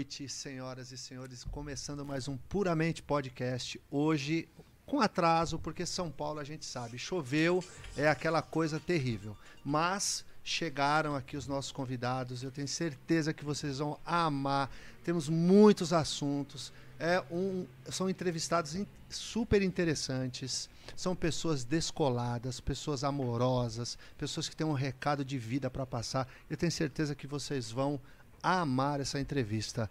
noite, senhoras e senhores. Começando mais um Puramente Podcast. Hoje, com atraso, porque São Paulo a gente sabe, choveu, é aquela coisa terrível. Mas chegaram aqui os nossos convidados. Eu tenho certeza que vocês vão amar. Temos muitos assuntos. É um, são entrevistados in, super interessantes. São pessoas descoladas, pessoas amorosas, pessoas que têm um recado de vida para passar. Eu tenho certeza que vocês vão amar essa entrevista.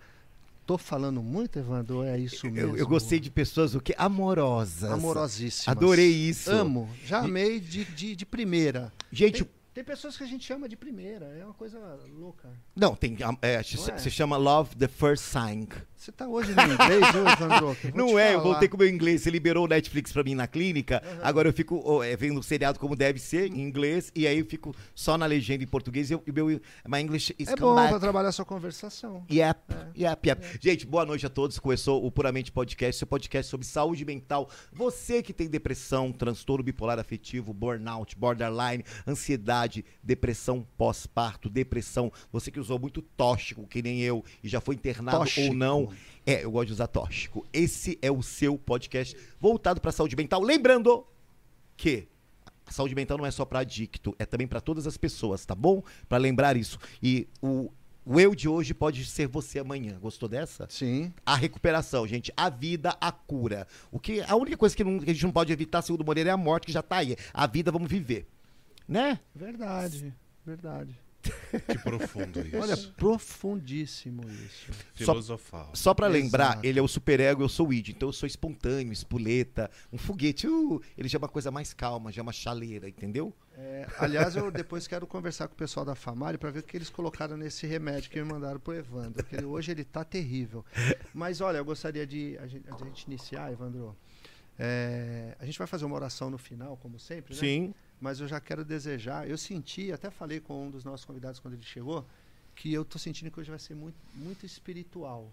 Tô falando muito, Evandro? É isso mesmo. Eu, eu gostei de pessoas o quê? Amorosas. Amorosíssimas. Adorei isso. Amo. Já amei de, de, de primeira. Gente, tem, tem pessoas que a gente chama de primeira. É uma coisa louca. Não, tem. É, se, é? se chama Love the First Sign. Você tá hoje no inglês? Eu vou Não é, eu falar. voltei com o meu inglês. Você liberou o Netflix pra mim na clínica. Agora eu fico ó, é, vendo o seriado como deve ser, em inglês, e aí eu fico só na legenda em português e eu- e meu my English is É bom back. pra trabalhar sua conversação. Yep, É. yep, yep. Gente, boa noite a todos. Começou o Puramente Podcast, seu podcast sobre saúde mental. Você que tem depressão, transtorno bipolar afetivo, burnout, borderline, ansiedade, depressão pós-parto, depressão. Você que usou muito tóxico, que nem eu, e já foi internado Tóxico. ou não. É, eu gosto de usar tóxico. Esse é o seu podcast voltado para saúde mental. Lembrando que a saúde mental não é só para adicto, é também para todas as pessoas, tá bom? Para lembrar isso. E o, o eu de hoje pode ser você amanhã. Gostou dessa? Sim. A recuperação, gente. A vida, a cura. O que a única coisa que, não- que a gente não pode evitar, segundo o Moreira, é a morte que já tá aí. A vida vamos viver. Né? Verdade. Verdade. Que profundo isso. Olha, profundíssimo isso. Filosofal. Só pra lembrar, Exato. ele é o superego, eu sou o id. Então eu sou espontâneo, espoleta, um foguete. Uh, ele já é uma coisa mais calma, já é uma chaleira, entendeu? É, aliás, eu depois quero conversar com o pessoal da Famari para ver o que eles colocaram nesse remédio que me mandaram pro Evandro. Porque ele- hoje ele tá terrível. Mas olha, eu gostaria de a gente, a gente iniciar, Evandro. é, a gente vai fazer uma oração no final, como sempre, né? Sim. Mas eu já quero desejar. Eu senti, até falei com um dos nossos convidados quando ele chegou, que eu tô sentindo que hoje vai ser muito, muito espiritual.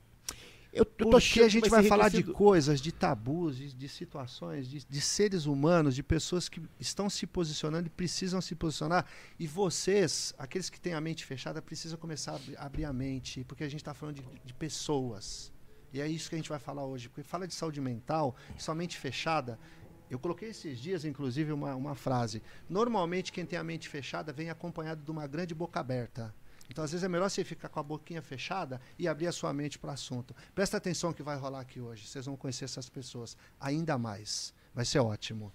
Eu, tô Porque a gente vai, ser falar de coisas, de tabus, de, de situações, de, de seres humanos, de pessoas que estão se posicionando e precisam se posicionar. E vocês, aqueles que têm a mente fechada, precisam começar a abrir, abrir a mente, porque a gente está falando de, de pessoas. E é isso que a gente vai falar hoje. Porque fala de saúde mental, sua mente fechada. Eu coloquei esses dias, inclusive, uma, uma frase. Normalmente, quem tem a mente fechada vem acompanhado de uma grande boca aberta. Então, às vezes, é melhor você ficar com a boquinha fechada e abrir a sua mente para o assunto. Presta atenção que vai rolar aqui hoje. Vocês vão conhecer essas pessoas ainda mais. Vai ser ótimo.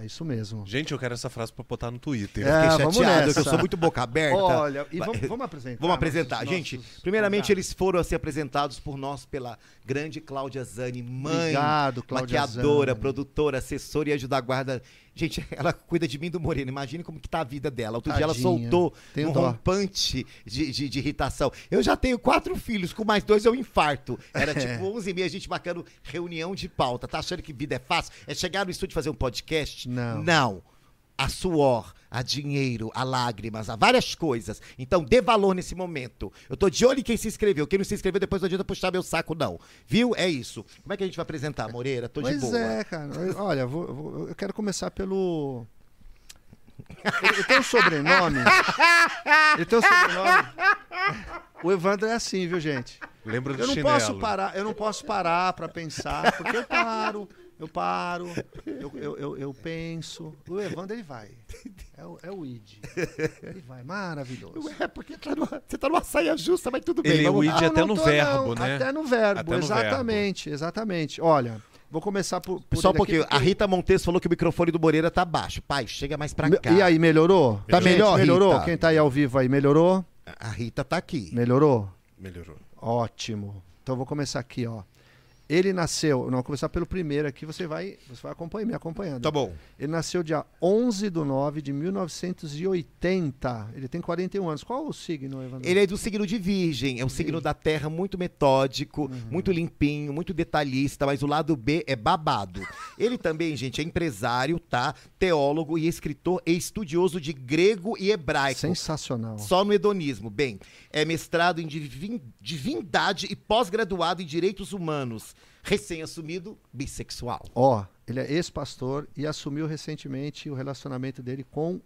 É isso mesmo. Gente, eu quero essa frase pra botar no Twitter. É, Fiquei vamos chateado, eu sou muito boca aberta. Olha, e vamos, vamos apresentar. Vamos apresentar. Gente, primeiramente convidados. eles foram a ser apresentados por nós pela grande Cláudia Zani, mãe, Obrigado, Cláudia maquiadora, Zani. produtora, assessora e anjo da guarda. Gente, ela cuida de mim do Moreno. Imagine como que tá a vida dela. Outro dia ela Tadinha. soltou Tenho um dó. rompante de, de, de irritação. Eu já tenho quatro filhos, com mais dois eu infarto. Era tipo 11 e meia, a gente marcando reunião de pauta. Tá achando que vida é fácil? É chegar no estúdio e fazer um podcast? Não. Não. A suor, a dinheiro, a lágrimas, a várias coisas. Então, dê valor nesse momento. Eu tô de olho em quem se inscreveu. Quem não se inscreveu, depois não adianta puxar meu saco, não. Viu? É isso. Como é que a gente vai apresentar, Moreira? Tô de Pois boa. é, cara. Olha, vou- vou- eu quero começar pelo. Ele tem um sobrenome. Ele tem um sobrenome. O Evandro é assim, viu, gente? Lembra do Eu não chinelo. posso parar, eu não posso parar para pensar, porque eu paro, eu paro, eu, eu, eu, eu penso. O Evandro ele vai. É o, é o id. Ele vai, maravilhoso. É porque tá numa- você tá numa saia justa, mas tudo bem. Ele- vamos o id- Não, até no tô, verbo, não. né? Até no verbo, Até no exatamente, exatamente. Olha, vou começar por, por Só um pouquinho. porque- A Rita Montes falou que o microfone do Moreira tá baixo. Pai, chega mais pra cá. E aí, melhorou? Tá Gente, melhor, Melhorou? Rita? Quem tá aí ao vivo aí, melhorou? A Rita tá aqui. Melhorou? Melhorou. Ótimo. Então eu vou começar aqui, ó. Ele nasceu, não, vou começar pelo primeiro aqui, você vai, você vai acompanhar, me acompanhando. Tá bom. Ele nasceu dia 11 de 9 de 1980. Ele tem 41 anos. Qual o signo, Evandro? Ele é do signo de Virgem, é um signo da Terra muito metódico, Uhum. muito limpinho, muito detalhista, mas o lado B é babado. Ele também, gente, é empresário, tá? Teólogo e escritor e estudioso de grego e hebraico. Sensacional. Só no hedonismo. Bem, é mestrado em divin- divindade e pós-graduado em direitos humanos. Recém-assumido, bissexual. Ó, ele é ex-pastor e assumiu recentemente o relacionamento dele com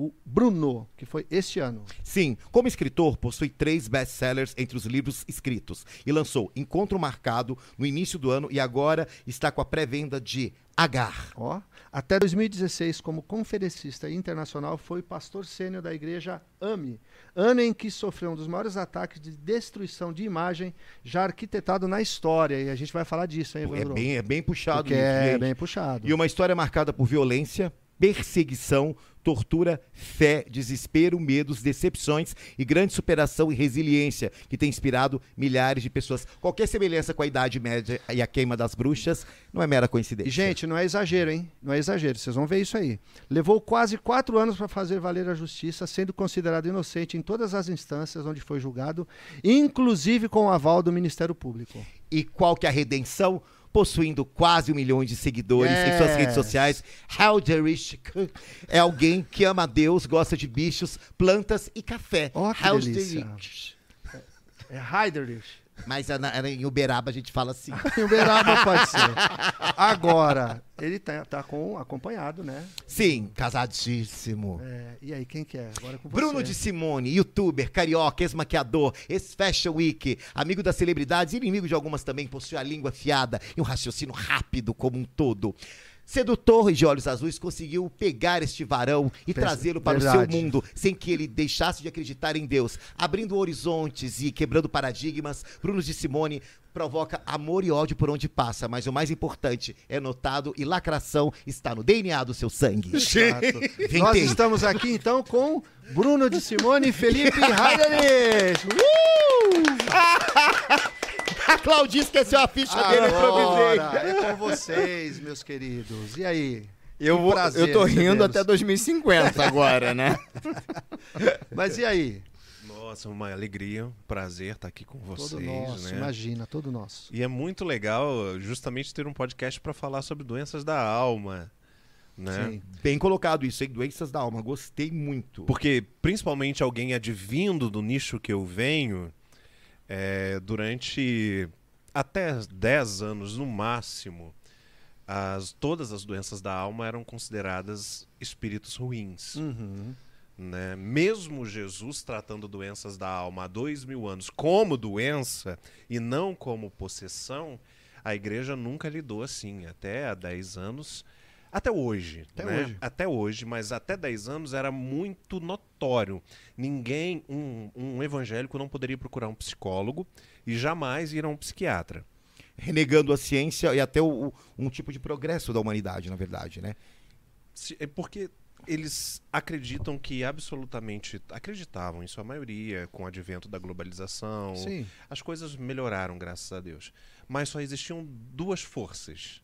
o Bruno, que foi este ano. Sim, como escritor, possui três best-sellers entre os livros escritos e lançou Encontro Marcado no início do ano e agora está com a pré-venda de Agar. Ó, até 2016, como conferencista internacional, foi pastor sênior da igreja AME, ano em que sofreu um dos maiores ataques de destruição de imagem já arquitetado na história. E a gente vai falar disso, hein, É Evandro? bem, é bem puxado isso, é bem puxado. E uma história marcada por violência, perseguição, tortura, fé, desespero, medos, decepções e grande superação e resiliência que tem inspirado milhares de pessoas. Qualquer semelhança com a Idade Média e a queima das bruxas não é mera coincidência. Gente, não é exagero, hein? Não é exagero. Vocês vão ver isso aí. Levou quase quatro anos para fazer valer a justiça, sendo considerado inocente em todas as instâncias onde foi julgado, inclusive com o aval do Ministério Público. E qual que é a redenção? Possuindo quase um milhão de seguidores em suas Yes. redes sociais, Halderish é alguém que ama Deus, gosta de bichos, plantas e café. Delícia. Halderish. É Heiderich. Mas na- em Uberaba a gente fala assim. Em Uberaba pode ser. Agora, ele tá, tá com, acompanhado, né? Sim, casadíssimo. É, e aí, quem que é? Agora é com Bruno você. de Simone, youtuber, carioca, ex-maquiador, ex-fashion week, amigo das celebridades e inimigo de algumas também, possui a língua afiada e um raciocínio rápido como um todo. Sedutor e de olhos azuis, conseguiu pegar este varão e trazê-lo para o verdade. seu mundo, sem que ele deixasse de acreditar em Deus. Abrindo horizontes e quebrando paradigmas, Bruno de Simone provoca amor e ódio por onde passa, mas o mais importante é notado e lacração está no DNA do seu sangue. Nós estamos aqui então com Bruno de Simone e Felipe Heiderich. Uh! A Claudinha esqueceu a ficha dele, eu improvisei. Agora é com vocês, meus queridos. E aí? Eu, vou, prazer eu tô rindo até 2050 agora, né? Mas e aí? Nossa, uma alegria, um prazer estar aqui com vocês, Todo nosso, né? imagina, todo nosso. E é muito legal justamente ter um podcast para falar sobre doenças da alma, né? Sim. Bem colocado isso, hein? Doenças da alma. Gostei muito. Porque principalmente alguém advindo do nicho que eu venho, é, durante até 10 anos no máximo, as, todas as doenças da alma eram consideradas espíritos ruins. Uhum. né? Mesmo Jesus tratando doenças da alma há dois mil anos como doença e não como possessão, a igreja nunca lidou assim. Até há 10 anos, até hoje. Até né? hoje. Até hoje, mas até 10 anos era muito notório. Ninguém, um, um evangélico não poderia procurar um psicólogo e jamais ir a um psiquiatra. Renegando a ciência e até o- o- um tipo de progresso da humanidade, na verdade, né? Se- É porque eles acreditam que absolutamente acreditavam em sua maioria com o advento da globalização. Sim. As coisas melhoraram, graças a Deus. Mas só existiam duas forças.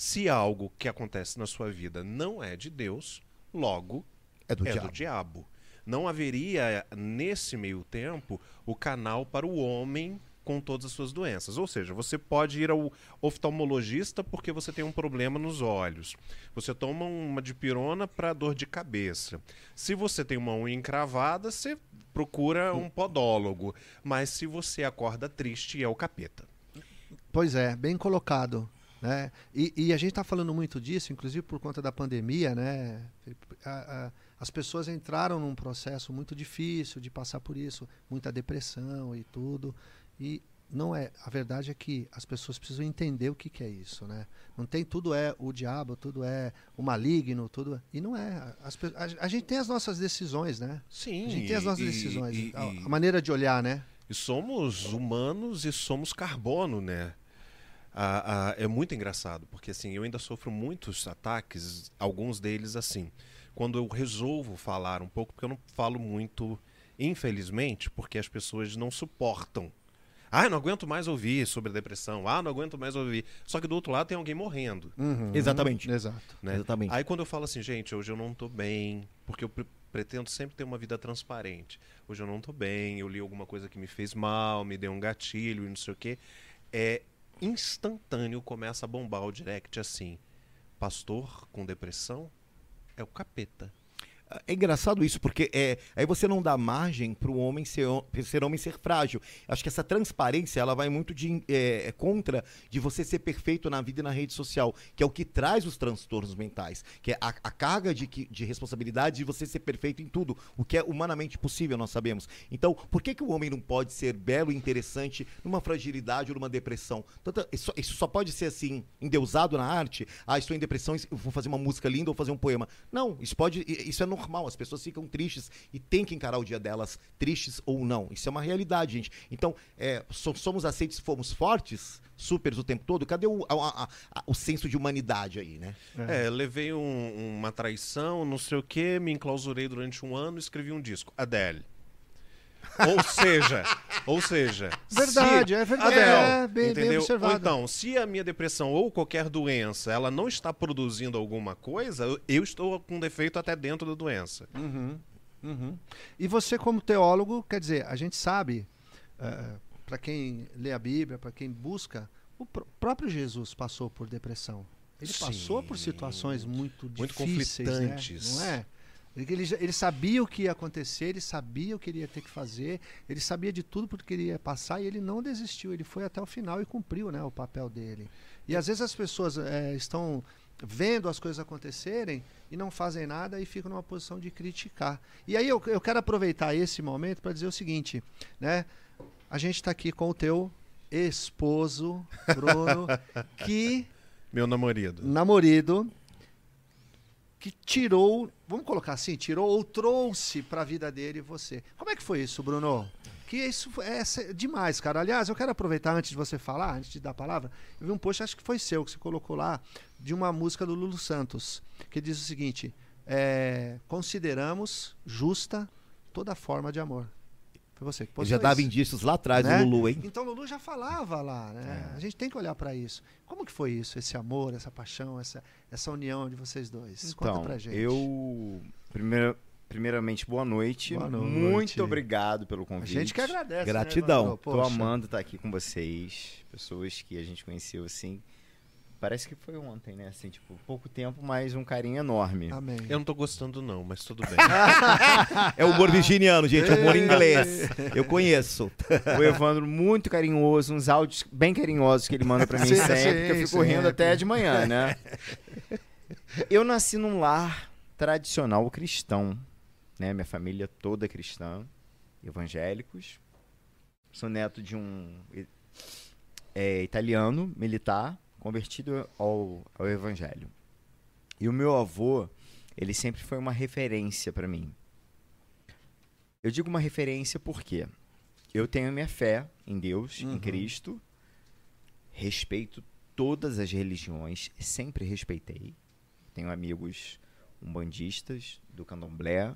Se algo que acontece na sua vida não é de Deus, logo É do é diabo. do diabo. Não haveria, nesse meio tempo, o canal para o homem com todas as suas doenças. Ou seja, você pode ir ao oftalmologista porque você tem um problema nos olhos. Você toma uma dipirona para dor de cabeça. Se você tem uma unha encravada, você procura um podólogo. Mas se você acorda triste, é o capeta. Pois é, bem colocado. Né? E, e a gente está falando muito disso, inclusive por conta da pandemia, né? A- a- as pessoas entraram num processo muito difícil de passar por isso, muita depressão e tudo. E não é. A verdade é que as pessoas precisam entender o que, que é isso, né? Não tem tudo é o diabo, tudo é o maligno, tudo. E não é. As a, a gente tem as nossas decisões, né? Sim. A gente tem as nossas e- decisões. e- a, a maneira de olhar, né? E somos humanos e somos carbono, né? Ah, ah, é muito engraçado, porque assim, eu ainda sofro muitos ataques, alguns deles assim. Quando eu resolvo falar um pouco, porque eu não falo muito, infelizmente, porque as pessoas não suportam. Ah, eu não aguento mais ouvir sobre depressão. Ah, não aguento mais ouvir. Só que do outro lado tem alguém morrendo. Uhum. Exatamente. Exato. Né? Exatamente. Aí quando eu falo assim, gente, hoje eu não tô bem, porque eu pre- pretendo sempre ter uma vida transparente. Hoje eu não tô bem, eu li alguma coisa que me fez mal, me deu um gatilho e não sei o quê. É instantâneo, começa a bombar o direct assim. Pastor com depressão é o capeta. É engraçado isso, porque é, aí você não dá margem para o homem ser, ser homem ser frágil. Acho que essa transparência ela vai muito de, é, é contra de você ser perfeito na vida e na rede social, que é o que traz os transtornos mentais, que é a, a carga de, de responsabilidade de você ser perfeito em tudo, o que é humanamente possível, nós sabemos. Então, por que, que o homem não pode ser belo e interessante numa fragilidade ou numa depressão? Tanto- isso, isso só pode ser assim, endeusado na arte. Ah, estou em depressão, vou fazer uma música linda ou fazer um poema. Não, isso pode. Isso é normal. As pessoas ficam tristes e tem que encarar o dia delas, tristes ou não. Isso é uma realidade, gente. Então, é, so- somos aceitos se formos fortes, supers o tempo todo. Cadê o, a- a- a- o senso de humanidade aí, né? É, levei um- uma traição, não sei o quê, me enclausurei durante um ano escrevi um disco. Adele. Ou seja, ou seja. Verdade, se- é verdade. Adele, É, bem- bem entendeu? observado. Ou então, se a minha depressão ou qualquer doença, ela não está produzindo alguma coisa, eu- estou com defeito até dentro da doença. Uhum, uhum. E você, como teólogo, quer dizer, a gente sabe, para quem lê a Bíblia, para quem busca, o pr- próprio Jesus passou por depressão. Ele passou por Sim. situações muito Muito difíceis, né? conflitantes. não é? Ele, ele sabia o que ia acontecer, ele sabia o que ele ia ter que fazer, ele sabia de tudo porque ele ia passar e ele não desistiu, ele foi até o final e cumpriu né, o papel dele. E às vezes as pessoas eh, estão vendo as coisas acontecerem e não fazem nada e ficam numa posição de criticar. E aí eu, eu quero aproveitar esse momento para dizer o seguinte, né? A gente está aqui com o teu esposo, Bruno, que Meu namorado. namorado que tirou, vamos colocar assim, tirou ou trouxe para a vida dele você. Como é que foi isso, Bruno? Que isso é demais, cara. Aliás, eu quero aproveitar antes de você falar, antes de dar a palavra, eu vi um post, acho que foi seu, que você colocou lá, de uma música do Lulu Santos, que diz o seguinte: é, consideramos justa toda forma de amor. Foi você que Ele postou já dava isso. indícios lá atrás Né? do Lulu, hein? Então Lulu já falava lá, né? A gente tem que olhar para isso. Como que foi isso, esse amor, essa paixão, essa, essa união de vocês dois? Conta Então, pra gente. eu. Primeira, primeiramente, boa noite. Boa noite. Muito obrigado pelo A convite. gente que agradece. Gratidão. Né? Tô amando estar aqui com vocês. Pessoas que a gente conheceu assim. Parece que foi ontem, né? Assim, tipo, pouco tempo, mas um carinho enorme. Amém. Eu não tô gostando, não, mas tudo bem. É humor virginiano, gente, humor inglês. Eu conheço. O Evandro, muito carinhoso, uns áudios bem carinhosos que ele manda pra mim Sim, sempre, sim, que eu fico sempre. rindo até de manhã, né? Eu nasci num lar tradicional cristão, né? Minha família toda cristã, evangélicos. Sou neto de um é, italiano, militar, convertido ao, ao evangelho. E o meu avô, ele sempre foi uma referência pra mim. Eu digo uma referência porque eu tenho a minha fé em Deus, Uhum. em Cristo. Respeito todas as religiões, sempre respeitei. Tenho amigos umbandistas, do candomblé,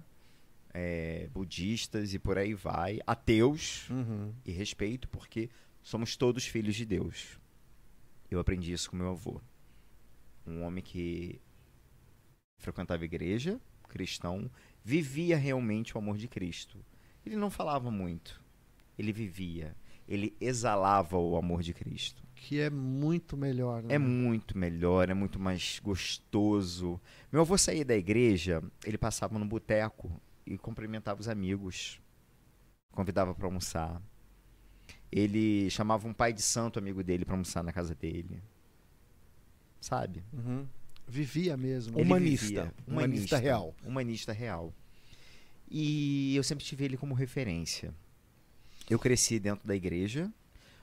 eh, budistas e por aí vai, ateus, Uhum. e respeito porque somos todos filhos de Deus. Eu aprendi isso com meu avô. Um homem que frequentava igreja, cristão, vivia realmente o amor de Cristo. Ele não falava muito, ele vivia, ele exalava o amor de Cristo. Que é muito melhor. Né? É muito melhor, é muito mais gostoso. Meu avô saía da igreja, ele passava no boteco e cumprimentava os amigos, convidava para almoçar. Ele chamava um pai de santo amigo dele para almoçar na casa dele. Sabe? Uhum. Vivia mesmo. Ele Humanista. vivia. Humanista real. Humanista real. E eu sempre tive ele como referência. Eu cresci dentro da igreja,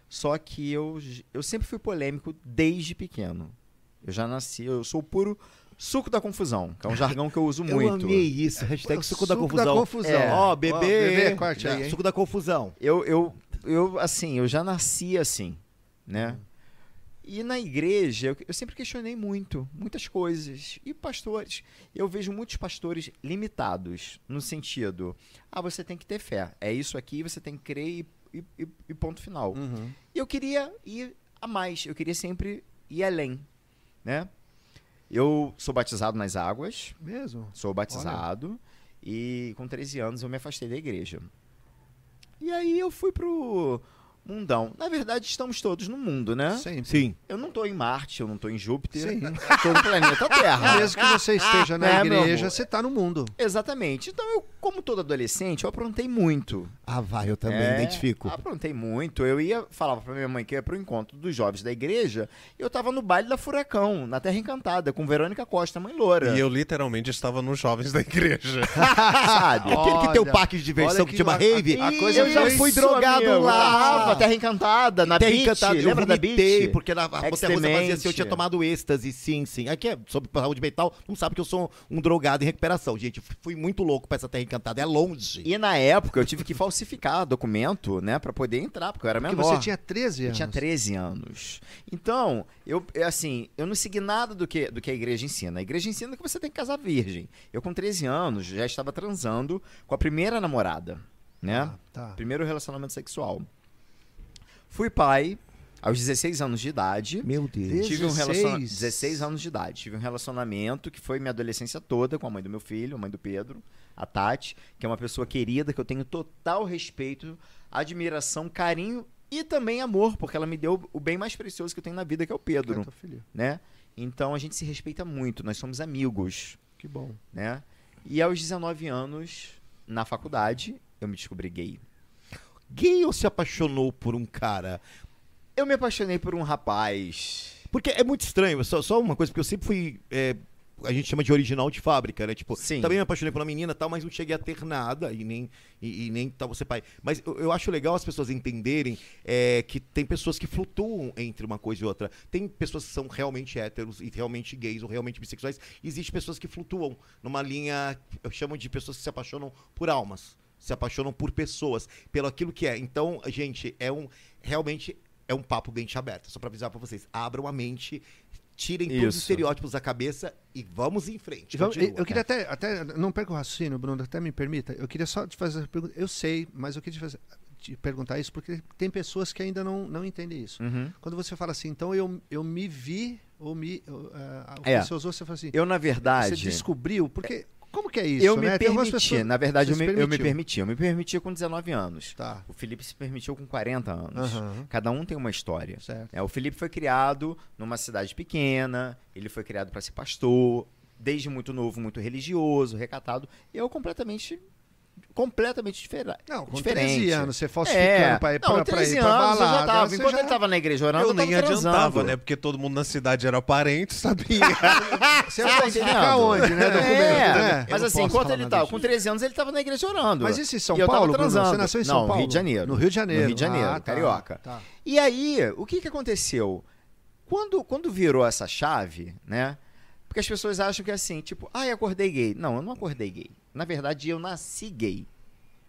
só que eu, eu sempre fui polêmico desde pequeno. Eu já nasci, eu sou o puro suco da confusão, que é um jargão que eu uso Eu muito. amei isso. Hashtag suco, da Suco confusão. confusão. É. Ó, bebê. bebê, corte aí, É? Suco da confusão. Eu, eu, eu, assim, eu já nasci assim, né? E na igreja, eu, eu sempre questionei muito, muitas coisas. E pastores, eu vejo muitos pastores limitados, no sentido, ah, você tem que ter fé. É isso aqui, você tem que crer e, e- e- e ponto final. Uhum. E eu queria ir a mais, eu queria sempre ir além, né? Eu sou batizado nas águas, Mesmo? Sou batizado e com 13 anos eu me afastei da igreja. E aí eu fui pro mundão. Na verdade, estamos todos no mundo, né? Sempre. Sim. Eu não tô em Marte, eu não tô em Júpiter, Sim. tô no planeta Terra. Mesmo que você esteja na É, igreja, você tá no mundo. Exatamente. Então, eu, como todo adolescente, eu aprontei muito. Ah, vai, eu também É, identifico. Aprontei muito. Eu ia, falava pra minha mãe que ia pro encontro dos jovens da igreja, e eu tava no baile da Furacão, na Terra Encantada, com Verônica Costa, mãe loura. E eu literalmente estava nos jovens da igreja. sabe? Aquele que tem o parque de diversão olha que que chama a- rave. a coisa eu já fui drogado amigo. lá, Ah. Terra Encantada, na Terra Beach, Encantada, eu lembra da vomitei, Beach? porque na, a Ex-Demente. fazia assim, eu tinha tomado êxtase, sim, sim. Aqui é sobre saúde mental, não sabe que eu sou um drogado em recuperação, gente. Eu fui muito louco pra essa Terra Encantada, é longe. E na época eu tive que falsificar documento, né, pra poder entrar, porque eu era Porque menor. você tinha 13 Eu anos. tinha 13 anos. Então, eu, eu, assim, eu não segui nada do que, do que a igreja ensina. A igreja ensina que você tem que casar virgem. Eu, com 13 anos, já estava transando com a primeira namorada, né? Ah, tá. Primeiro relacionamento sexual. Fui pai aos 16 anos de idade. Meu Deus. Tive um 16? relacionamento. 16 anos de idade. Tive um relacionamento que foi minha adolescência toda com a mãe do meu filho, a mãe do Pedro, a Tati, que é uma pessoa querida, que eu tenho total respeito, admiração, carinho e também amor, porque ela me deu o bem mais precioso que eu tenho na vida, que é o É Pedro, filho. né? Então a gente se respeita muito, nós somos amigos, Que bom. né? E aos 19 anos, na faculdade, eu me descobri gay. Gay ou se apaixonou por um cara? Eu me apaixonei por um rapaz. Porque é muito estranho, só, só uma coisa, porque eu sempre fui. é, a gente chama de original de fábrica, né? Tipo, Sim. também me apaixonei por uma menina tal, mas não cheguei a ter nada e nem, e, e nem tal você pai. Mas eu, eu acho legal as pessoas entenderem é, que tem pessoas que flutuam entre uma coisa e outra. Tem pessoas que são realmente héteros e realmente gays ou realmente bissexuais. E existe pessoas que flutuam numa linha, eu chamo de pessoas que se apaixonam por almas. Se apaixonam por pessoas, pelo aquilo que é. Então, gente, é um. Realmente é um papo mente aberta. Só pra avisar pra vocês. Abram a mente, tirem todos os Isso. estereótipos da cabeça e vamos em frente. Vamos- Continua. eu queria até, até. Não perca o raciocínio, Bruno, até me permita. Eu queria só te fazer pergunta. Eu sei, mas eu queria te, fazer- te perguntar isso porque tem pessoas que ainda não, não entendem isso. Uhum. Quando você fala assim, então eu, eu me vi, ou me. eu, ah, o que É. você usou, você fala assim. Eu, na verdade. Você descobriu? Porque. Como que é isso? eu me né? Algumas permiti, pessoas- na verdade, eu me, eu me permiti. Eu me permiti com 19 anos. Tá. O Felipe se permitiu com 40 anos. Aham. Cada um tem uma história. Certo. É, o Felipe foi criado numa cidade pequena, ele foi criado para ser pastor, desde muito novo, muito religioso, recatado. Eu completamente completamente difere Não, com diferente. 13 anos, você falsificando É, pra ir não, pra, pra 13 ir pra anos balada. eu já tava. Enquanto já- ele tava na igreja orando, Eu eu, nem tava adiantava, né? Porque todo mundo na cidade era parente, sabia? Você Tá vai falsificar onde, né? Documento, É, né? Mas assim, enquanto ele tava disso. com 13 anos, ele tava na igreja orando. Mas isso em São E Paulo, Bruno? Você nasceu em São Não, Paulo? Rio de Janeiro. No Rio de Janeiro. No Rio de Janeiro, Ah, tá, carioca. tá. E aí, o que que aconteceu? Quando, quando virou essa chave, né? Porque as pessoas acham que é assim, tipo, ai, acordei gay. Não, eu não acordei gay. Na verdade, eu nasci gay.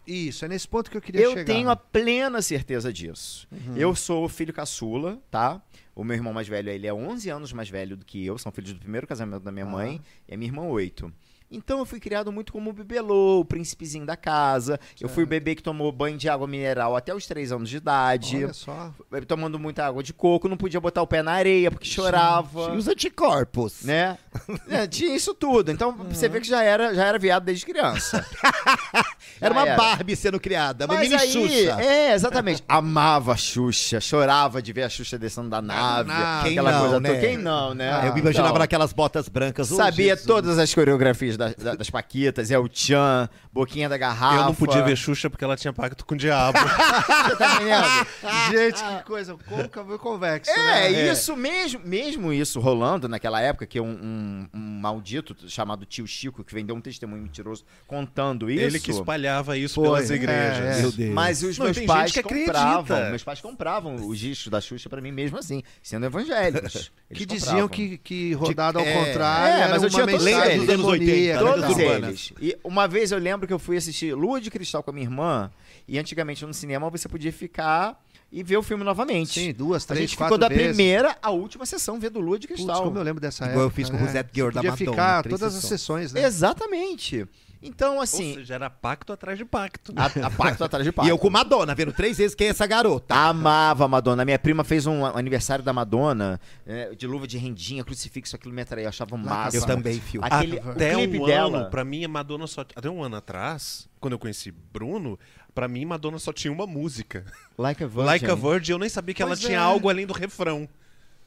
Isso, é nesse ponto que eu queria Eu chegar. tenho a plena certeza disso. Uhum. Eu sou o filho caçula, tá? O meu irmão mais velho, ele é 11 anos mais velho do que eu. São filhos do primeiro casamento da minha Ah. mãe. E a minha irmã, 8. Então eu fui criado muito como o bibelô, o príncipezinho da casa. Eu fui o bebê que tomou banho de água mineral até os 3 anos de idade. Olha só. Tomando muita água de coco, não podia botar o pé na areia porque chorava. E os anticorpos. Né? É, tinha isso tudo. Então você vê que já era, já era viado desde criança. Era uma era. Barbie sendo criada, uma Mas mini aí, Xuxa. É, exatamente. Amava a Xuxa, chorava de ver a Xuxa descendo da nave. Quem aquela não, coisa né? toda. Quem não, né? Ah, eu me imaginava Então, naquelas botas brancas. Sabia Jesus. todas as coreografias da- da- das Paquitas, é o Tchan, Boquinha da Garrafa. Eu não podia ver Xuxa porque ela tinha pacto com o diabo. Você tá entendendo? Gente, que coisa. Côncavo e convexo, É, né? isso mesmo, mesmo isso rolando naquela época, que um, um- um maldito chamado tio Chico, que vendeu um testemunho mentiroso contando isso. Ele que espalhava isso Foi, pelas é, igrejas. é. Meu Deus. Mas os Não, meus tem pais gente que acredita. compravam. Meus pais compravam os discos da Xuxa pra mim mesmo assim, sendo evangélicos. Eles Que diziam que, que rodado ao é, contrário é, mas eu uma tinha mensagem dos anos 80, Todos eles. E uma vez eu lembro que eu fui assistir Lua de Cristal com a minha irmã, e antigamente no cinema você podia ficar e ver o filme novamente. Sim, duas, a três, gente quatro ficou da vezes. primeira à última sessão vendo Lua de Putz, Cristal. como eu lembro dessa Igual eu época. fiz com né? Rosette Girl Você da podia Madonna, ficar todas as sessões. sessões, né? Exatamente. Então, Ou assim, seja, era pacto atrás de pacto. a, a pacto atrás de pacto. E eu com Madonna, vendo três vezes quem é essa garota. Amava a Madonna. Minha prima fez um aniversário da Madonna, é, de luva de rendinha, crucifixo, aquilo me atraía, eu achava massa. Eu também, fio. Aquele Até um dela. ano, pra mim, a Madonna só. Até um ano atrás, quando eu conheci Bruno, pra mim, Madonna só tinha uma música. Like a Virgin. Like a Virgin, eu nem sabia que ela Pois tinha é. algo além do refrão.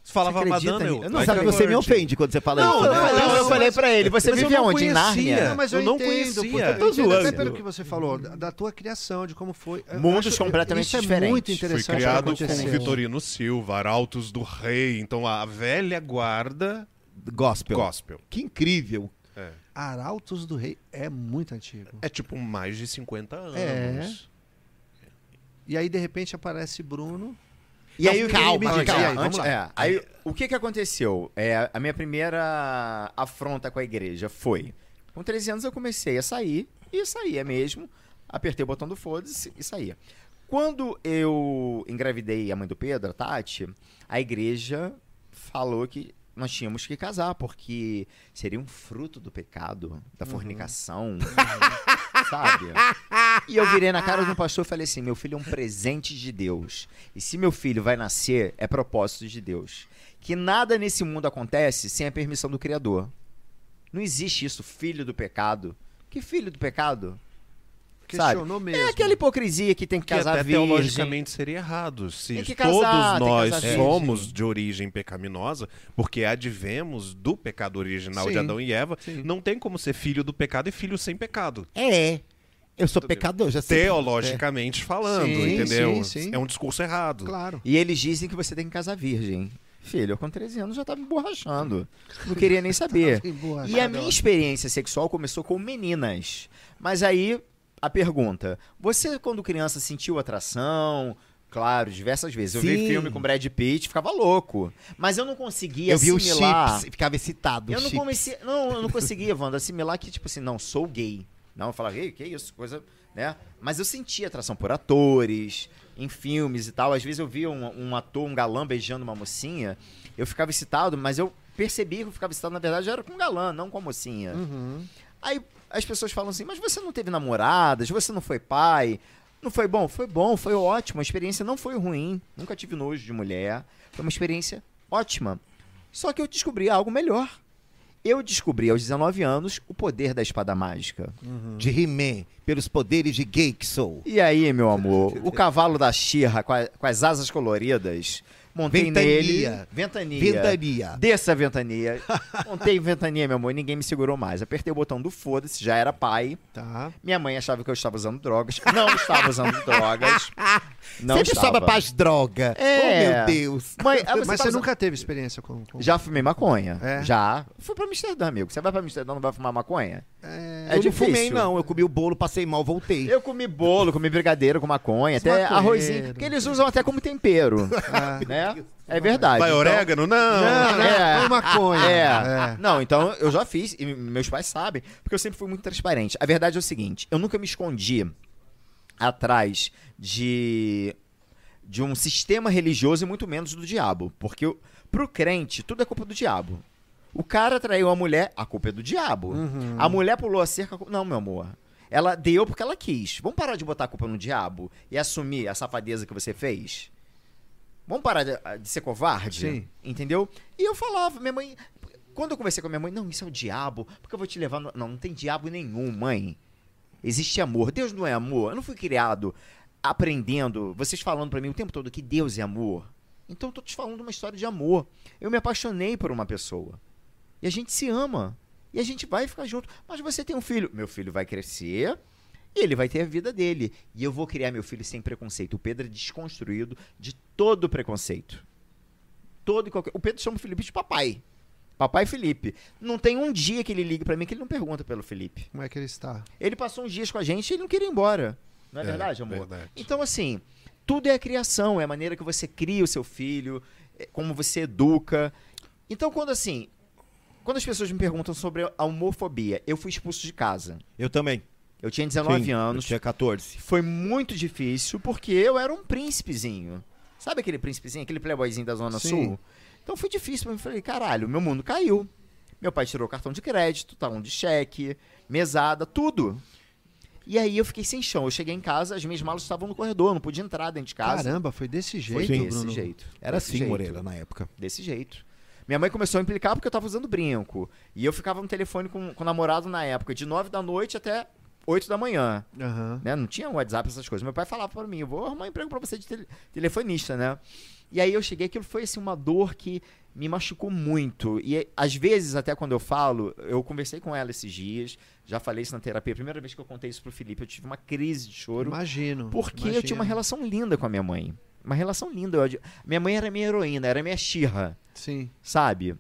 Você falava Você acredita Madonna, eu. Eu não Like Sabe você me ofende quando você fala Não, isso, Eu, né? não, eu, não, falei mas- pra ele, você mas eu vive não aonde? Em. Nárnia? Não, mas Eu eu, não entendo, conhecia. porque Eu tô entendo até zoando. pelo que você falou, da, tua criação, de como foi. Eu Mundos acho- completamente isso é diferentes. muito Fui interessante criado que com. Vitorino Silva, Arautos do Rei, então a velha guarda Gospel. gospel. Que incrível. É. Arautos do Rei é muito antigo. É tipo mais de 50 anos. É. E aí, de repente, aparece Bruno. E aí, o que- calma, me diga, calma, é, vamos antes- é, aí, o que que aconteceu? É, a minha primeira afronta com a igreja foi, com 13 anos eu comecei a sair, e saía mesmo, apertei o botão do foda-se e saía. Quando eu engravidei a mãe do Pedro, a Tati, a igreja falou que nós tínhamos que casar, porque seria um fruto do pecado, da fornicação, sabe? E eu virei na cara do pastor e falei assim: meu filho é um presente de Deus. E se meu filho vai nascer, é propósito de Deus. Que nada nesse mundo acontece sem a permissão do Criador. Não existe isso, filho do pecado. Que filho do pecado? Sabe? Questionou mesmo. É aquela hipocrisia que tem que Que casar até virgem. teologicamente seria errado. Se todos casar, que nós casar virgem. somos de origem pecaminosa, porque advemos do pecado original de Sim, Adão e Eva, sim. não tem como ser filho do pecado e filho sem pecado. É. Eu sou pecador, já sei. Teologicamente falando, Sim, entendeu? sim, sim. É um discurso errado. Claro. E eles dizem que você tem que casar virgem. Filho, eu com 13 anos já tava me borrachando. Não queria nem saber. E a minha experiência sexual começou com meninas. Mas aí, a pergunta: você, quando criança, sentiu atração? Claro, diversas vezes. Eu vi Sim. filme com Brad Pitt, ficava louco. Mas eu não conseguia Eu vi os assimilar. chips ficava excitado. eu não, comecei, não, eu não conseguia, Wanda, assimilar que, tipo assim, não, sou gay. Não, eu falava, ei, que isso, coisa, né? Mas eu sentia atração por atores, em filmes e tal. Às vezes eu via um, um ator, um galã beijando uma mocinha, eu ficava excitado, mas eu percebi que eu ficava excitado, na verdade, era com um galã, não com a mocinha. Uhum. Aí as pessoas falam assim, mas você não teve namoradas, você não foi pai. Não foi bom? Foi bom, foi ótimo. A experiência não foi ruim. Nunca tive nojo de mulher. Foi uma experiência ótima. Só que eu descobri algo melhor. Eu descobri aos 19 anos o poder da espada mágica. De He-Man, pelos poderes de gay que sou. E aí, meu amor, o cavalo da Xirra com, a- com as asas coloridas, montei Ventania. nele. Ventania. Ventania. Desça a ventania. Montei ventania, meu amor, e ninguém me segurou mais. Apertei o botão do foda-se, já era pai. Tá. Minha mãe achava que eu estava usando drogas. Não estava usando drogas. Não Sempre estava. sobra pras drogas. É. Oh, meu Deus. Mãe, ah, Mas você usando- nunca teve experiência com. com... Já fumei maconha. É? Já. Fui pra Amsterdã, amigo. Você vai pra Amsterdã não vai fumar maconha? É... É eu difícil. não fumei, não. Eu comi o bolo, passei mal, voltei. Eu comi bolo, comi brigadeiro com maconha, até Maconheiro. arrozinho. Que eles usam até como tempero. Ah. né? É verdade. Vai Então- orégano? Não. Não, não, É. põe maconha. É. É. Não, então eu já fiz, e meus pais sabem, porque eu sempre fui muito transparente. A verdade é o seguinte: eu nunca me escondi atrás de, de um sistema religioso e muito menos do diabo. Porque eu- pro crente, tudo é culpa do diabo. O cara traiu a mulher, a culpa é do diabo. Uhum. A mulher pulou a cerca. Não, meu amor. Ela deu porque ela quis. Vamos parar de botar a culpa no diabo e assumir a safadeza que você fez? Vamos parar de, de ser covarde? Sim. Entendeu? E eu falava, minha mãe. Quando eu conversei com a minha mãe, não, isso é o diabo, porque eu vou te levar. No... Não, não tem diabo nenhum, mãe. Existe amor. Deus não é amor. Eu não fui criado aprendendo, vocês falando pra mim o tempo todo que Deus é amor. Então eu tô te falando uma história de amor. Eu me apaixonei por uma pessoa. E a gente se ama. E a gente vai ficar junto. Mas você tem um filho. Meu filho vai crescer. E ele vai ter a vida dele. E eu vou criar meu filho sem preconceito. O Pedro é desconstruído de todo preconceito. Todo e qualquer. O Pedro chama o Felipe de papai. Papai Felipe. Não tem um dia que ele ligue pra mim que ele não pergunta pelo Felipe. Como é que ele está? Ele passou uns dias com a gente e ele não queria ir embora. Não é, É, verdade, amor? verdade. Então, assim, tudo é a criação, é a maneira que você cria o seu filho, é como você educa. Então, quando assim. Quando as pessoas me perguntam sobre a homofobia, eu fui expulso de casa. Eu também. Eu tinha 19 Sim, anos. Eu tinha 14. Foi muito difícil porque eu era um príncipezinho. Sabe aquele príncipezinho, aquele playboyzinho da Zona Sim. Sul? Então foi difícil pra mim. Falei, caralho, meu mundo caiu. Meu pai tirou cartão de crédito, talão de cheque, mesada, tudo. E aí eu fiquei sem chão. Eu cheguei em casa, as minhas malas estavam no corredor, não podia entrar dentro de casa. Caramba, foi desse jeito, Foi desse Bruno. jeito. Era Desse assim, jeito. Moreira, na época. Desse jeito. Minha mãe começou a implicar porque eu tava usando brinco. E eu ficava no telefone com, com o namorado na época, de 9 da noite até 8 da manhã. Aham. Né? Não tinha WhatsApp, essas coisas. Meu pai falava pra mim, eu vou arrumar um emprego pra você de tele- telefonista, né? E aí eu cheguei, aquilo foi assim, uma dor que me machucou muito. E às vezes, até quando eu falo, eu conversei com ela esses dias, já falei isso na terapia. A primeira vez que eu contei isso pro Felipe, eu tive uma crise de choro. Imagino. Porque eu tinha uma imagino. relação linda com a minha mãe. Uma relação linda. Eu minha mãe era minha heroína, era minha xirra, Sim. sabe?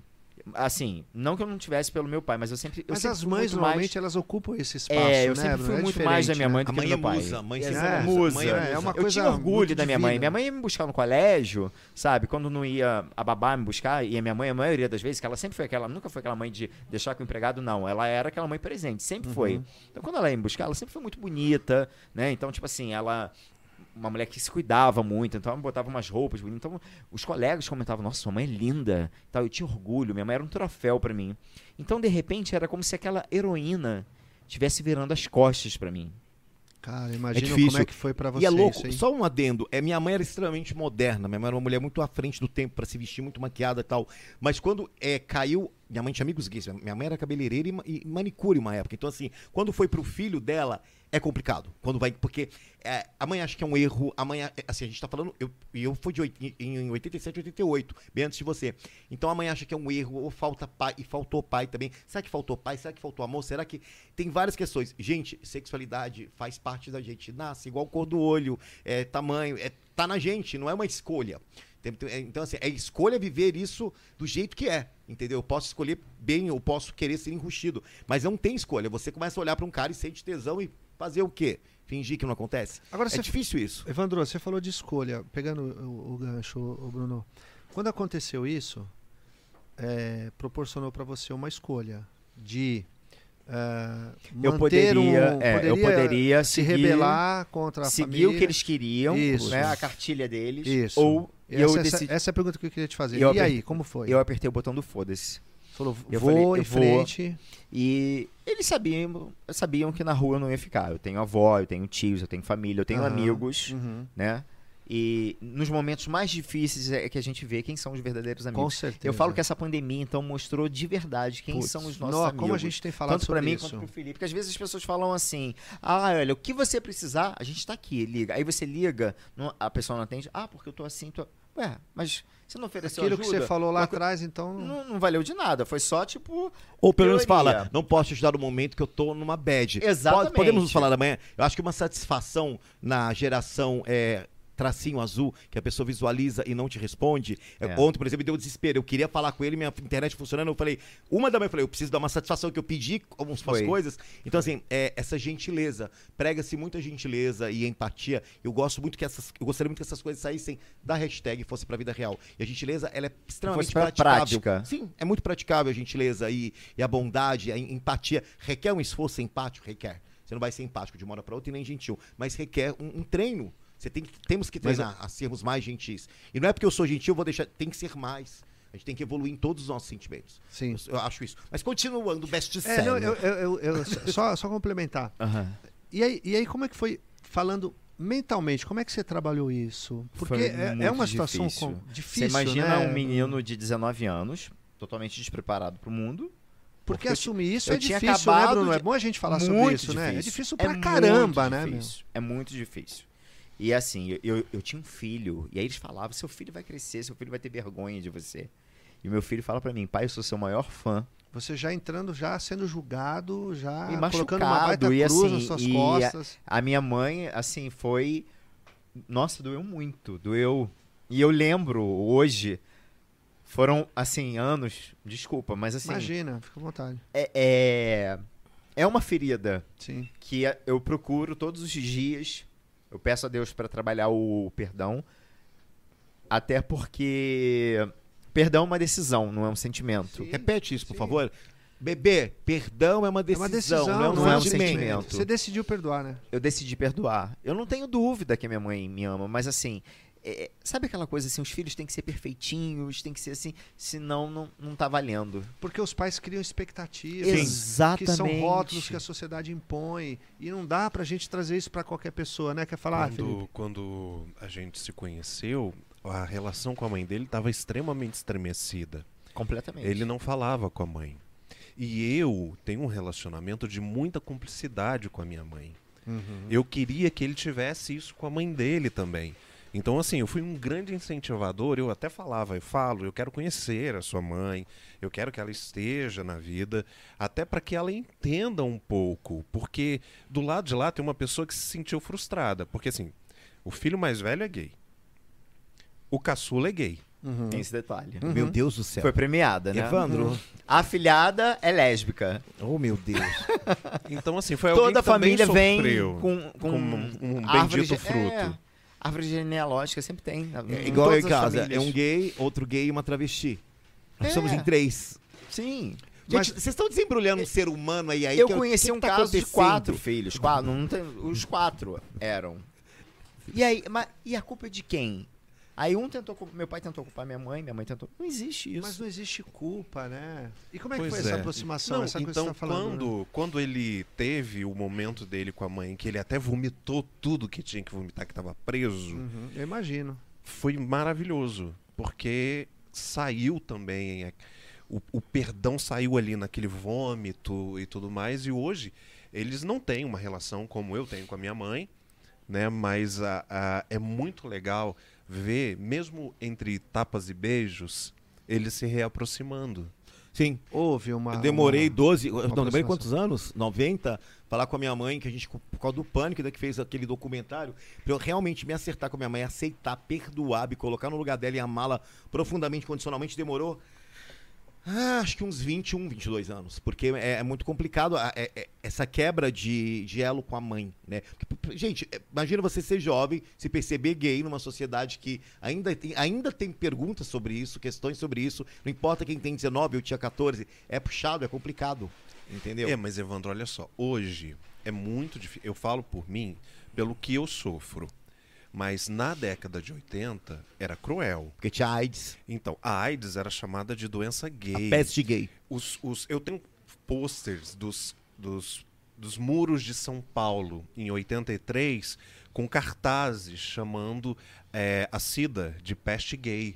Assim, não que eu não tivesse pelo meu pai, mas eu sempre. eu Mas sempre as mães, normalmente, mais... elas ocupam esse espaço, É, eu né, sempre fui É muito mais da minha né? mãe A do que mãe do é meu pai. musa, a mãe Exato. é musa. mãe é É, é musa. uma Eu coisa tinha orgulho da minha mãe. divina. Minha mãe ia me buscar no colégio, sabe? Quando não ia a babá me buscar, e a minha mãe, a maioria das vezes, que ela sempre foi aquela, nunca foi aquela mãe de deixar com o empregado, não. Ela era aquela mãe presente, sempre foi. Então, quando ela ia me buscar, ela sempre foi muito bonita, né? Então, tipo assim, ela. Uma mulher que se cuidava muito, então ela botava umas roupas bonitas. Então, os colegas comentavam: Nossa, sua mãe é linda. Tal, eu tinha orgulho, minha mãe era um troféu pra mim. Então, de repente, era como se aquela heroína estivesse virando as costas pra mim. Cara, imagina difícil. como é que foi pra você E é louco, só um adendo. É, minha mãe era extremamente moderna. Minha mãe era uma mulher muito à frente do tempo pra se vestir, muito maquiada e tal. Mas quando é, caiu. Minha mãe tinha amigos gays. Minha mãe era cabeleireira e, e manicure uma época. Então, assim, quando foi pro filho dela, é complicado. Quando vai. Porque é, a mãe acha que é um erro. A mãe. é- Assim, a gente tá falando. Eu, eu fui de oit- em 87, 88, bem antes de você. Então a mãe acha que é um erro, ou falta pai, e faltou pai também. Será que faltou pai? Será que faltou amor? Será que. Tem várias questões. Gente, sexualidade faz parte da gente. Nasce igual cor do olho, é, tamanho, é, tá na gente, não é uma escolha. É, Então, assim, é escolha viver isso do jeito que é. Entendeu? Eu posso escolher bem, eu posso querer ser enrustido. Mas não tem escolha. Você começa a olhar pra um cara e sente tesão e fazer o quê? Fingir que não acontece? Agora é difícil isso. Evandro, você falou de escolha. Pegando o, o gancho, o Bruno. Quando aconteceu isso, é, proporcionou para você uma escolha de é, Eu poderia, um, é, eu poderia se seguir- rebelar contra a seguir família. o que eles queriam, Isso. né, a cartilha deles, Isso. ou E eu essa, essa- decidi, essa é a pergunta que eu queria te fazer. Eu e aí, como foi? eu apertei o botão do foda-se. Falou, eu vou falei, em eu vou. frente. E eles sabiam, sabiam que na rua eu não ia ficar. Eu tenho avó, eu tenho tios, eu tenho família, eu tenho Aham. amigos, Uhum, né? E nos momentos mais difíceis é que a gente vê quem são os verdadeiros com amigos. certeza. Eu falo que essa pandemia então mostrou de verdade quem Putz, são os nossos nó, amigos. Como a gente tem falado tanto pra mim isso. quanto pro Felipe, porque às vezes as pessoas falam assim: "Ah, olha, o que você precisar, a gente tá aqui, liga". Aí você liga, não- a pessoa não atende: "Ah, porque eu tô assim, tô... Ué, mas você não ofereceu Aquilo que ajuda? você falou lá atrás, então... Não, não valeu de nada, foi só tipo Ou pelo menos fala, não posso te ajudar no momento que eu tô numa bad. Exatamente. Pode- Podemos nos falar amanhã? Eu acho que uma satisfação na geração é, tracinho azul, que a pessoa visualiza e não te responde. É. Ontem, por exemplo, deu desespero. Eu queria falar com ele, minha internet funcionando. Eu falei, uma da manhã, eu falei, eu preciso dar uma satisfação que eu pedi algumas coisas. Então, assim, é, essa gentileza. Prega-se muita gentileza e empatia. Eu gosto muito que essas. Eu gostaria muito que essas coisas saíssem da hashtag e fossem pra vida real. E a gentileza, ela é extremamente praticável. prática. Sim, é muito praticável a gentileza e, e a bondade, a em- empatia. Requer um esforço empático? Requer. Você não vai ser empático de uma hora para outra e nem gentil. Mas requer um, um treino. Você tem, que- temos que Mas treinar a sermos mais gentis. E não é porque eu sou gentil, eu vou deixar. Tem que ser mais. A gente tem que evoluir em todos os nossos sentimentos. Sim. Eu, eu acho isso. Mas continuando, best É, seller. não, eu, eu- eu- eu- só, só complementar. E aí, e aí, como é que foi, falando mentalmente, como é que você trabalhou isso? Porque é, é uma situação difícil. com- Você difícil, imagina né? um menino de 19 anos, totalmente despreparado pro mundo. Porque eu assumir isso eu é tinha difícil, né, Bruno? É de- bom a gente falar sobre isso, né? É difícil. difícil É pra muito caramba, né, meu? difícil. É muito difícil. E assim, eu, eu tinha um filho, e aí eles falavam: seu filho vai crescer, seu filho vai ter vergonha de você. E meu filho fala pra mim: pai, eu sou seu maior fã. Você já entrando, já sendo julgado, já E colocando uma baita e cruz assim, nas suas costas. A minha mãe, assim, foi. Nossa, doeu muito, doeu. E eu lembro hoje, foram, assim, anos, desculpa, mas assim, Imagina, fica à vontade. é, é, é uma ferida Sim. que eu procuro todos os dias. Eu peço a Deus para trabalhar o perdão, até porque perdão é uma decisão, não é um sentimento. Sim. Repete isso, por Sim. favor. Bebê, perdão é uma É decisão, uma decisão, não é um não é um sentimento. sentimento. Você decidiu perdoar, né? Eu decidi perdoar. Eu não tenho dúvida que a minha mãe me ama, mas assim, é, sabe aquela coisa assim, os filhos têm que ser perfeitinhos, tem que ser assim, senão não, não tá valendo. Porque os pais criam expectativas. Exatamente. Que são rótulos que a sociedade impõe. E não dá pra gente trazer isso pra qualquer pessoa, né? Quer falar, ah? Quando, quando a gente se conheceu, a relação com a mãe dele estava extremamente estremecida. Completamente. Ele não falava com a mãe. E eu tenho um relacionamento de muita cumplicidade com a minha mãe. Uhum. Eu queria que ele tivesse isso com a mãe dele também. Então, assim, eu fui um grande incentivador. Eu até falava, eu falo, eu quero conhecer a sua mãe, eu quero que ela esteja na vida, até para que ela entenda um pouco. Porque do lado de lá tem uma pessoa que se sentiu frustrada. Porque, assim, o filho mais velho é gay, o caçula é gay. Uhum. Tem esse detalhe. Uhum. Meu Deus do céu. Foi premiada, né? Evandro. A afilhada é lésbica. Oh, meu Deus. Então, assim, foi alguém Toda a família vem sofreu com, com, com um, um bendito ge- fruto. É, árvore genealógica sempre tem. É igual aí em casa. É famílias. um gay, outro gay e uma travesti. Nós É. somos em três. Sim. Gente, vocês estão desembrulhando um ser humano aí. aí eu que conheci que um que tá caso de quatro filhos. Quatro, não tem- os quatro eram. E aí, mas, e a culpa é de quem? Aí um tentou, culpar- meu pai tentou culpar minha mãe, minha mãe tentou. Não existe isso. Mas não existe culpa, né? E como é que Pois foi essa é. aproximação, Não, essa coisa então, que você tá falando? né? quando, quando ele teve o momento dele com a mãe, que ele até vomitou tudo que tinha que vomitar, que estava preso, Uhum, eu imagino. foi maravilhoso. Porque saiu também. é, O, o perdão saiu ali naquele vômito e tudo mais. E hoje, eles não têm uma relação como eu tenho com a minha mãe, né? Mas a, a- é muito legal ver, mesmo entre tapas e beijos, eles se reaproximando. Sim. Houve uma. Eu demorei uma- 12, não, demorei quantos anos? 90, falar com a minha mãe, que a gente, por causa do pânico, né, que fez aquele documentário, pra eu realmente me acertar com a minha mãe, aceitar, perdoar, me colocar no lugar dela e amá-la profundamente, condicionalmente, demorou. Ah, acho que uns 21, 22 anos. Porque é, é muito complicado a- é- é- essa quebra de, de elo com a mãe, né? Porque, gente, é, imagina você ser jovem, se perceber gay numa sociedade que ainda tem, ainda tem perguntas sobre isso, questões sobre isso. Não importa quem tem 19 ou tinha 14. É puxado, é complicado. Entendeu? É, mas Evandro, olha só, hoje é muito difícil. Eu falo por mim, pelo que eu sofro. Mas na década de 80 era cruel. Porque tinha AIDS, Então, a AIDS era chamada de doença gay. a peste gay. Os, os, eu tenho posters dos, dos, dos muros de São Paulo em 83 com cartazes chamando é, a SIDA de peste gay.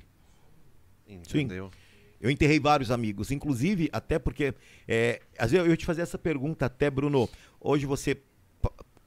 Entendeu? Eu enterrei vários amigos, inclusive, até porque. É, às vezes eu ia te fazer essa pergunta até, Bruno. Hoje você,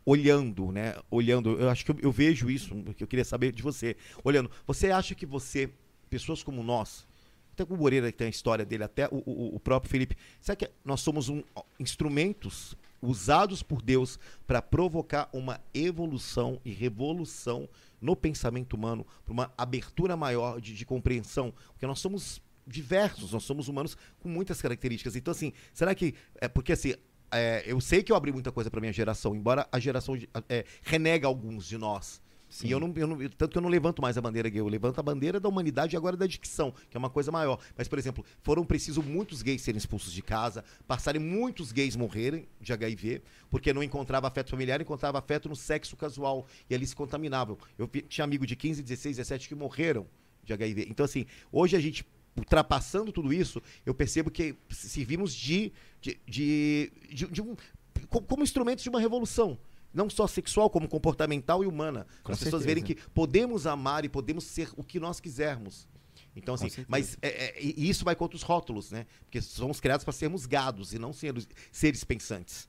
olhando, né? Olhando, eu acho que eu, eu vejo isso, que eu queria saber de você. Olhando, você acha que você, pessoas como nós, até o Moreira que tem a história dele, até o, o- o próprio Felipe, será que nós somos um, instrumentos usados por Deus para provocar uma evolução e revolução no pensamento humano, para uma abertura maior de, de compreensão? Porque nós somos diversos, nós somos humanos com muitas características. Então, assim, será que. É porque assim. É, eu sei que eu abri muita coisa para minha geração, embora a geração é, renega alguns de nós. E eu não, eu não- tanto que eu não levanto mais a bandeira gay, eu levanto a bandeira da humanidade e agora da dicção, que é uma coisa maior. Mas, por exemplo, foram preciso muitos gays serem expulsos de casa, passarem muitos gays morrerem de HIV, porque não encontrava afeto familiar, encontrava afeto no sexo casual, e ali se contaminavam. Eu tinha amigo de 15, 16, 17 que morreram de HIV. Então, assim, hoje a gente, ultrapassando tudo isso, eu percebo que servimos de, de, de, de- de um, co- como instrumentos de uma revolução. Não só sexual, como comportamental e humana. Para as pessoas verem que podemos amar e podemos ser o que nós quisermos. Então, assim, mas é- é- e isso vai contra os rótulos, né? Porque somos criados para sermos gados e não seres, seres pensantes.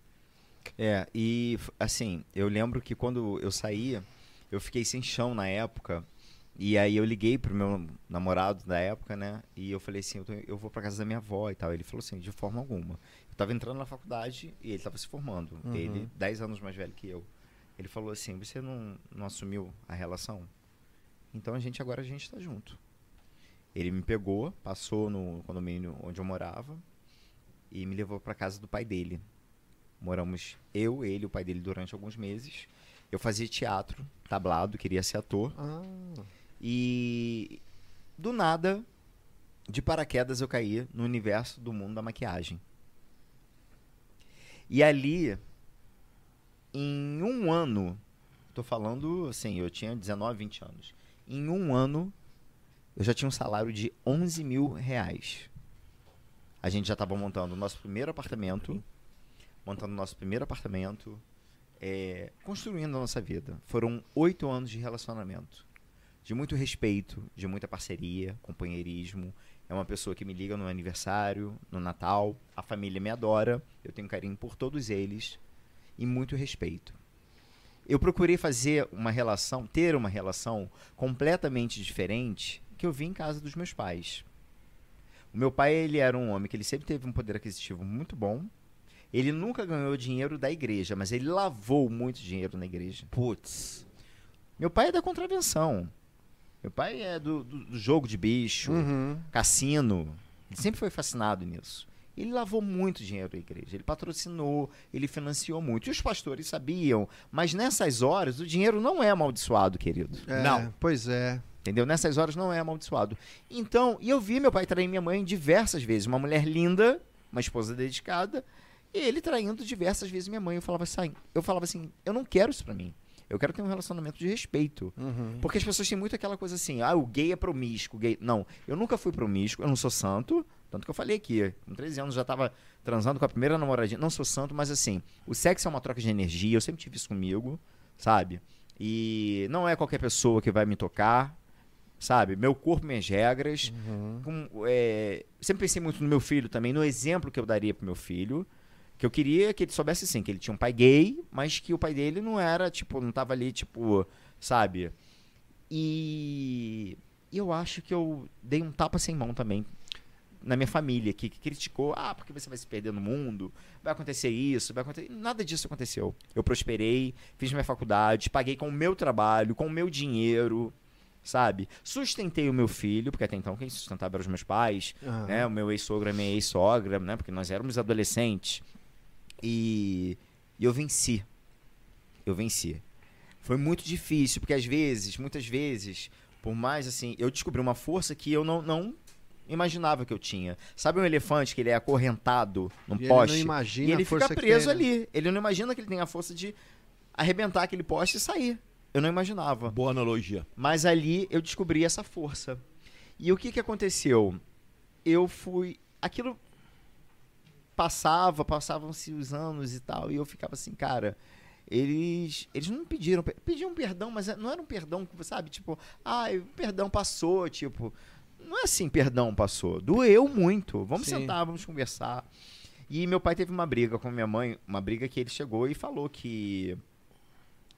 É, e assim, eu lembro que quando eu saía, eu fiquei sem chão na época. E aí eu liguei pro meu namorado da época, né? E eu falei assim, eu, tô- eu vou pra casa da minha avó e tal. Ele falou assim, de forma alguma. Eu tava entrando na faculdade e ele tava se formando. Uhum. Ele, 10 anos mais velho que eu. Ele falou assim, você não, não assumiu a relação? Então a gente agora a gente tá junto. Ele me pegou, passou no condomínio onde eu morava e me levou pra casa do pai dele. Moramos eu, ele e o pai dele durante alguns meses. Eu fazia teatro, tablado, queria ser ator. Ah, E do nada, de paraquedas, eu caí no universo do mundo da maquiagem. E ali, em um ano, tô falando assim, eu tinha 19, 20 anos. Em um ano, eu já tinha um salário de 11 mil reais. A gente já estava montando o nosso primeiro apartamento, montando o nosso primeiro apartamento, é, construindo a nossa vida. Foram oito anos de relacionamento, de muito respeito, de muita parceria, companheirismo. É uma pessoa que me liga no aniversário, no Natal, a família me adora, eu tenho carinho por todos eles e muito respeito. Eu procurei fazer uma relação, ter uma relação completamente diferente que eu vi em casa dos meus pais. O meu pai, ele era um homem que ele sempre teve um poder aquisitivo muito bom. Ele nunca ganhou dinheiro da igreja, mas ele lavou muito dinheiro na igreja. Putz. Meu pai é da contravenção. Meu pai é do, do, do jogo de bicho, Uhum. cassino. Ele sempre foi fascinado nisso. Ele lavou muito dinheiro da igreja. Ele patrocinou, ele financiou muito. E os pastores sabiam. Mas nessas horas, o dinheiro não é amaldiçoado, querido. É, Não. Pois é. Entendeu? Nessas horas não é amaldiçoado. Então, e eu vi meu pai trair minha mãe diversas vezes. Uma mulher linda, uma esposa dedicada, e ele traindo diversas vezes minha mãe. Eu falava assim, eu falava assim, eu não quero isso pra mim. Eu quero ter um relacionamento de respeito. Uhum. Porque as pessoas têm muito aquela coisa assim, ah, o gay é promíscuo, gay. Não, eu nunca fui promíscuo, eu não sou santo. Tanto que eu falei aqui, com 13 anos já tava transando com a primeira namoradinha. Não sou santo, mas assim, o sexo é uma troca de energia, eu sempre tive isso comigo, sabe? E não é qualquer pessoa que vai me tocar, sabe? Meu corpo, minhas regras. Uhum. Com, é, sempre pensei muito no meu filho também, no exemplo que eu daria pro meu filho. Que eu queria que ele soubesse assim, que ele tinha um pai gay, mas que o pai dele não era, tipo, não tava ali, tipo, sabe? E eu acho que eu dei um tapa sem mão também na minha família, que, que criticou, ah, porque você vai se perder no mundo, vai acontecer isso, vai acontecer. Nada disso aconteceu. Eu prosperei, fiz minha faculdade, paguei com o meu trabalho, com o meu dinheiro, sabe? Sustentei o meu filho, porque até então quem sustentava eram os meus pais, né? O meu ex-sogro e a minha ex-sogra, né? Porque nós éramos adolescentes. E, e eu venci. Eu venci. Foi muito difícil, porque às vezes, muitas vezes, por mais assim, eu descobri uma força que eu não, não imaginava que eu tinha. Sabe um elefante que ele é acorrentado num E ele poste? não imagina e ele a força fica preso tem, né? ali. Ele não imagina que ele tem a força de arrebentar aquele poste e sair. Eu não imaginava. Boa analogia. Mas ali eu descobri essa força. E o que que aconteceu? Eu fui. Aquilo passava, passavam-se os anos e tal, e eu ficava assim, cara. Eles, eles não pediram, pe- pediam perdão, mas não era um perdão, sabe? Tipo, ah, perdão passou, tipo, não é assim, perdão passou. Doeu muito. Vamos Sim. sentar, vamos conversar. E meu pai teve uma briga com minha mãe, uma briga que ele chegou e falou que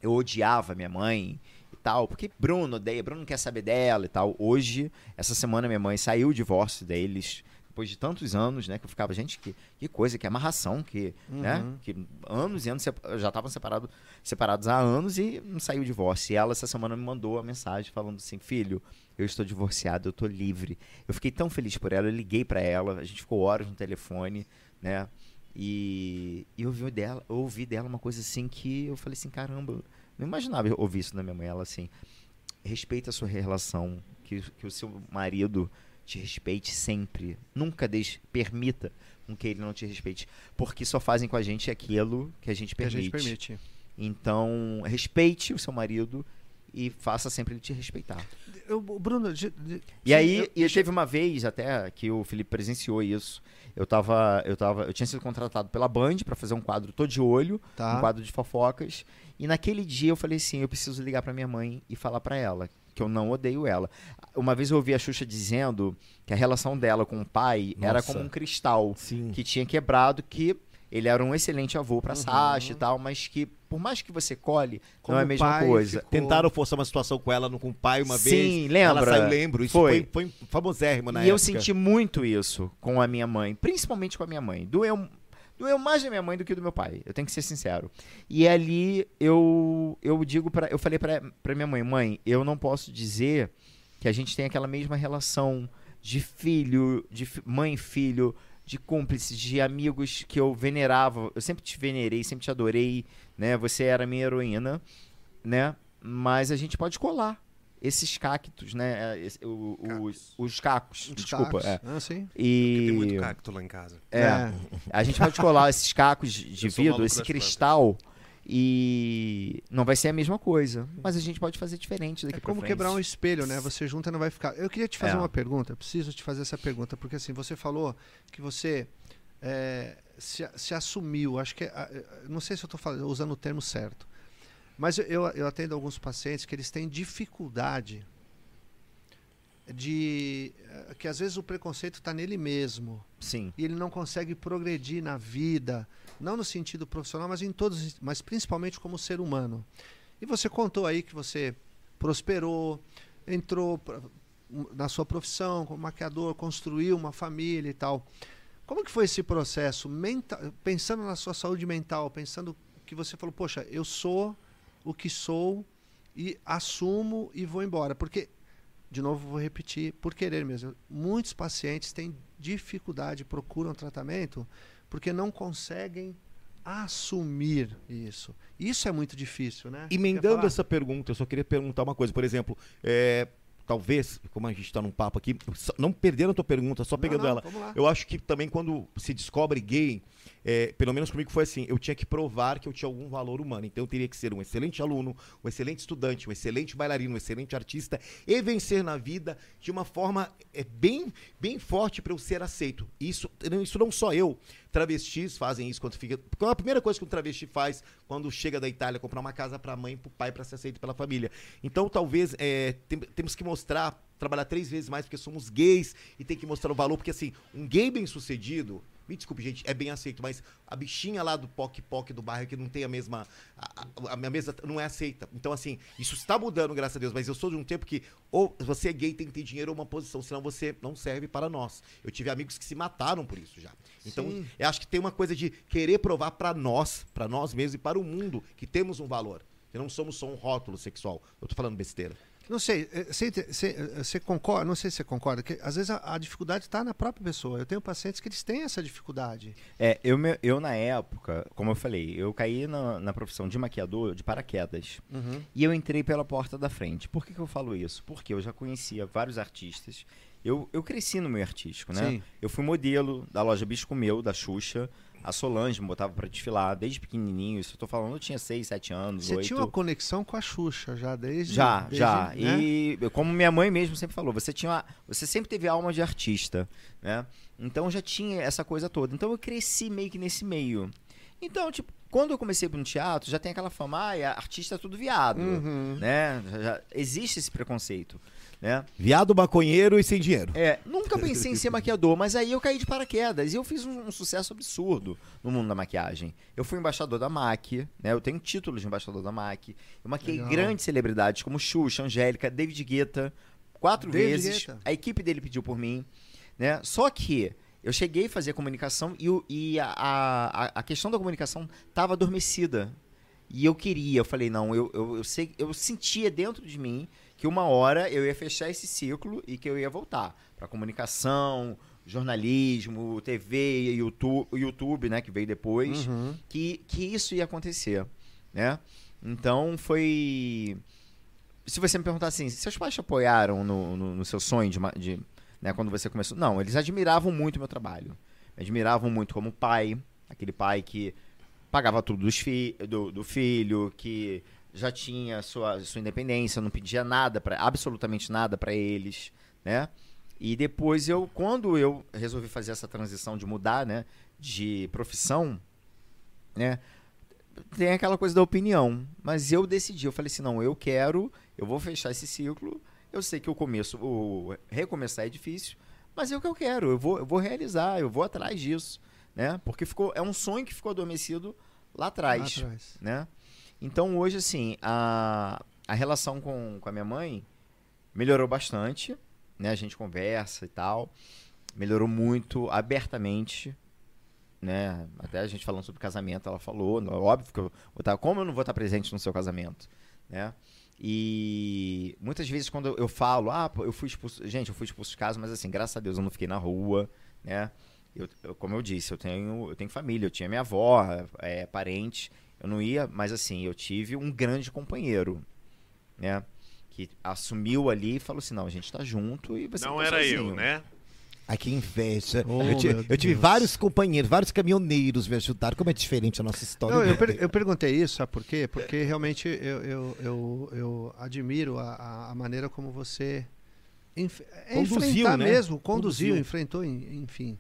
eu odiava minha mãe e tal, porque Bruno odeia, Bruno não quer saber dela e tal. Hoje, essa semana minha mãe saiu o divórcio deles, depois de tantos anos, né, que eu ficava, gente, que, que coisa, que amarração, que, né, Uhum. que anos e anos, já estavam separados, separados há anos e não saiu o divórcio. E ela essa semana me mandou a mensagem falando assim, filho, eu estou divorciado, eu estou livre. Eu fiquei tão feliz por ela, eu liguei para ela, a gente ficou horas no telefone, né, e, e eu ouvi dela, eu ouvi dela uma coisa assim que eu falei assim, caramba, não imaginava ouvir isso da minha mãe. Ela assim, respeita a sua relação, que, que o seu marido te respeite sempre. Nunca deixe, permita com que ele não te respeite. Porque só fazem com a gente aquilo que a gente Que a permite. gente permite. Então, respeite o seu marido e faça sempre ele te respeitar. Eu, Bruno, de- de- E aí, eu- e teve uma vez até que o Felipe presenciou isso. Eu tava, eu tava, eu tinha sido contratado pela Band pra fazer um quadro Tô de Olho, Tá. um quadro de fofocas. E naquele dia eu falei assim, eu preciso ligar pra minha mãe e falar pra ela que eu não odeio ela. Uma vez eu ouvi a Xuxa dizendo que a relação dela com o pai era Nossa. como um cristal Sim. que tinha quebrado, que ele era um excelente avô pra Uhum. Sasha e tal, mas que por mais que você colhe, Como não é a mesma coisa. ficou- Tentaram forçar uma situação com ela, com o pai uma Sim, vez. lembra? Ela saiu, lembro. Isso Foi. foi, foi famosérrimo na e eu época. senti muito isso com a minha mãe, principalmente com a minha mãe. Doeu, doeu mais da minha mãe do que do meu pai, eu tenho que ser sincero. E ali eu eu digo para eu falei pra minha mãe, mãe, eu não posso dizer que a gente tem aquela mesma relação de filho, de mãe filho, de cúmplices, de amigos que eu venerava. Eu sempre te venerei, sempre te adorei, né? Você era minha heroína, né? Mas a gente pode colar esses cactos, né? Esse- o- o- Cacos. os cacos, Os desculpa. cacos. é. Ah, sim. Porque tem muito E cacto lá em casa. é, a gente pode colar esses cacos de vidro, esse cristal, E não vai ser a mesma coisa, mas a gente pode fazer diferente daqui É pra como frente. quebrar um espelho, né? Você junta e não vai ficar. Eu queria te fazer É. uma pergunta, preciso te fazer essa pergunta, porque assim, você falou que você é, se, se assumiu, acho que. é, eh, Não sei se eu estou usando o termo certo, mas eu, eu, atendo alguns pacientes que eles têm dificuldade de. eh, que às vezes o preconceito está nele mesmo Sim. e ele não consegue progredir na vida, não no sentido profissional, mas em todos, mas principalmente como ser humano. E você contou aí que você prosperou, entrou pra- na sua profissão como maquiador, construiu uma família e tal. Como que foi esse processo, menta- pensando na sua saúde mental, pensando que você falou, poxa, eu sou o que sou e assumo e vou embora, porque de novo vou repetir, por querer mesmo. Muitos pacientes têm dificuldade, procuram tratamento porque não conseguem assumir isso. Isso é muito difícil, né? Emendando essa pergunta, eu só queria perguntar uma coisa. Por exemplo, é, talvez, como a gente está num papo aqui, não perdendo a tua pergunta, só Não, pegando não, ela. Vamos lá. Eu acho que também quando se descobre gay, é, pelo menos comigo foi assim, eu tinha que provar que eu tinha algum valor humano. Então eu teria que ser um excelente aluno, um excelente estudante, um excelente bailarino, um excelente artista e vencer na vida de uma forma é, bem, bem forte para eu ser aceito. Isso, isso não só eu. Travestis fazem isso quando fica. Porque é a primeira coisa que um travesti faz quando chega da Itália, comprar uma casa para a mãe para o pai para ser aceito pela família. Então talvez é, tem- temos que mostrar, trabalhar três vezes mais porque somos gays e tem que mostrar o valor, porque assim, um gay bem sucedido. Me desculpe, gente, é bem aceito, mas a bichinha lá do POC-POC do bairro que não tem a mesma. A, a- a minha mesa não é aceita. Então, assim, isso está mudando, graças a Deus, mas eu sou de um tempo que ou você é gay tem que ter dinheiro ou uma posição, senão você não serve para nós. Eu tive amigos que se mataram por isso já. Então, Sim. eu acho que tem uma coisa de querer provar para nós, para nós mesmos e para o mundo, que temos um valor. Que não somos só um rótulo sexual. Eu tô falando besteira. Não sei, eh, você, eh, você concorda? Não sei se você concorda, que às vezes a, a dificuldade está na própria pessoa. Eu tenho pacientes que eles têm essa dificuldade. É, eu, eu na época, como eu falei, eu caí na, na profissão de maquiador de paraquedas. E eu entrei pela porta da frente. Por que, que eu falo isso? Porque eu já conhecia vários artistas. Eu, eu cresci no meio artístico, né? Sim. Eu fui modelo da loja Bisco Meu, da Xuxa. A Solange me botava pra desfilar desde pequenininho. Isso eu tô falando, eu tinha 6, 7 anos, Você 8. tinha uma conexão com a Xuxa já desde. Já, desde, já. né? E como minha mãe mesmo sempre falou, você tinha, uma- você sempre teve alma de artista, né? Então já tinha essa coisa toda. Então eu cresci meio que nesse meio. Então, tipo, quando eu comecei no teatro, já tem aquela fama, ah, artista é tudo viado, Uhum. né? Já- já existe esse preconceito, né? Viado, maconheiro e sem dinheiro. É, nunca pensei em ser maquiador, mas aí eu caí de paraquedas e eu fiz um, um sucesso absurdo no mundo da maquiagem. Eu fui embaixador da MAC, né? Eu tenho título de embaixador da MAC. Eu maquiei Legal. grandes celebridades como Xuxa, Angélica, David Guetta, quatro David vezes. Guetta. A equipe dele pediu por mim, né? Só que eu cheguei a fazer comunicação e, e a, a, a questão da comunicação estava adormecida. E eu queria, eu falei, não, eu, eu, eu, sei, eu sentia dentro de mim que uma hora eu ia fechar esse ciclo e que eu ia voltar para comunicação, jornalismo, TV, YouTube, YouTube, né, que veio depois, Uhum. que, que isso ia acontecer, né? Então foi... Se você me perguntar assim, seus pais te apoiaram no, no, no seu sonho de, de né, quando você começou? Não, eles admiravam muito o meu trabalho. Me admiravam muito como pai, aquele pai que pagava tudo dos fi do, do filho, que já tinha sua, sua independência, não pedia nada para absolutamente nada para eles, né? E depois eu, quando eu resolvi fazer essa transição de mudar, né, de profissão, né, tem aquela coisa da opinião, mas eu decidi, eu falei assim, não, eu quero, eu vou fechar esse ciclo. Eu sei que o começo, o recomeçar é difícil, mas é o que eu quero, eu vou, eu vou realizar, eu vou atrás disso, né? Porque ficou, é um sonho que ficou adormecido lá atrás Lá atrás. né? Então hoje, assim, a, a relação com, com a minha mãe melhorou bastante, né? A gente conversa e tal. Melhorou muito, abertamente, né? Até a gente falando sobre casamento, ela falou, óbvio que eu vou estar, como eu não vou estar presente no seu casamento, né? E muitas vezes quando eu falo, ah, eu fui expulso, gente, eu fui expulso de casa, mas assim, graças a Deus eu não fiquei na rua, né? Eu, eu- como eu disse, eu tenho, eu tenho família, eu tinha minha avó, é, parente, eu não ia, mas assim, eu tive um grande companheiro, né? Que assumiu ali e falou assim, não, a gente tá junto e você Não tá era sozinho. eu, né? Ai, que inveja. Oh, eu, ti- meu eu tive vários companheiros, vários caminhoneiros me ajudaram. Como é diferente a nossa história. Não, eu, né? per- eu perguntei isso, sabe por quê? Porque realmente eu, eu, eu, eu admiro a, a- maneira como você enf- é Conduziu, enfrentar né? mesmo, conduziu, Conduziu. enfrentou, en- enfim.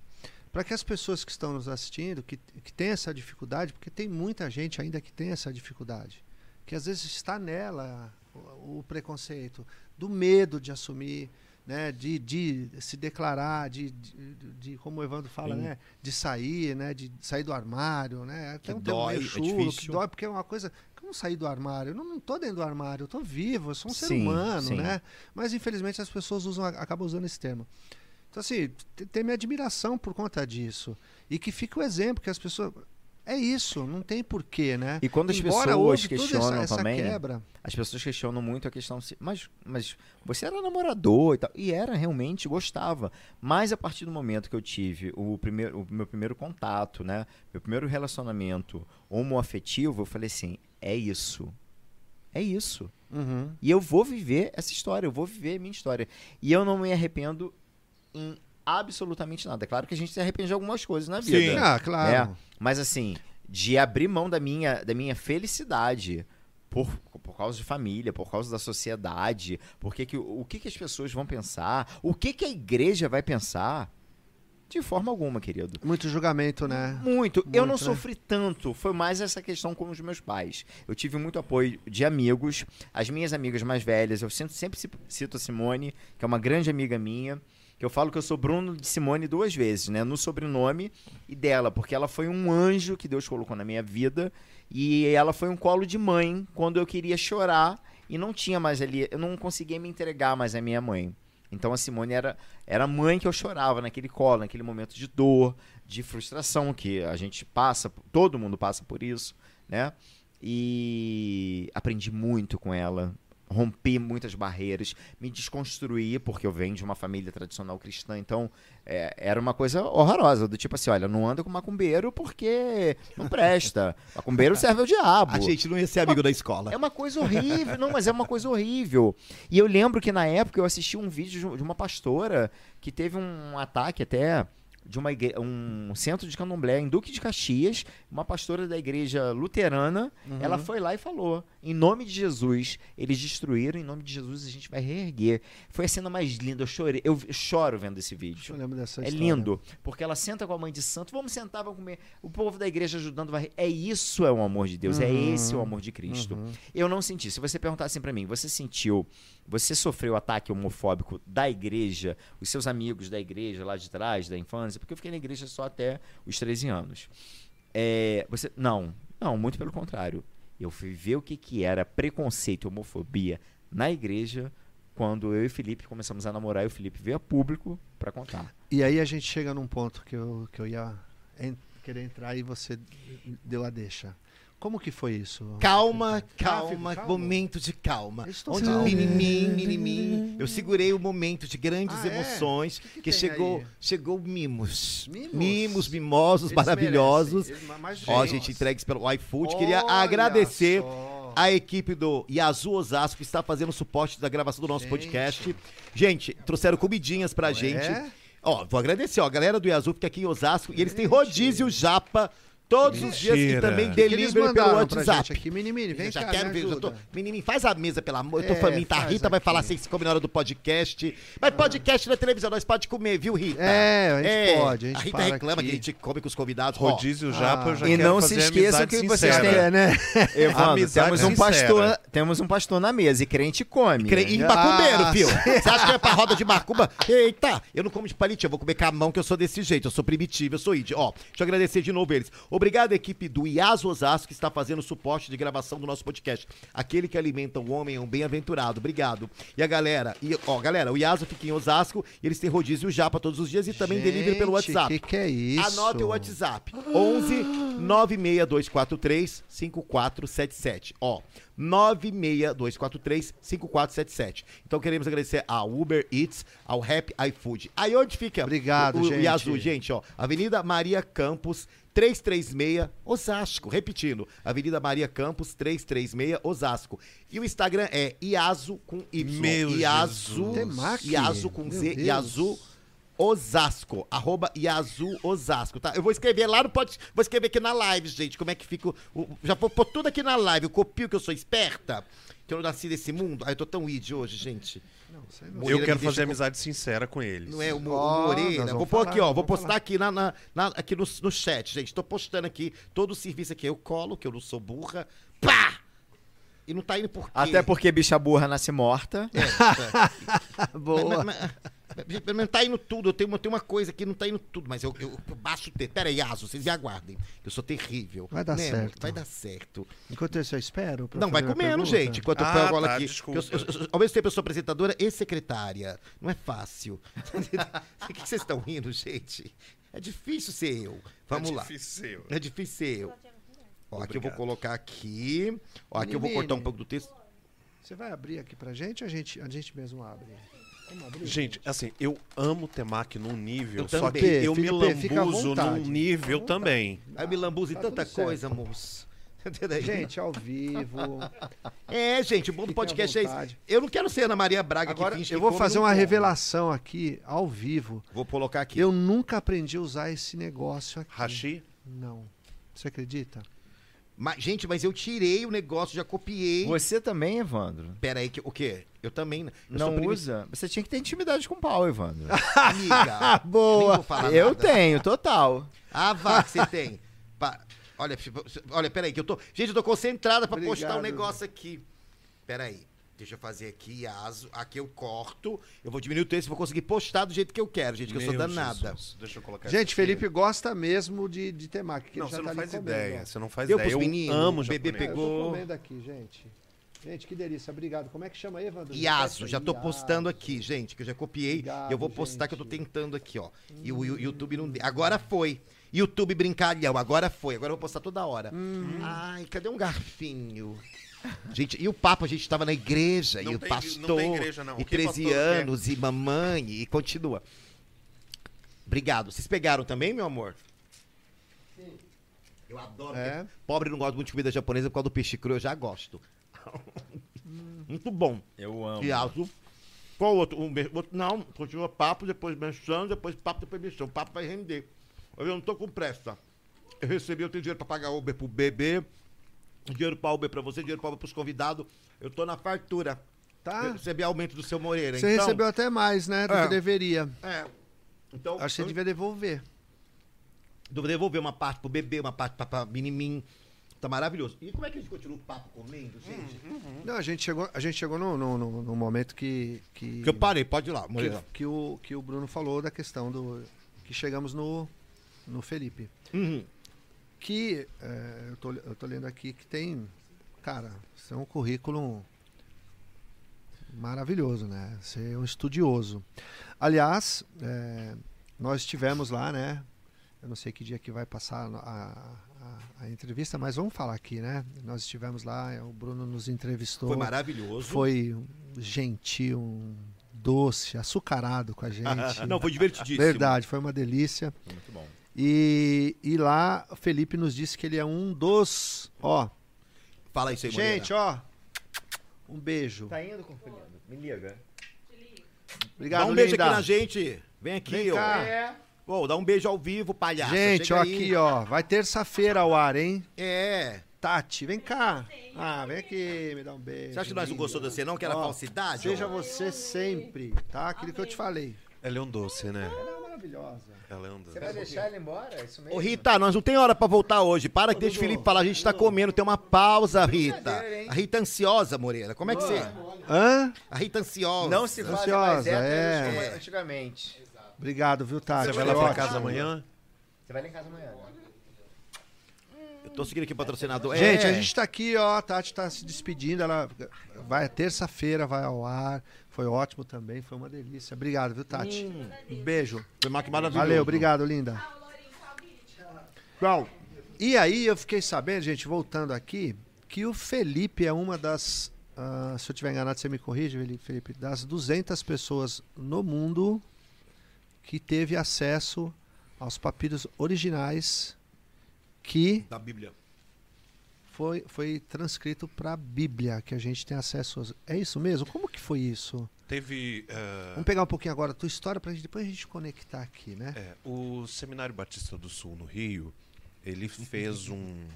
Para que as pessoas que estão nos assistindo, que, que têm essa dificuldade, porque tem muita gente ainda que tem essa dificuldade, que às vezes está nela o, o preconceito, do medo de assumir, né, de, de se declarar, de, de, de- como o Evandro fala, Sim. né, de sair, né, de sair do armário, né, Que tem um termo dói, meio é chulo, que dói, porque é uma coisa, como sair do armário? Eu não, não tô dentro do armário, eu tô vivo, eu sou um ser Sim, humano, sim. né, mas infelizmente as pessoas usam, acabam usando esse termo. Então assim, te- tem minha admiração por conta disso, e que fica o exemplo que as pessoas... É isso, não tem porquê, né? E quando as Embora pessoas questionam essa, essa também, quebra, as pessoas questionam muito a questão se, mas, mas você era namorador e tal, e era realmente gostava. Mas a partir do momento que eu tive o primeiro, o meu primeiro contato, né, meu primeiro relacionamento homoafetivo, eu falei assim, é isso, é isso. Uhum. E eu vou viver essa história, eu vou viver a minha história. E eu não me arrependo em absolutamente nada. É Claro que a gente se arrepende de algumas coisas na vida. Sim. Ah, claro. Mas assim, de abrir mão da minha, da minha felicidade por, por causa de família, por causa da sociedade, porque que, o que, que as pessoas vão pensar, o que, que a igreja vai pensar. De forma alguma, querido. Muito julgamento, né? Muito. Eu não Muito, né? sofri tanto. Foi mais essa questão com os meus pais. Eu tive muito apoio de amigos. As minhas amigas mais velhas, eu sempre, sempre ci- cito a Simone, que é uma grande amiga minha. Que eu falo que eu sou Bruno de Simone duas vezes, né? No sobrenome e dela, porque ela foi um anjo que Deus colocou na minha vida. E ela foi um colo de mãe quando eu queria chorar e não tinha mais ali. Eu não conseguia me entregar mais à minha mãe. Então a Simone era, era a mãe que eu chorava naquele colo, naquele momento de dor, de frustração que a gente passa, todo mundo passa por isso, né? E aprendi muito com ela, rompi muitas barreiras, me desconstruí, porque eu venho de uma família tradicional cristã, então é, era uma coisa horrorosa, do tipo assim, olha, não anda com macumbeiro porque não presta, macumbeiro serve ao diabo. A gente não ia ser amigo da escola. É uma coisa horrível, não, mas é uma coisa horrível. E eu lembro que na época eu assisti um vídeo de- uma pastora que teve um ataque até de uma igre- um centro de candomblé em Duque de Caxias, uma pastora da igreja luterana, ela foi lá e falou: em nome de Jesus, eles destruíram, em nome de Jesus a gente vai reerguer. Foi a cena mais linda, eu chorei, eu choro vendo esse vídeo. Eu lembro dessa É história. lindo, porque ela senta com a mãe de santo, vamos sentar, vamos comer. O povo da igreja ajudando, vai. É isso é o amor de Deus, é Uhum. esse o amor de Cristo. Eu não senti. Se você perguntar assim pra mim, você sentiu, você sofreu ataque homofóbico da igreja, os seus amigos da igreja lá de trás, da infância, porque eu fiquei na igreja só até os 13 anos. É, você não, não, muito pelo contrário. Eu fui ver o que que era preconceito e homofobia na igreja quando eu e Felipe começamos a namorar e o Felipe veio a público pra contar. E aí a gente chega num ponto que eu, que eu ia en- querer entrar e você deu a deixa. Como que foi isso? Calma, calma, momento de calma. Eu estou Onde mimimi, mimimi. Eu segurei o momento de grandes Ah, é? emoções, O que que que chegou, aí? chegou mimos. Mimos? Mimos, mimosos, Eles maravilhosos. eles- Ó, gente. gente, entregues pelo iFood. Queria Olha agradecer só. a equipe do Yazoo Osasco que está fazendo suporte da gravação do nosso Gente. podcast. Gente, trouxeram comidinhas pra gente. É? Ó, vou agradecer, ó, a galera do Yazoo fica aqui em Osasco e eles têm rodízio japa todos os dias e Mentira. também delivery pelo WhatsApp. aqui? Mini, mini, vem Eu já cá, quero ver, eu tô... ajuda. Menininho, faz a mesa, pelo amor. Eu tô É, faminta. A Rita vai aqui. falar sem se comer na hora do podcast. Mas podcast na televisão, nós pode comer, viu, Rita? É, a gente pode, a gente Rita para reclama aqui. que a gente come com os convidados. Rodízio japa, eu já E quero não se fazer esqueçam que vocês sincera. É, né? Evandro, Amizade temos um, pastor, temos um pastor na mesa e crente come. Cre... E Ah, macumbeiro, fio. sim. Você acha que é pra roda de macumba? Eita, eu não como de palitinho, eu vou comer com a mão que eu sou desse jeito. Eu sou primitivo, eu sou id. Ó, deixa eu agradecer de novo eles. Obrigado, equipe do Iaso Osasco, que está fazendo o suporte de gravação do nosso podcast. Aquele que alimenta o homem é um bem-aventurado. Obrigado. E a galera, e, ó, galera, o Iaso fica em Osasco e eles têm rodízio japa todos os dias e também delivery pelo Gente, WhatsApp. que que é isso? Anote o WhatsApp. 11 96243 5477. Ó, 96243 5477. Então queremos agradecer ao Uber Eats, ao Rap iFood. Aí onde fica? Obrigado, o, o gente. Yazoo, gente, ó. Avenida Maria Campos, 336, Osasco. Repetindo, Avenida Maria Campos, 336, Osasco. E o Instagram é Iaso com Y. Meu. Temaki. Iaso com Meu Z, Deus. Osasco, arroba Yazu Osasco, tá? Eu vou escrever lá no pod, vou escrever aqui na live, gente, como é que fica o, já vou pôr tudo aqui na live, eu copio que eu sou esperta, que eu não nasci nesse mundo. Ai, eu tô tão id hoje, gente. Não, Eu quero fazer com- amizade sincera com eles. Não é o, Mo- Ó, o Moreira. Vou pôr aqui, ó. Vou postar falar. aqui na, na- na- aqui no, no chat, gente. Tô postando aqui todo o serviço aqui. Eu colo, que eu não sou burra. Pá! E não tá indo por quê? Até porque bicha burra nasce morta. Boa. Mas, mas- mas- mas não tá indo tudo. Eu tenho, eu tenho uma coisa que não tá indo tudo, mas eu, eu, eu baixo o texto. Pera aí, Aso, vocês me aguardem. Eu sou terrível. Vai dar Né, certo. Vai dar certo. Enquanto isso, eu espero. Não, vai comendo, gente, enquanto eu Ah, pego a bola tá, aqui. desculpa. Eu- eu- eu- ao mesmo tempo eu sou apresentadora e secretária. Não é fácil. O que vocês estão rindo, gente? É difícil ser eu. Vamos é lá. Difícil. É difícil ser eu. Ó, aqui eu vou colocar aqui. Ó, aqui eu vou cortar um pouco do texto. Você vai abrir aqui pra gente ou a gente, a gente mesmo abre? Gente, assim, eu amo Temaki num nível, Eu só também. que eu me Felipe, fica à lambuzo vontade. num nível Fica à também. Aí eu me lambuzo em Tá tanta tudo certo. coisa, moço. Entendeu? Gente, ao vivo. É, gente, o bom do Fiquem podcast é isso. vontade. Eu não quero ser Ana Maria Braga Agora, que finge eu vou come, fazer não uma come. revelação aqui, ao vivo. Vou colocar aqui. Eu nunca aprendi a usar esse negócio aqui. Hashi? Não. Você acredita? Mas, gente, mas eu tirei o negócio, já copiei. Você também, Evandro? Pera aí, que, o quê? Eu também. Eu não primi- usa? Você tinha que ter intimidade com o pau, Evandro. Amiga. Boa. nem vou falar eu nada. tenho, total. Ah, vá, que você tem. Pa- Olha, olha, peraí, que eu tô. Gente, eu tô concentrada pra postar um Obrigado. negócio aqui. Peraí. Deixa eu fazer aqui, aso. Aqui eu corto. Eu vou diminuir o texto e vou conseguir postar do jeito que eu quero, gente, que eu sou Meu danada. Jesus. Deixa eu colocar Gente. Felipe gosta mesmo de, de que Não, você tá não ali faz ideia. ó. Você não faz Deu ideia. Eu meninos, amo o bebê japonês. Eu pegou. tô comendo aqui, gente. Gente, que delícia. Obrigado. Como é que chama aí, Evandro? Iaso, já tô Iaso. postando aqui, gente, que eu já copiei. Obrigado, eu vou postar que eu tô gente. tentando aqui, ó. E o, o YouTube não. Agora foi. YouTube brincalhão, agora foi. Agora eu vou postar toda hora. Uhum. Ai, cadê um garfinho? Gente, e o papo, a gente tava na igreja, Não e o tem- pastor, não tem igreja, não. e O que 13 pastor quer? anos, e mamãe, e continua. Obrigado. Vocês pegaram também, meu amor? Eu adoro. É. Pobre não gosta muito de comida japonesa por causa do peixe cru, eu já gosto. muito bom. Eu amo. E alto. Qual outro? Um outro? Não, continua papo, depois menção, depois papo, depois menção. O papo vai render. Eu não tô com pressa. Eu recebi, eu tenho dinheiro pra pagar Uber pro bebê, dinheiro pra Uber pra você, dinheiro pra Uber pros convidados. Eu tô na fartura. Tá? Eu recebi aumento do seu Moreira. Você então, recebeu até mais, né? Do É. que deveria. É. Então, Acho que você eu devia devolver. devo devolver uma parte pro bebê, uma parte pra, pra menininho. Tá maravilhoso. E como é que a gente continua o papo comendo, gente? Não, a gente chegou, a gente chegou num no, no, no momento que. Que, Que eu parei, pode ir lá, que, Moreira. que o, que o Bruno falou da questão do. Que chegamos no, no Felipe. Uhum. Que é, eu, tô, eu tô lendo aqui que tem. Cara, isso é um currículo maravilhoso, né? Você é um estudioso. Aliás, é, nós estivemos lá, né? Eu não sei que dia que vai passar a, a, a entrevista, mas vamos falar aqui, né? Nós estivemos lá, o Bruno nos entrevistou. Foi maravilhoso. Foi gentil, um doce, açucarado com a gente. Não, foi divertidíssimo. Verdade, foi uma delícia. Muito bom. E, e lá o Felipe nos disse que ele é um dos. Ó, Fala isso aí, Moreira. gente, ó. Um beijo. Tá indo, conferindo. Me liga. Obrigado, dá um beijo linda. aqui na gente. Vem aqui, Vem ó. cá. É. Ô, dá um beijo ao vivo, palhaço. Gente, Chega ó, aí. aqui, ó. Vai terça-feira ao ar, hein? É. Tati, vem cá. Ah, vem aqui, me dá um beijo. Você acha que nós não gostou de você, não? Que era Ó, falsidade? Seja ó? você sempre, tá? Aquilo que eu te falei. Ela é um doce, né? Ela é maravilhosa. Ela é. Você vai deixar ele embora? É isso mesmo? Ô, Rita, nós não tem hora pra voltar hoje. Para que deixa o. Felipe falar. A gente tá comendo, tem uma pausa, Rita. A Rita ansiosa, Moreira. Como é que você. Hã? A Rita ansiosa. Não se faz Ansiosa, mais héteros é. como antigamente. Obrigado, viu, Tati? Você vai lá pra ótimo. casa amanhã? Você vai lá em casa amanhã, né? Eu tô seguindo aqui o patrocinador. Gente, É. a gente tá aqui, ó. A Tati tá se despedindo. Ela vai terça-feira, vai ao ar. Foi ótimo também, foi uma delícia. Obrigado, viu, Tati? Hum. Um beijo. Foi mais que maravilhoso. Valeu, obrigado, linda. Bom, e aí eu fiquei sabendo, gente, voltando aqui, que o Felipe é uma das, ah, se eu tiver enganado, você me corrige, Felipe, Felipe, das 200 pessoas no mundo que teve acesso aos papiros originais que Da Bíblia. Foi, foi transcrito para a Bíblia, que a gente tem acesso. aos- É isso mesmo? Como que foi isso? Teve. eh, Vamos pegar um pouquinho agora a tua história para depois a gente conectar aqui, né? É, o Seminário Batista do Sul, no Rio, ele fez um,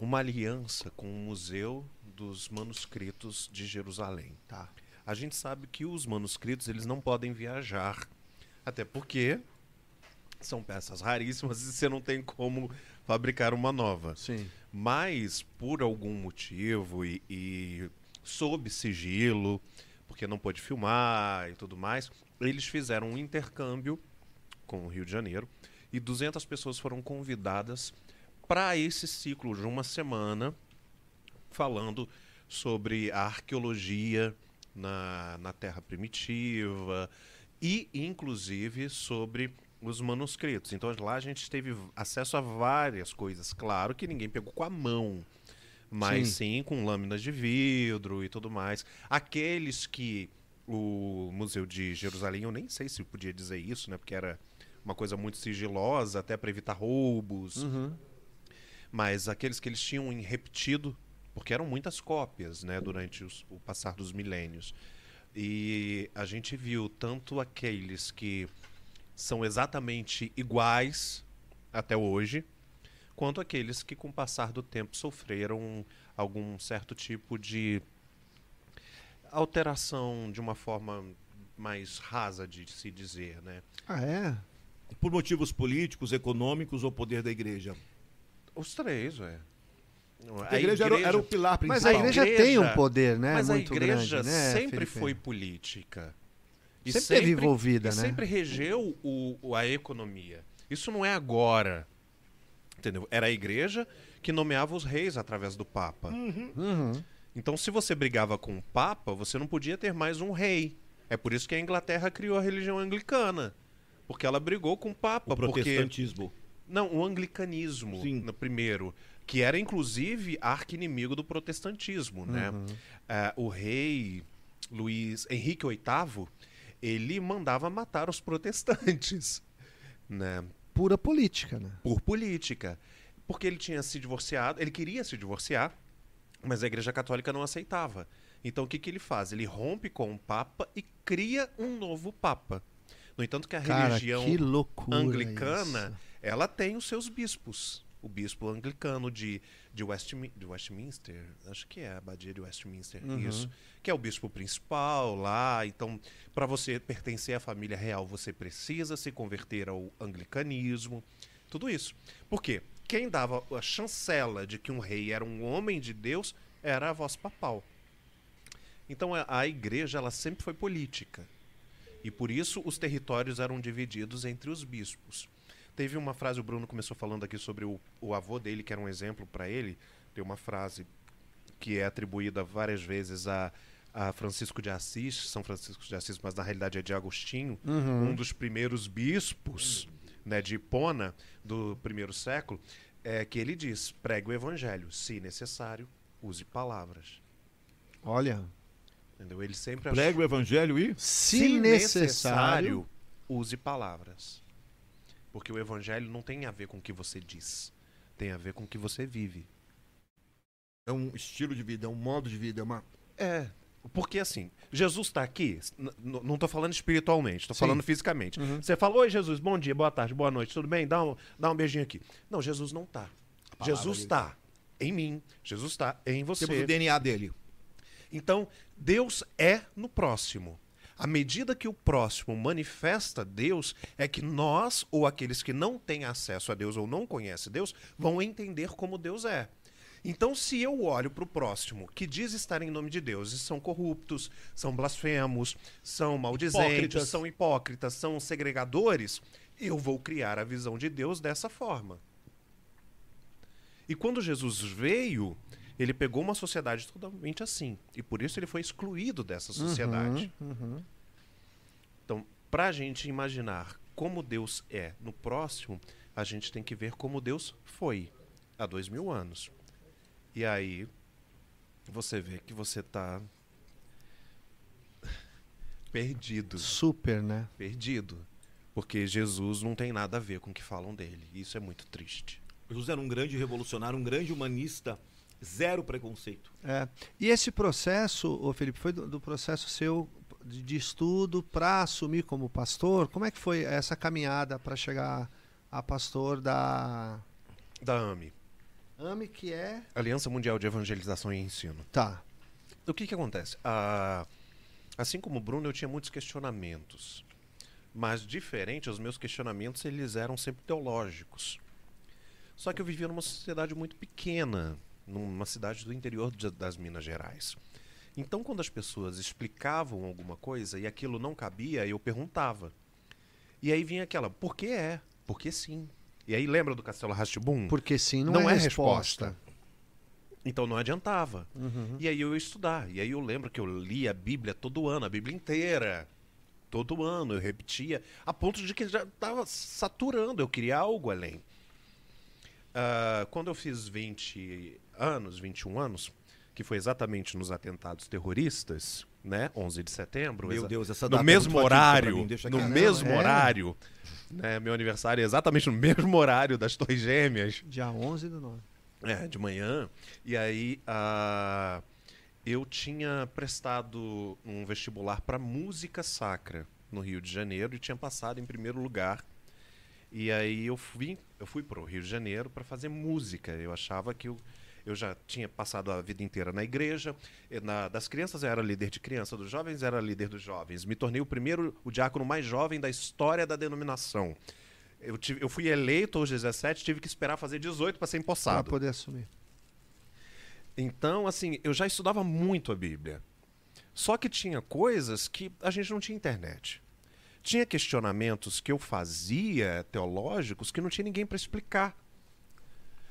uma aliança com o Museu dos Manuscritos de Jerusalém. Tá. A gente sabe que os manuscritos eles não podem viajar, até porque são peças raríssimas e você não tem como fabricar uma nova. Sim. Mas, por algum motivo e, e sob sigilo, porque não pôde filmar e tudo mais, eles fizeram um intercâmbio com o Rio de Janeiro e 200 pessoas foram convidadas para esse ciclo de uma semana falando sobre a arqueologia na, na Terra Primitiva e, inclusive, sobre os manuscritos. Então lá a gente teve acesso a várias coisas. Claro que ninguém pegou com a mão, mas sim, com lâminas de vidro e tudo mais. Aqueles que o Museu de Jerusalém, eu nem sei se podia dizer isso, né? Porque era uma coisa muito sigilosa, até para evitar roubos. Uhum. Mas aqueles que eles tinham em repetido, porque eram muitas cópias, né, durante os- o passar dos milênios. E a gente viu tanto aqueles que são exatamente iguais até hoje, quanto aqueles que, com o passar do tempo, sofreram algum certo tipo de alteração de uma forma mais rasa de se dizer, né? Ah, é? Por motivos políticos, econômicos ou poder da igreja? Os três, é. A, igreja, Era, era o pilar principal. Mas a igreja, igreja- tem um poder, né? Mas a muito igreja grande, né, sempre Felipe? foi política. E Sempre teve envolvida, e né? sempre regeu o, o- a economia. Isso não é agora. Entendeu? Era a igreja que nomeava os reis através do Papa. Uhum. Então, se você brigava com o Papa, você não podia ter mais um rei. É por isso que a Inglaterra criou a religião anglicana. Porque ela brigou com o Papa. O porque protestantismo. não, o anglicanismo, Sim. no primeiro, que era inclusive arqui-inimigo do protestantismo, né? Ah, o rei Luís Henrique VIII, ele mandava matar os protestantes, né? Pura política, né? Por política. Porque ele tinha se divorciado, ele queria se divorciar, mas a Igreja Católica não aceitava. Então o que, que ele faz? Ele rompe com o Papa e cria um novo Papa. No entanto, que a Cara, religião que anglicana, isso. ela tem os seus bispos. O bispo anglicano de, de, Westmi- de Westminster, acho que é a abadia de Westminster, Uhum. isso. Que é o bispo principal lá. Então, para você pertencer à família real, você precisa se converter ao anglicanismo. Tudo isso. Por quê? Quem dava a chancela de que um rei era um homem de Deus era a voz papal. Então a, a igreja ela sempre foi política. E por isso os territórios eram divididos entre os bispos. Teve uma frase, o Bruno começou falando aqui sobre o, o avô dele, que era um exemplo para ele. Tem uma frase que é atribuída várias vezes a, a Francisco de Assis, São Francisco de Assis, mas na realidade é de Agostinho, Uhum. um dos primeiros bispos né, de Hipona do primeiro século, é que ele diz: pregue o evangelho, se necessário, use palavras. Olha, Entendeu? Ele sempre Prega o evangelho e... se, necessário, use palavras. Porque o evangelho não tem a ver com o que você diz, tem a ver com o que você vive. É um estilo de vida, é um modo de vida, é uma... É. Porque assim, Jesus está aqui, não estou falando espiritualmente, estou falando fisicamente. Uhum. Você falou, oi Jesus, bom dia, boa tarde, boa noite, tudo bem? Dá um, dá um beijinho aqui. Não, Jesus não está. Jesus está em mim, Jesus está em você. Temos o DNA dele. Então, Deus é no próximo. À medida que o próximo manifesta Deus, é que nós, ou aqueles que não têm acesso a Deus ou não conhecem Deus, vão entender como Deus é. Então, se eu olho para o próximo que diz estar em nome de Deus e são corruptos, são blasfemos, são maldizentes, Hipócritas. são hipócritas, são segregadores, eu vou criar a visão de Deus dessa forma. E quando Jesus veio, ele pegou uma sociedade totalmente assim. E por isso ele foi excluído dessa sociedade. Uhum. Então, para a gente imaginar como Deus é no próximo, a gente tem que ver como Deus foi há dois mil anos. E aí, você vê que você está perdido. super, né? Perdido. Porque Jesus não tem nada a ver com o que falam dele. Isso é muito triste. Jesus era um grande revolucionário, um grande humanista, zero preconceito. É. E esse processo, ô Felipe, foi do, do processo seu de, de estudo para assumir como pastor? Como é que foi essa caminhada para chegar a pastor da Da AME, AME, que é. Aliança Mundial de Evangelização e Ensino. Tá. O que que acontece? Ah, assim como o Bruno, eu tinha muitos questionamentos. Mas diferente, os meus questionamentos eles eram sempre teológicos. Só que eu vivia numa sociedade muito pequena, numa cidade do interior de- das Minas Gerais. Então, quando as pessoas explicavam alguma coisa e aquilo não cabia, eu perguntava. E aí vinha aquela, por que é? Por que sim? E aí lembra do Castelo Rastibum? Porque sim, não, Não é, é resposta. resposta. Então não adiantava. Uhum. E aí eu ia estudar. E aí eu lembro que eu lia a Bíblia todo ano, a Bíblia inteira. Todo ano eu repetia, a ponto de que já estava saturando, eu queria algo além. Ah, quando eu fiz 20 anos, 21 anos, que foi exatamente nos atentados terroristas, né? 11 de setembro. Meu Deus, essa no data é mesmo horário, mim, deixa no quieto. mesmo É. horário, né? Meu aniversário é exatamente no mesmo horário das Torres Gêmeas. Dia 11 do 9. É, de manhã. E aí, ah, eu tinha prestado um vestibular para música sacra no Rio de Janeiro e tinha passado em primeiro lugar. E aí eu fui, eu fui para o Rio de Janeiro para fazer música. Eu achava que eu, eu já tinha passado a vida inteira na igreja. E Na, das crianças eu era líder de criança, dos jovens eu era líder dos jovens. Me tornei o primeiro, o diácono mais jovem da história da denominação. Eu, tive, eu fui eleito aos 17, tive que esperar fazer 18 para ser Para empossado. poder assumir. Então, assim, eu já estudava muito a Bíblia. Só que tinha coisas que a gente não tinha internet. Tinha questionamentos que eu fazia teológicos que não tinha ninguém para explicar.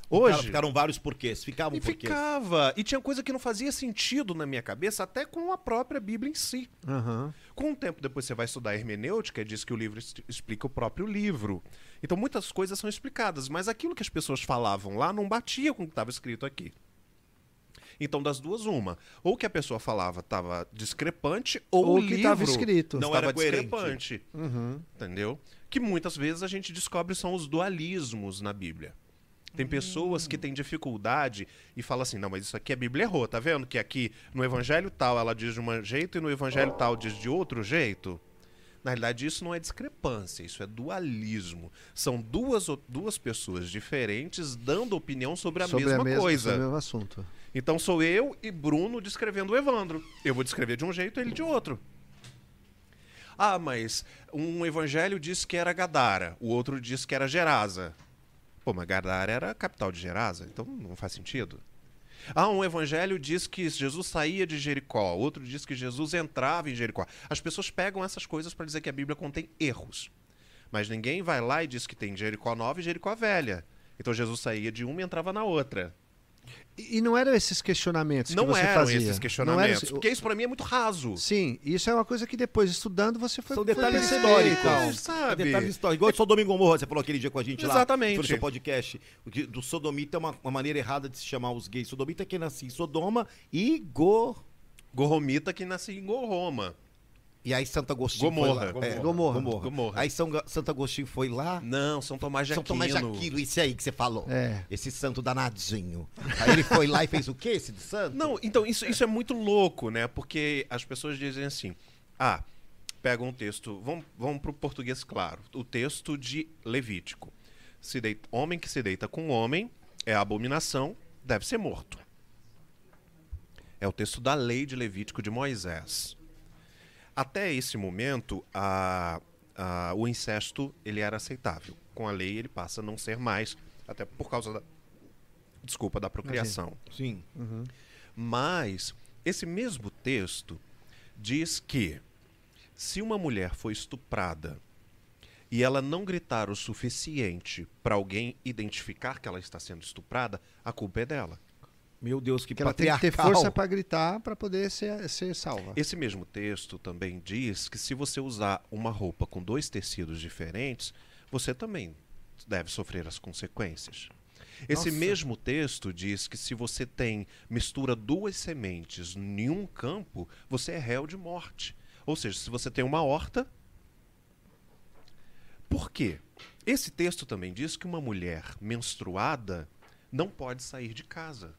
Hoje. Ficaram, ficaram vários porquês, ficavam e porquês. ficava. E tinha coisa que não fazia sentido na minha cabeça, até com a própria Bíblia em si. Aham. Com o tempo depois você vai estudar hermenêutica e diz que o livro explica o próprio livro. Então muitas coisas são explicadas, mas aquilo que as pessoas falavam lá não batia com o que estava escrito aqui. Então das duas uma, ou que a pessoa falava estava discrepante ou, Ou o que estava escrito. Não estava era discrepante, Uhum. entendeu? Que muitas vezes a gente descobre são os dualismos na Bíblia. Tem pessoas que têm dificuldade e falam assim: não, mas isso aqui a Bíblia errou, tá vendo? Que aqui no evangelho tal ela diz de um jeito e no evangelho tal diz de outro jeito. Na realidade, isso não é discrepância, isso é dualismo. São duas, duas pessoas diferentes dando opinião sobre a sobre mesma a mesma, coisa. Sobre o mesmo assunto. Então sou eu e Bruno descrevendo o Evandro. Eu vou descrever de um jeito, ele de outro. Ah, mas um evangelho diz que era Gadara, o outro diz que era Gerasa. Pô, mas Gadara era a capital de Gerasa, então não faz sentido. Ah, um evangelho diz que Jesus saía de Jericó, outro diz que Jesus entrava em Jericó. As pessoas pegam essas coisas para dizer que a Bíblia contém erros. Mas ninguém vai lá e diz que tem Jericó nova e Jericó velha. Então Jesus saía de uma e entrava na outra. E, não eram esses questionamentos Não que você eram fazia? esses Não era questionamentos, esse- porque isso pra mim é muito raso. Sim, isso é uma coisa que depois, estudando, você foi São detalhes históricos. É, sabe? Detalhes históricos. Igual o Sodoma e Gomorra, você falou aquele dia com a gente lá. Exatamente. Foi no seu podcast. O que- Do sodomita é uma, uma maneira errada de se chamar os gays. Sodomita é quem nasce em Sodoma e Go... Gorromita que nasce em Gorroma. E aí Santo Agostinho Gomorra. foi lá. É, Gomorra. Gomorra. Gomorra. Aí São, Santo Agostinho foi lá. Não, São Tomás de São Aquino. Tomás de Aquino, isso aí que você falou. É. Esse santo danadinho. Aí ele foi lá e fez o quê, esse de santo? Não, então isso, isso é muito louco, né? Porque as pessoas dizem assim: ah, pegam um texto, vamos, vamos pro português claro, o texto de Levítico. Se deita, homem que se deita com homem é abominação, deve ser morto. É o texto da lei de Levítico de Moisés. Até esse momento, a- a- o incesto ele era aceitável. Com a lei ele passa a não ser mais, até por causa da desculpa da procriação. Sim. Mas esse mesmo texto diz que se uma mulher foi estuprada e ela não gritar o suficiente para alguém identificar que ela está sendo estuprada, a culpa é dela. Meu Deus, que Porque ela tem que ter força para gritar para poder ser, ser salva. Esse mesmo texto também diz que se você usar uma roupa com dois tecidos diferentes, você também deve sofrer as consequências. Esse Nossa. mesmo texto diz que se você tem mistura duas sementes em um campo, você é réu de morte. Ou seja, se você tem uma horta. Por quê? Esse texto também diz que uma mulher menstruada não pode sair de casa.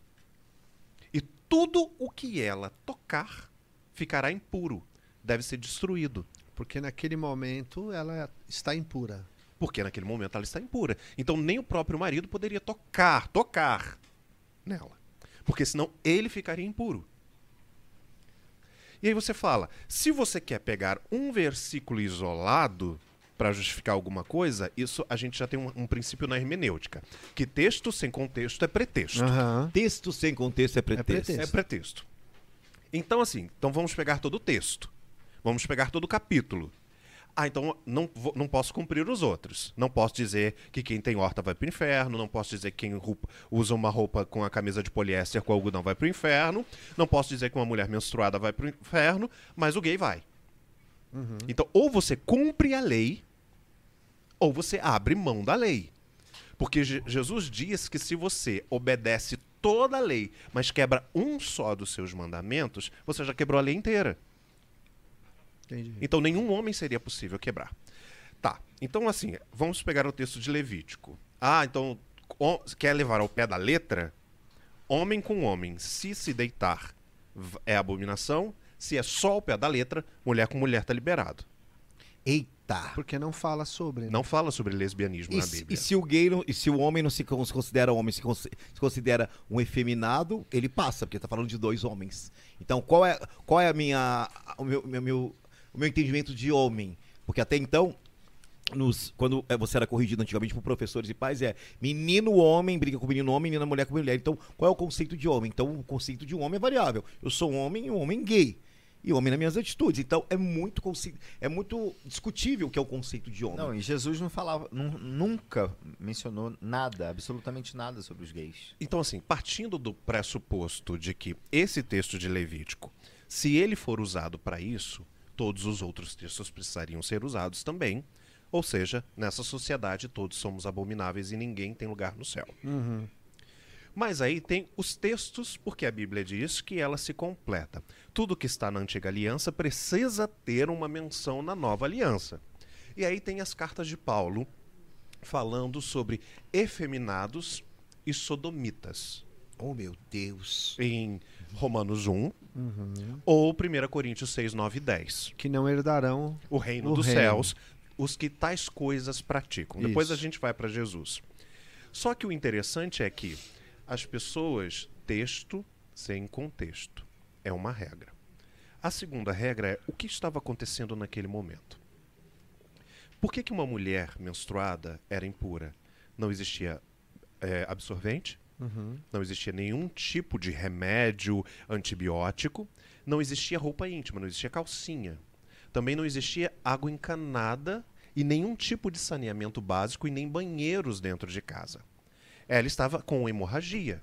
Tudo o que ela tocar ficará impuro, deve ser destruído. Porque naquele momento ela está impura. Porque naquele momento ela está impura. Então nem o próprio marido poderia tocar, tocar nela. Porque senão ele ficaria impuro. E aí você fala, se você quer pegar um versículo isolado para justificar alguma coisa, isso a gente já tem um, um princípio na hermenêutica, que texto sem contexto é pretexto. Aham. Texto sem contexto é pretexto. pretexto. É pretexto. Então, assim, então vamos pegar todo o texto. Vamos pegar todo o capítulo. Ah, então não, vou- não posso cumprir os outros. Não posso dizer que quem tem horta vai pro inferno. Não posso dizer que quem roupa- usa uma roupa com a camisa de poliéster com algodão vai pro inferno. Não posso dizer que uma mulher menstruada vai pro inferno, mas o gay vai. Então, ou você cumpre a lei, ou você abre mão da lei. Porque Je- Jesus diz que se você obedece toda a lei, mas quebra um só dos seus mandamentos, você já quebrou a lei inteira. Entendi. Então nenhum homem seria possível quebrar. Tá. Então assim, vamos pegar o texto de Levítico. Ah, então quer levar ao pé da letra? Homem com homem, se se deitar é abominação. Se é só ao pé da letra, mulher com mulher tá liberado. Eita! Porque não fala sobre. né? Não fala sobre lesbianismo E, na se- Bíblia. e se o gay não- e se o homem não se cons- considera homem, se, cons- se considera um efeminado, ele passa, porque tá falando de dois homens. Então, qual é, qual é a minha, o, meu, meu- meu- o meu entendimento de homem? Porque até então, nos, quando eh, você era corrigido antigamente por professores e pais, é menino homem briga com menino homem, menina mulher com mulher. Então, qual é o conceito de homem? Então, o conceito de um homem é variável. Eu sou um homem e um homem gay. E homem nas minhas atitudes. Então, é muito, é muito discutível o que é o conceito de homem. Não, e Jesus não falava, nu- nunca mencionou nada, absolutamente nada sobre os gays. Então, assim, partindo do pressuposto de que esse texto de Levítico, se ele for usado para isso, todos os outros textos precisariam ser usados também. Ou seja, nessa sociedade todos somos abomináveis e ninguém tem lugar no céu. Mas aí tem os textos, porque a Bíblia diz que ela se completa. Tudo que está na antiga aliança precisa ter uma menção na nova aliança. E aí tem as cartas de Paulo falando sobre efeminados e sodomitas Oh, meu Deus. em Romanos 1 ou 1 Coríntios 6, 9 e 10. Que não herdarão. O reino O dos reino. céus, os que tais coisas praticam. Depois a Isso. gente vai para Jesus. Só que o interessante é que as pessoas, texto sem contexto, é uma regra. A segunda regra é o que estava acontecendo naquele momento. Por que, que uma mulher menstruada era impura? Não existia eh, absorvente, não existia nenhum tipo de remédio antibiótico, não existia roupa íntima, não existia calcinha. Também não existia água encanada e nenhum tipo de saneamento básico e nem banheiros dentro de casa. Ela estava com hemorragia,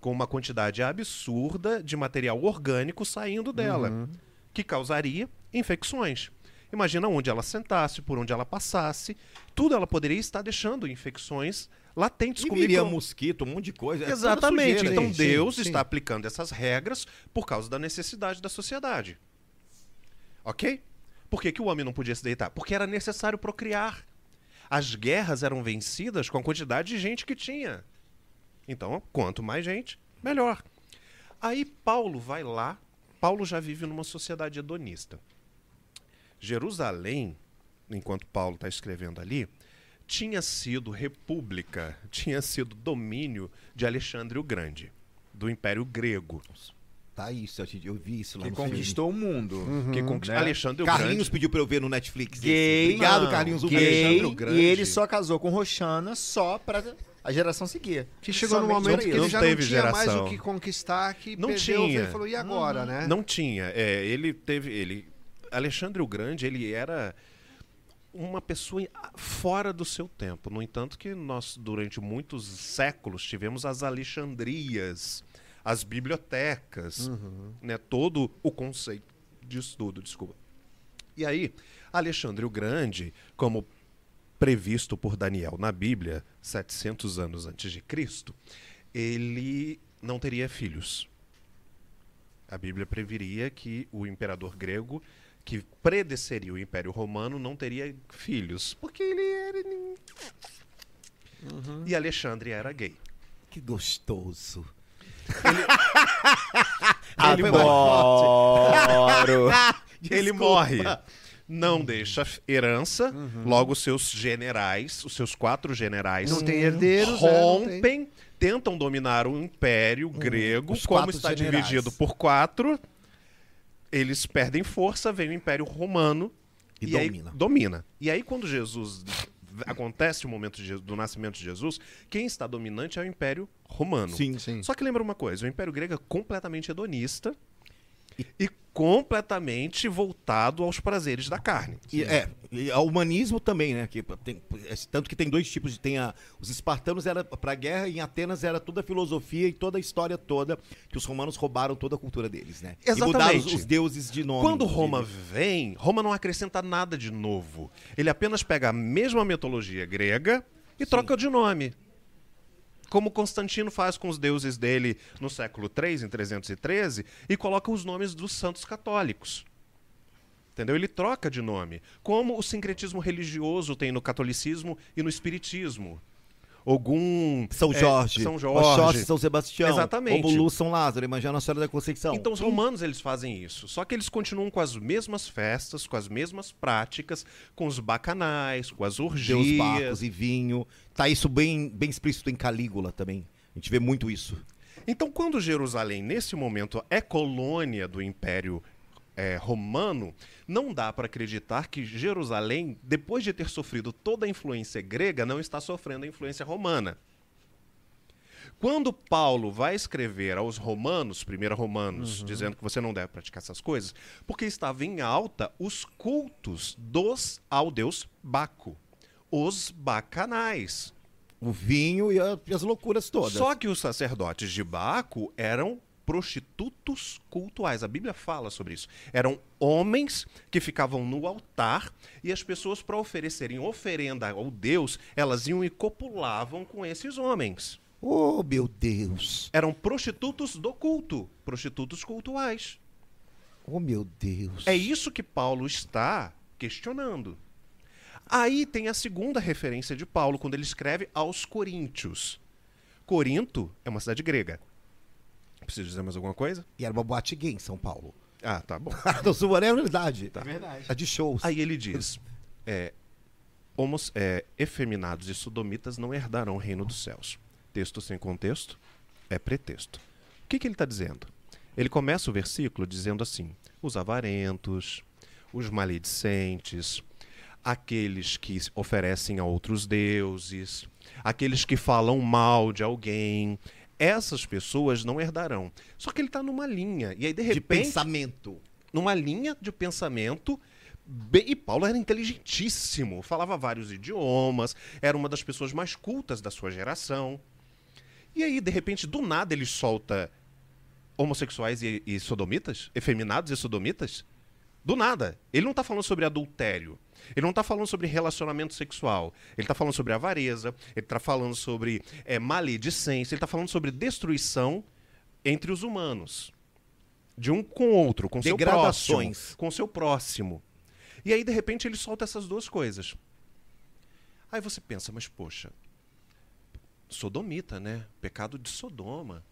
com uma quantidade absurda de material orgânico saindo dela, que causaria infecções. Imagina onde ela sentasse, por onde ela passasse, tudo ela poderia estar deixando infecções latentes E com micro- mosquito, um monte de coisa. é Exatamente. sujeira. Então Sim, sim, Deus sim. está aplicando essas regras por causa da necessidade da sociedade. Ok? Por que, que o homem não podia se deitar? Porque era necessário procriar. As guerras eram vencidas com a quantidade de gente que tinha. Então, quanto mais gente, melhor. Aí Paulo vai lá. Paulo já vive numa sociedade hedonista. Jerusalém, enquanto Paulo está escrevendo ali, tinha sido república, tinha sido domínio de Alexandre o Grande, do Império Grego. Tá isso, eu vi isso lá Que no filme. conquistou o mundo. que conquistou né? Alexandre o Carlinhos Grande. pediu pra eu ver no Netflix. esse. Gay. Obrigado, Não, Carlinhos. O Gay, Alexandre o Grande. e ele só casou com Roxana só pra a geração seguir. Que chegou no Somente momento pra que ele Não já teve não tinha mais geração. o que conquistar, que Não perdeu, tinha. ele falou, e agora, né? Não tinha. É, ele teve. Ele, Alexandre o Grande, ele era uma pessoa fora do seu tempo. No entanto, que nós, durante muitos séculos, tivemos as Alexandrias, as bibliotecas, né, todo o conceito de estudo, desculpa. E aí, Alexandre o Grande, como previsto por Daniel na Bíblia, 700 anos antes de Cristo, ele não teria filhos. A Bíblia previria que o imperador grego, que predeceria o Império Romano, não teria filhos, porque ele era E Alexandre era gay. Que gostoso. Ah, Ele Adoro. Ele Desculpa. morre. Não deixa herança, logo os seus generais, os seus quatro generais, Não tem herdeiros, né? Não tem. rompem, tentam dominar o império grego, os como está generais. dividido por quatro, eles perdem força, vem o império romano E aí domina. domina. E aí quando Jesus acontece o momento de do nascimento de Jesus, quem está dominante é o império romano. Sim. Sim. Só que lembra uma coisa, o Império Grego é completamente hedonista e completamente voltado aos prazeres da carne. E, é, e ao humanismo também, né? Que tem- é, tanto que tem dois tipos de. Tem a, os espartanos era pra guerra e em Atenas era toda a filosofia e toda a história toda que os romanos roubaram toda a cultura deles, né? E mudaram os, Exatamente. os deuses de nome. Quando. Roma vem, Roma não acrescenta nada de novo. Ele apenas pega a mesma mitologia grega e troca de nome. Como Constantino faz com os deuses dele no século III, em 313, e coloca os nomes dos santos católicos. Entendeu? Ele troca de nome. Como o sincretismo religioso tem no catolicismo e no espiritismo. Ogum. São é, Jorge, São Oxóssi, Jorge. São Sebastião, Exatamente. Obulu, São Lázaro, Evangelho Nossa Senhora da Conceição. Então os romanos eles fazem isso, só que eles continuam com as mesmas festas, com as mesmas práticas, com os bacanais, com as Deus orgias. barcos e vinho. Tá isso bem, bem explícito em Calígula também. A gente vê muito isso. Então quando Jerusalém nesse momento é colônia do Império é, Romano, não dá para acreditar que Jerusalém, depois de ter sofrido toda a influência grega, não está sofrendo a influência romana. Quando Paulo vai escrever aos romanos, 1 Romanos, dizendo que você não deve praticar essas coisas, porque estava em alta os cultos dos ao deus Baco, os bacanais. O vinho e, a- e as loucuras todas. Só que os sacerdotes de Baco eram prostitutos cultuais. A Bíblia fala sobre isso. Eram homens que ficavam no altar e as pessoas, para oferecerem oferenda ao Deus, elas iam e copulavam com esses homens. Oh, meu Deus. Eram prostitutos do culto, prostitutos cultuais. Oh, meu Deus. É isso que Paulo está questionando. Aí tem a segunda referência de Paulo, quando ele escreve aos Coríntios. Corinto é uma cidade grega. Preciso dizer mais alguma coisa? E era uma boate gay em São Paulo. Ah, tá bom. Não, sua é verdade. É verdade. A de shows. Aí ele diz: é, homos, é, efeminados e sodomitas não herdarão o reino dos céus. Texto sem contexto é pretexto. O que, que ele está dizendo? Ele começa o versículo dizendo assim: os avarentos, os maledicentes, aqueles que oferecem a outros deuses, aqueles que falam mal de alguém. Essas pessoas não herdarão. Só que ele está numa linha. E aí, de de repente pensamento. numa linha de pensamento. E Paulo era inteligentíssimo, falava vários idiomas, era uma das pessoas mais cultas da sua geração. E aí, de repente, do nada, ele solta homossexuais e, e sodomitas? Efeminados e sodomitas? Do nada. Ele não está falando sobre adultério. Ele não está falando sobre relacionamento sexual. Ele está falando sobre avareza. Ele está falando sobre é, maledicência. Ele está falando sobre destruição entre os humanos. De um com o outro, com seu próximo. Com seu próximo. E aí, de repente, ele solta essas duas coisas. Aí você pensa, mas poxa, sodomita, né? Pecado de Sodoma.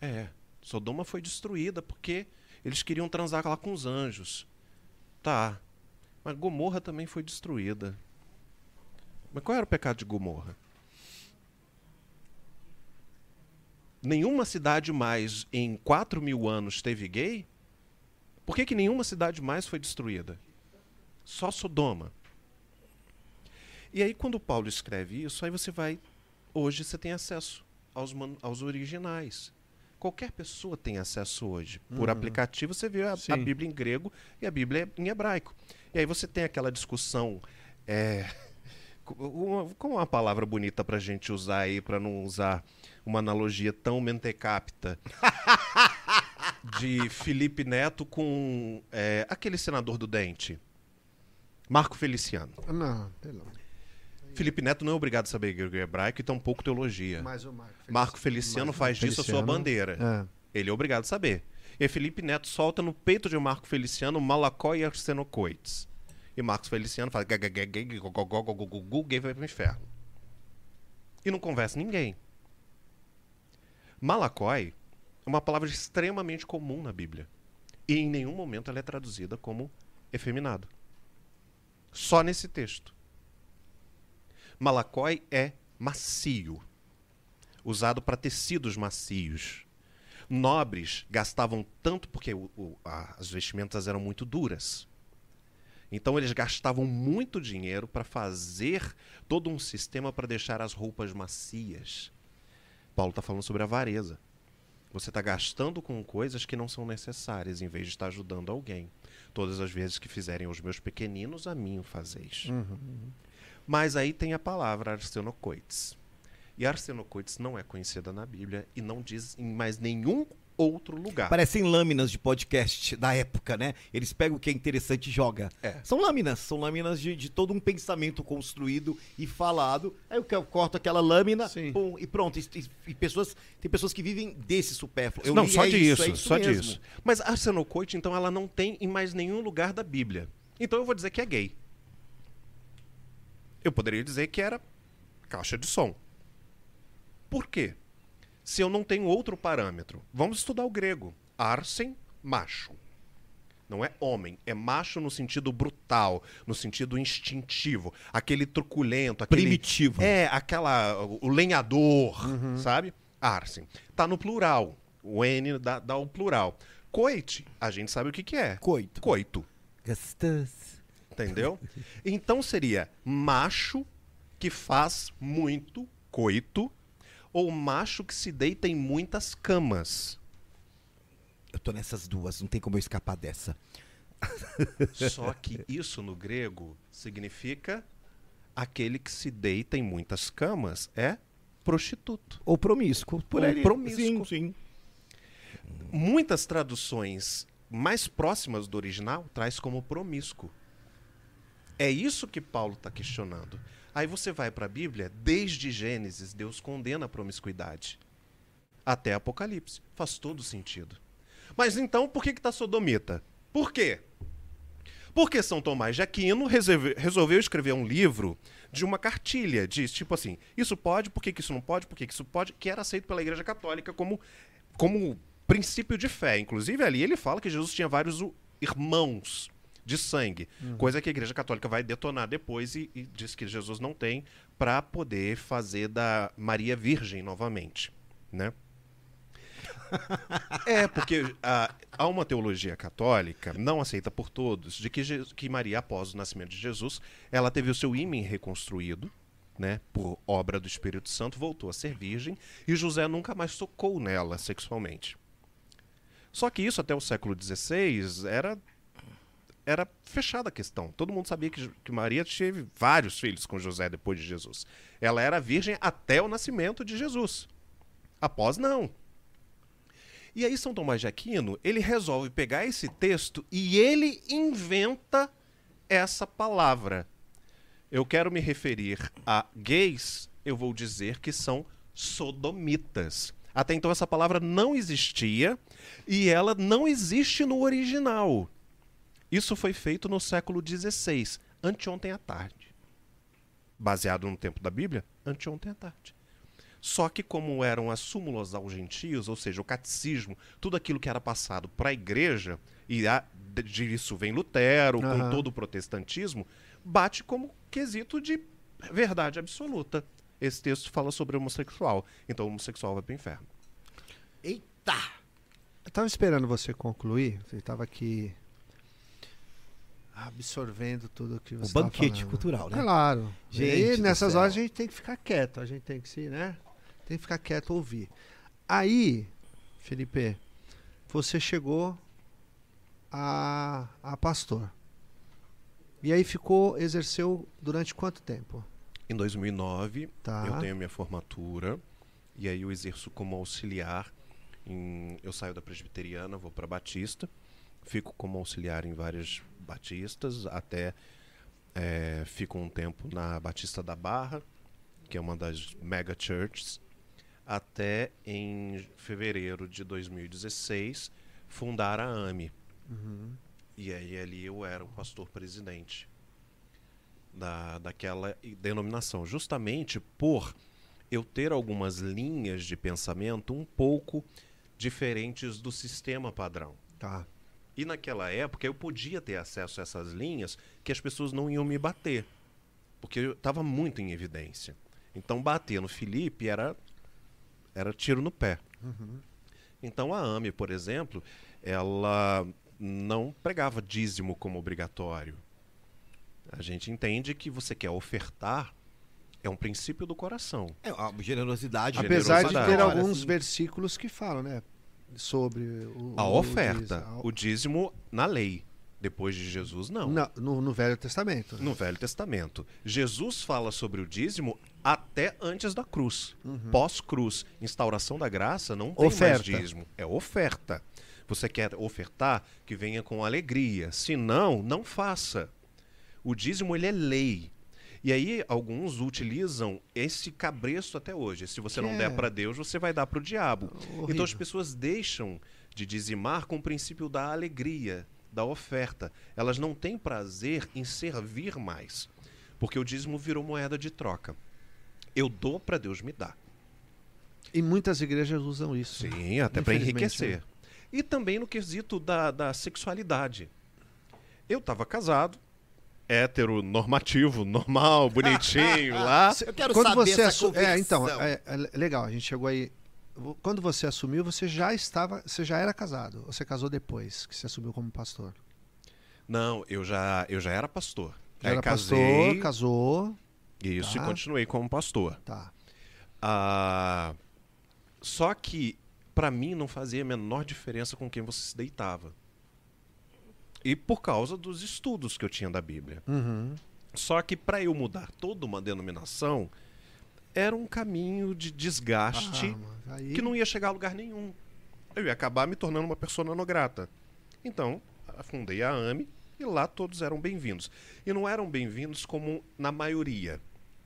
É, Sodoma foi destruída porque eles queriam transar lá com os anjos. Tá. Mas Gomorra também foi destruída. Mas qual era o pecado de Gomorra? Nenhuma cidade mais em 4 mil anos teve gay? Por que, que nenhuma cidade mais foi destruída? Só Sodoma. E aí, quando Paulo escreve isso, aí você vai. Hoje você tem acesso aos, aos originais. Qualquer pessoa tem acesso hoje. Por aplicativo, você vê a, a. Bíblia em grego e a Bíblia em hebraico. E aí você tem aquela discussão. É, uma, qual é uma palavra bonita pra gente usar aí, pra não usar uma analogia tão mentecapta? de Felipe Neto com é, aquele senador do dente. Marco Feliciano. Não, pelo amor. Felipe Neto não é obrigado a saber grego e hebraico e tampouco teologia. Mas o Marco Feliciano. Marco Feliciano faz disso a sua Feliciano, bandeira. É. Ele é obrigado a saber. E Felipe Neto solta no peito de Marco Feliciano Malacó e Arsenocoites. E Marcos Feliciano fala gay vai pro inferno. E não conversa ninguém. Malacói é uma palavra extremamente comum na Bíblia. E em nenhum momento ela é traduzida como efeminado. Só nesse texto. Malacói é macio, usado para tecidos macios. Nobres gastavam tanto porque o- o- a- as vestimentas eram muito duras. Então eles gastavam muito dinheiro para fazer todo um sistema para deixar as roupas macias. Paulo está falando sobre avareza. Você está gastando com coisas que não são necessárias, em vez de estar ajudando alguém. Todas as vezes que fizerem os meus pequeninos, a mim o fazeis. Mas aí tem a palavra arsenocoites. E arsenocoites não é conhecida na Bíblia e não diz em mais nenhum outro lugar. Parecem lâminas de podcast da época, né? Eles pegam o que é interessante e joga. É. São lâminas, são lâminas de, de todo um pensamento construído e falado. Aí eu, eu corto aquela lâmina pum, e pronto. E, e- pessoas, tem pessoas que vivem desse supérfluo. Eu não, li, só é disso, é isso só mesmo. disso. Mas arsenocoite, então, ela não tem em mais nenhum lugar da Bíblia. Então eu vou dizer que é gay. Eu poderia dizer que era caixa de som. Por quê? Se eu não tenho outro parâmetro. Vamos estudar o grego. Arsen, macho. Não é homem, é macho no sentido brutal, no sentido instintivo, aquele truculento, aquele Primitivo. É, aquela o lenhador, sabe? Arsen. Tá no plural. O N dá, dá o plural. Coite, a gente sabe o que que é. Coito. Coito, Gostoso. entendeu? Então seria macho que faz muito coito ou macho que se deita em muitas camas. Eu tô nessas duas, não tem como eu escapar dessa. Só que isso no grego significa aquele que se deita em muitas camas é prostituto. Ou promíscuo. Por Ou aí. promíscuo. Sim, sim. Muitas traduções mais próximas do original traz como promíscuo. É isso que Paulo está questionando. Aí você vai para a Bíblia, desde Gênesis, Deus condena a promiscuidade. Até Apocalipse. Faz todo sentido. Mas então, por que está sodomita? Por quê? Porque São Tomás de Aquino resolve- resolveu escrever um livro de uma cartilha, diz tipo assim, isso pode, por que, que isso não pode, por que, que isso pode, que era aceito pela Igreja Católica como, como princípio de fé. Inclusive, ali ele fala que Jesus tinha vários irmãos de sangue, coisa que a Igreja Católica vai detonar depois e, e diz que Jesus não tem para poder fazer da Maria Virgem novamente, né? É, porque ah, há uma teologia católica, não aceita por todos, de que, Je- que Maria, após o nascimento de Jesus, ela teve o seu ímã reconstruído, né, por obra do Espírito Santo, voltou a ser virgem, e José nunca mais tocou nela sexualmente. Só que isso até o século XVI era era fechada a questão. Todo mundo sabia que, que Maria teve vários filhos com José depois de Jesus. Ela era virgem até o nascimento de Jesus. Após, não. E aí São Tomás de Aquino, ele resolve pegar esse texto e ele inventa essa palavra. Eu quero me referir a gays, eu vou dizer que são sodomitas. Até então essa palavra não existia e ela não existe no original. Isso foi feito no século XVI, anteontem à tarde. Baseado no tempo da Bíblia, anteontem à tarde. Só que como eram as súmulas aos gentios, ou seja, o catecismo, tudo aquilo que era passado para a igreja, e a, de- disso vem Lutero, com Aham. todo o protestantismo, bate como quesito de verdade absoluta. Esse texto fala sobre homossexual, então o homossexual vai para o inferno. Eita! Eu tava esperando você concluir. Você estava aqui absorvendo tudo que você O tava banquete falando. cultural, né? Claro. Gente e nessas céu. horas a gente tem que ficar quieto, a gente tem que se, né? Tem que ficar quieto ouvir. Aí, Felipe, você chegou a, a pastor. E aí ficou, exerceu durante quanto tempo? Em 2009, Tá. eu tenho minha formatura e aí eu exerço como auxiliar. Em, eu saio da presbiteriana, vou para batista, fico como auxiliar em várias batistas, até eh, fico um tempo na Batista da Barra, que é uma das mega churches, até em fevereiro de 2016 fundar a AME. E aí ali eu era o pastor presidente. da, daquela denominação, justamente por eu ter algumas linhas de pensamento um pouco diferentes do sistema padrão. Tá. E naquela época eu podia ter acesso a essas linhas que as pessoas não iam me bater, porque eu estava muito em evidência. Então bater no Felipe era era tiro no pé. Então a AME, por exemplo, ela não pregava dízimo como obrigatório. A gente entende que você quer ofertar é um princípio do coração. É, a generosidade. Apesar de generosidade. ter Agora, alguns versículos que falam, né? Sobre o, A o oferta, dízimo. o dízimo na lei. Depois de Jesus, não. Não, no, no Velho Testamento. né? No Velho Testamento. Jesus fala sobre o dízimo até antes da cruz. Uhum. Pós-cruz. Instauração da graça não tem Oferta. mais dízimo. É oferta. Você quer ofertar que venha com alegria. Se não, não faça. O dízimo ele é lei. E aí alguns utilizam esse cabresto até hoje. Se você Que não é- der para Deus, você vai dar para o diabo. Horrível. Então as pessoas deixam de dizimar com o princípio da alegria, da oferta. Elas não têm prazer em servir mais, porque o dízimo virou moeda de troca. Eu dou para Deus me dar. E muitas igrejas usam isso. né? Sim, até para enriquecer. né? E também no quesito da, da sexualidade. Eu estava casado, hétero, normativo, normal, bonitinho lá. Eu quero Quando saber você essa assu- É, então, é, é legal, a gente chegou aí. Quando você assumiu, você já estava, você já era casado. Ou você casou depois que você assumiu como pastor? Não, eu já, eu já era pastor. Já Aí era casei, pastor, casou, Isso, tá. e continuei como pastor. tá. Ah, só que pra mim não fazia a menor diferença com quem você se deitava. E por causa dos estudos que eu tinha da Bíblia. Uhum. Só que pra eu mudar toda uma denominação era um caminho de desgaste Ah, aí- que não ia chegar a lugar nenhum. Eu ia acabar me tornando uma persona não grata. Então, fundei a AME e lá todos eram bem-vindos. E não eram bem-vindos como na maioria.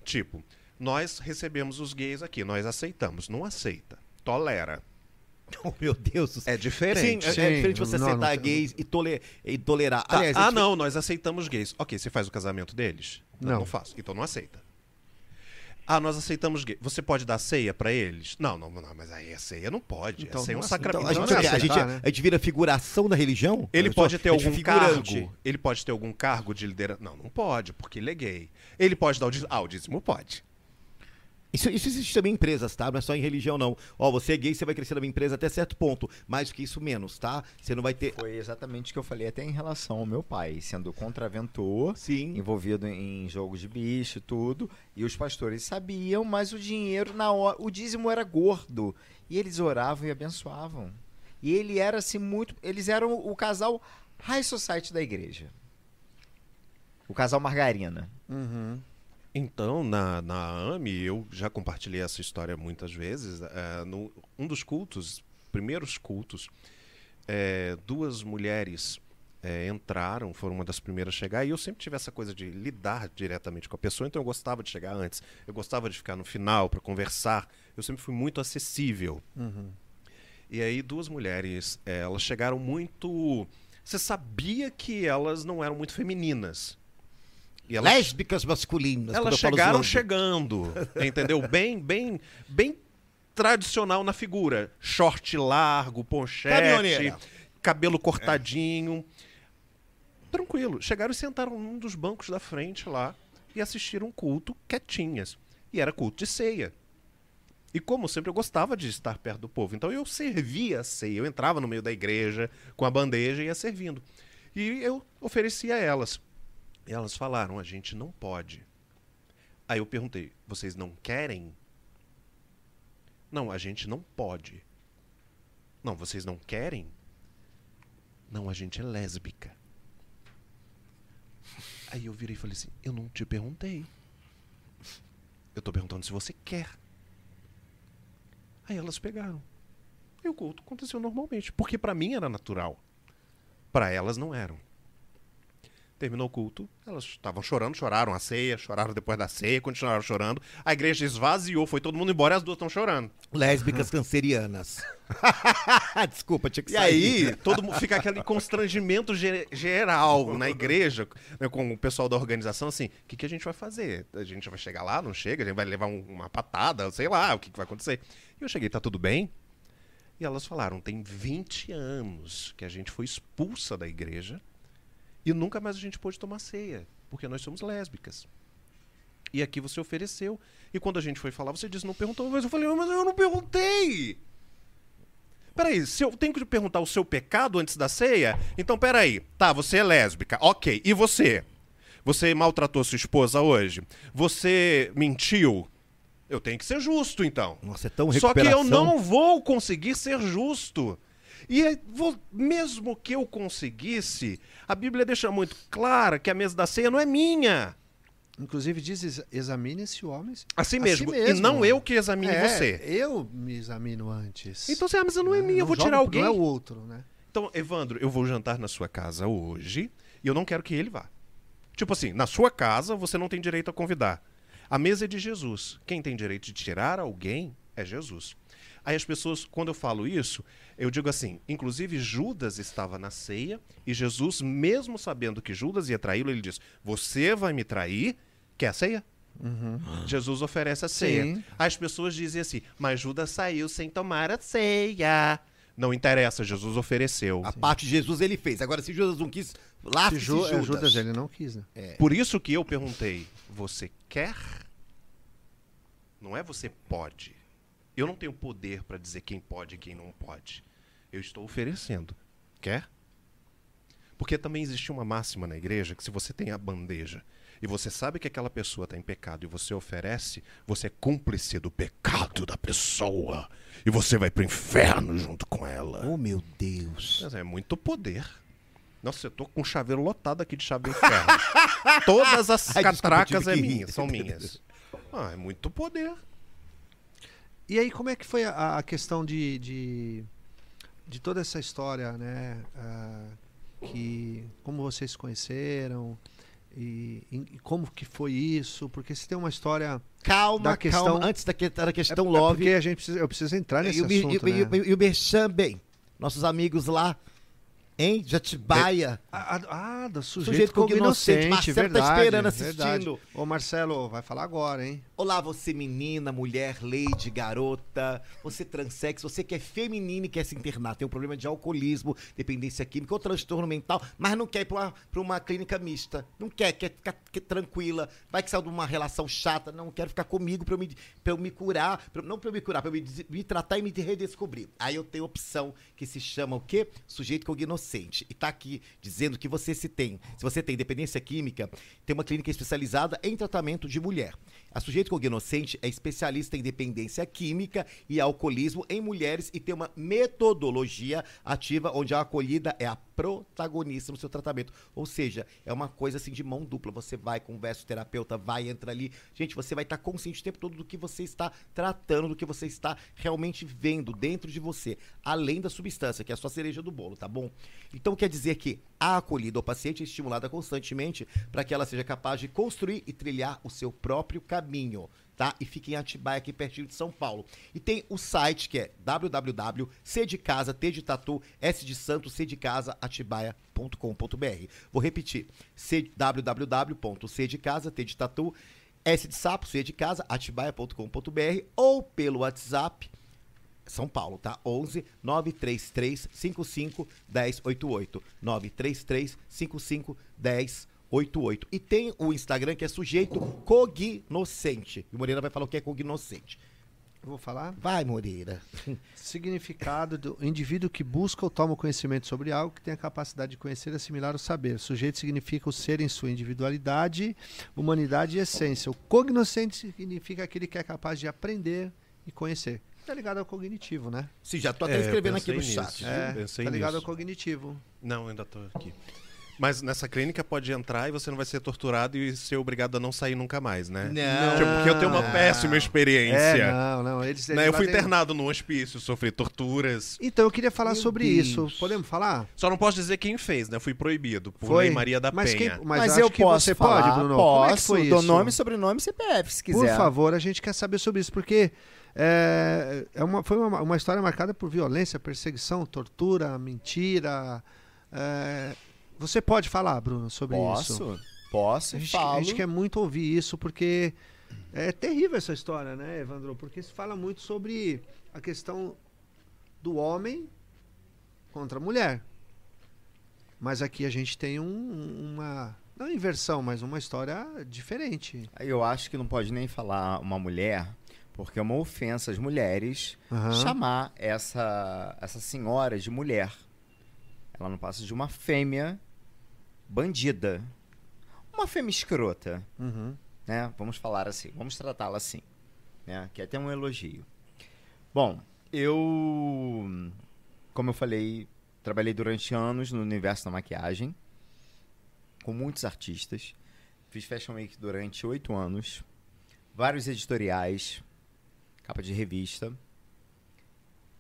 Tipo, nós recebemos os gays aqui, nós aceitamos. Não aceita. Tolera. Oh, meu Deus do céu. É diferente. Sim, é, Sim, é diferente você não, aceitar não- gays e, tole- e tolerar. Tá, Aliás, é ah, difer- não, nós aceitamos gays. Ok, você faz o casamento deles? Não, Não. não faço. Então não aceita. Ah, nós aceitamos gays. Você pode dar ceia pra eles? Não, não, não, mas aí a ceia não pode. Então a ceia é um sacramento. Então, a, Não gente, é a, gente, aceitar, né? a gente vira figuração da religião? Ele pode ter algum figurante. cargo. Ele pode ter algum cargo de liderança. Não, não pode, porque ele é gay. Ele pode dar o dízimo. Ah, o dízimo pode. Isso, isso existe também em empresas, tá? Não é só em religião, não. Ó, você é gay, você vai crescer na minha empresa até certo ponto. Mais do que isso, menos, tá? Você não vai ter. Foi exatamente o que eu falei até em relação ao meu pai, sendo contraventor, Sim. envolvido em jogos de bicho, tudo. E os pastores sabiam, mas o dinheiro na hora, o dízimo era gordo. E eles oravam e abençoavam. E ele era assim muito, eles eram o casal high society da igreja. O casal margarina. Uhum. Então, na, na AME, eu já compartilhei essa história muitas vezes. eh, no, um dos cultos, primeiros cultos, eh, duas mulheres eh, entraram, foram uma das primeiras a chegar, e eu sempre tive essa coisa de lidar diretamente com a pessoa, então eu gostava de chegar antes, eu gostava de ficar no final para conversar, eu sempre fui muito acessível. Uhum. E aí, duas mulheres, eh, elas chegaram muito. Você sabia que elas não eram muito femininas. Elas Lésbicas masculinas. elas chegaram chegando, entendeu? Bem, bem, bem tradicional na figura. Short largo, ponchete, Caminhoneira. cabelo cortadinho. Tranquilo. Chegaram e sentaram num dos bancos da frente lá e assistiram um culto quietinhas. E era culto de ceia. E como sempre, eu gostava de estar perto do povo. Então eu servia a ceia. Eu entrava no meio da igreja com a bandeja e ia servindo. E eu oferecia a elas. Elas falaram: a gente não pode. Aí eu perguntei: vocês não querem? Não, a gente não pode. Não, vocês não querem? Não, a gente é lésbica. Aí eu virei e falei assim: eu não te perguntei. Eu tô perguntando se você quer. Aí elas pegaram. E o culto aconteceu normalmente, porque pra mim era natural. Pra elas não eram. Terminou o culto, elas estavam chorando, choraram a ceia, choraram depois da ceia, continuaram chorando. A igreja esvaziou, foi todo mundo embora e as duas estão chorando. Lésbicas cancerianas. Desculpa, tinha que E sair. aí, todo mundo fica aquele constrangimento ge- geral na igreja, né, com o pessoal da organização, assim, o que, que a gente vai fazer? A gente vai chegar lá, não chega? A gente vai levar um- uma patada, sei lá, o que, que vai acontecer? E eu cheguei, tá tudo bem? E elas falaram, tem 20 anos que a gente foi expulsa da igreja e nunca mais a gente pôde tomar ceia, porque nós somos lésbicas. E aqui você ofereceu. E quando a gente foi falar, você disse, não perguntou, mas eu falei, mas eu não perguntei! Peraí, se eu tenho que perguntar o seu pecado antes da ceia? Então, peraí. Tá, você é lésbica. Ok. E você? Você maltratou sua esposa hoje? Você mentiu? Eu tenho que ser justo, então. Nossa, é tão Só que eu recuperação. não vou conseguir ser justo. E é- mesmo que eu conseguisse, a Bíblia deixa muito clara que a mesa da ceia não é minha. Inclusive diz, ex- examine-se o homem. Assim mesmo. E mesmo. não eu que examine É, você. Eu me examino antes. Então, você, ah, mas não é minha, eu vou jogo tirar alguém. Não é o outro, né? Então, Evandro, eu vou jantar na sua casa hoje e eu não quero que ele vá. Tipo assim, na sua casa você não tem direito a convidar. A mesa é de Jesus. Quem tem direito de tirar alguém é Jesus. Aí as pessoas, quando eu falo isso, eu digo assim: inclusive Judas estava na ceia e Jesus, mesmo sabendo que Judas ia traí-lo, ele diz: Você vai me trair? Quer a ceia? Jesus oferece a ceia. Sim. As pessoas dizem assim: Mas Judas saiu sem tomar a ceia. Não interessa, Jesus ofereceu. A parte de Jesus ele fez. Agora, se Judas não quis, lá Se Ju, Judas. é, Judas ele não quis, né? Por isso que eu perguntei: você quer? Não é você pode. Eu não tenho poder para dizer quem pode e quem não pode. Eu estou oferecendo. Quer? Porque também existe uma máxima na igreja que se você tem a bandeja e você sabe que aquela pessoa está em pecado e você oferece, você é cúmplice do pecado da pessoa. E você vai pro inferno junto com ela. Oh, meu Deus. Mas é muito poder. Nossa, eu tô com um chaveiro lotado aqui de chave do inferno. Todas as Ai, desculpa, catracas tive é minha, são minhas. Ah, é muito poder. E aí, como é que foi a, a questão de, de, de toda essa história, né? ah, que como vocês se conheceram e, e como que foi isso? Porque se tem uma história Calma, Da questão- calma. Antes da, que- da questão é, é love. porque a gente precisa, eu preciso entrar nesse e, assunto, e, né? e e o Merchan, bem. Nossos amigos lá em Jatibaia. Ah, ah, do sujeito, Sujeito cognoscente, cognoscente. Marcelo tá verdade, esperando, verdade. assistindo. Ô Marcelo, vai falar agora, hein? Olá, você menina, mulher, lady, garota, você transex, você que é feminina e quer se internar, tem um problema de alcoolismo, dependência química ou transtorno mental, mas não quer ir pra uma, pra uma clínica mista, não quer, quer ficar quer tranquila, vai que saiu de uma relação chata, não quero ficar comigo pra eu me, pra eu me curar, pra- não pra eu me curar, pra eu me, me tratar e me redescobrir. Aí eu tenho opção que se chama o quê? Sujeito E tá aqui dizendo que você se tem, se você tem dependência química, tem uma clínica especializada em tratamento de mulher. A sujeito cognoscente é especialista em dependência química e alcoolismo em mulheres e tem uma metodologia ativa onde a acolhida é a protagonista no seu tratamento. Ou seja, é uma coisa assim de mão dupla. Você vai, conversa o terapeuta, vai, entra ali. Gente, você vai estar consciente o tempo todo do que você está tratando, do que você está realmente vendo dentro de você, além da substância, que é a sua cereja do bolo, tá bom? Então quer dizer que a acolhida ao paciente é estimulada constantemente para que ela seja capaz de construir e trilhar o seu próprio caminho, tá? E fica em Atibaia, aqui pertinho de São Paulo. E tem o site que é www.c de casa, T de tatu, S de santo, C de casa, atibaia.com.br. Vou repetir, c, www.c de casa, T de tatu, S de sapo, C de casa, atibaia.com.br ou pelo WhatsApp são Paulo, tá? 11 933 55 1088. 933 55 1088. E tem o Instagram que é sujeito cognoscente. E o Moreira vai falar o que é cognoscente. Eu vou falar? Vai, Moreira. Significado do indivíduo que busca ou toma conhecimento sobre algo que tem a capacidade de conhecer e assimilar o saber. Sujeito significa o ser em sua individualidade, humanidade e essência. O cognoscente significa aquele que é capaz de aprender e conhecer. Tá ligado ao cognitivo, né? Sim, já tô até É, escrevendo aqui no nisso. chat. É. tá ligado nisso. ao cognitivo. Não, ainda tô aqui. Mas nessa clínica pode entrar e você não vai ser torturado e ser obrigado a não sair nunca mais, né? Não. Tipo, porque eu tenho uma péssima experiência. É, não, não. Eles, eles Né, Eu fui internado num hospício, sofri torturas. Então, eu queria falar Meu sobre Deus. isso. Podemos falar? Só não posso dizer quem fez, né? Fui proibido por Foi? Lei Maria da mas Penha. Quem, mas, Mas, eu, posso você falar, pode, Bruno? Posso, Como é que foi dou isso? nome, sobrenome e CPF, se quiser. Por favor, a gente quer saber sobre isso, porque é, é uma, foi uma, uma história marcada por violência, perseguição, tortura, mentira. é, você pode falar, Bruno, sobre isso? Posso? Posso A e gente, falo. a gente quer muito ouvir isso, porque é terrível essa história, né, Evandro? Porque se fala muito sobre a questão do homem contra a mulher. Mas aqui a gente tem um- uma. Não inversão, mas uma história diferente. Eu acho que não pode nem falar uma mulher, porque é uma ofensa às mulheres Aham. chamar essa, essa senhora de mulher. Ela não passa de uma fêmea bandida. Uma fêmea escrota, Uhum. né? Vamos falar assim, vamos tratá-la assim, né? Que é até um elogio. Bom, eu, como eu falei, trabalhei durante anos no universo da maquiagem, com muitos artistas. Fiz Fashion Week durante oito anos, vários editoriais, capa de revista.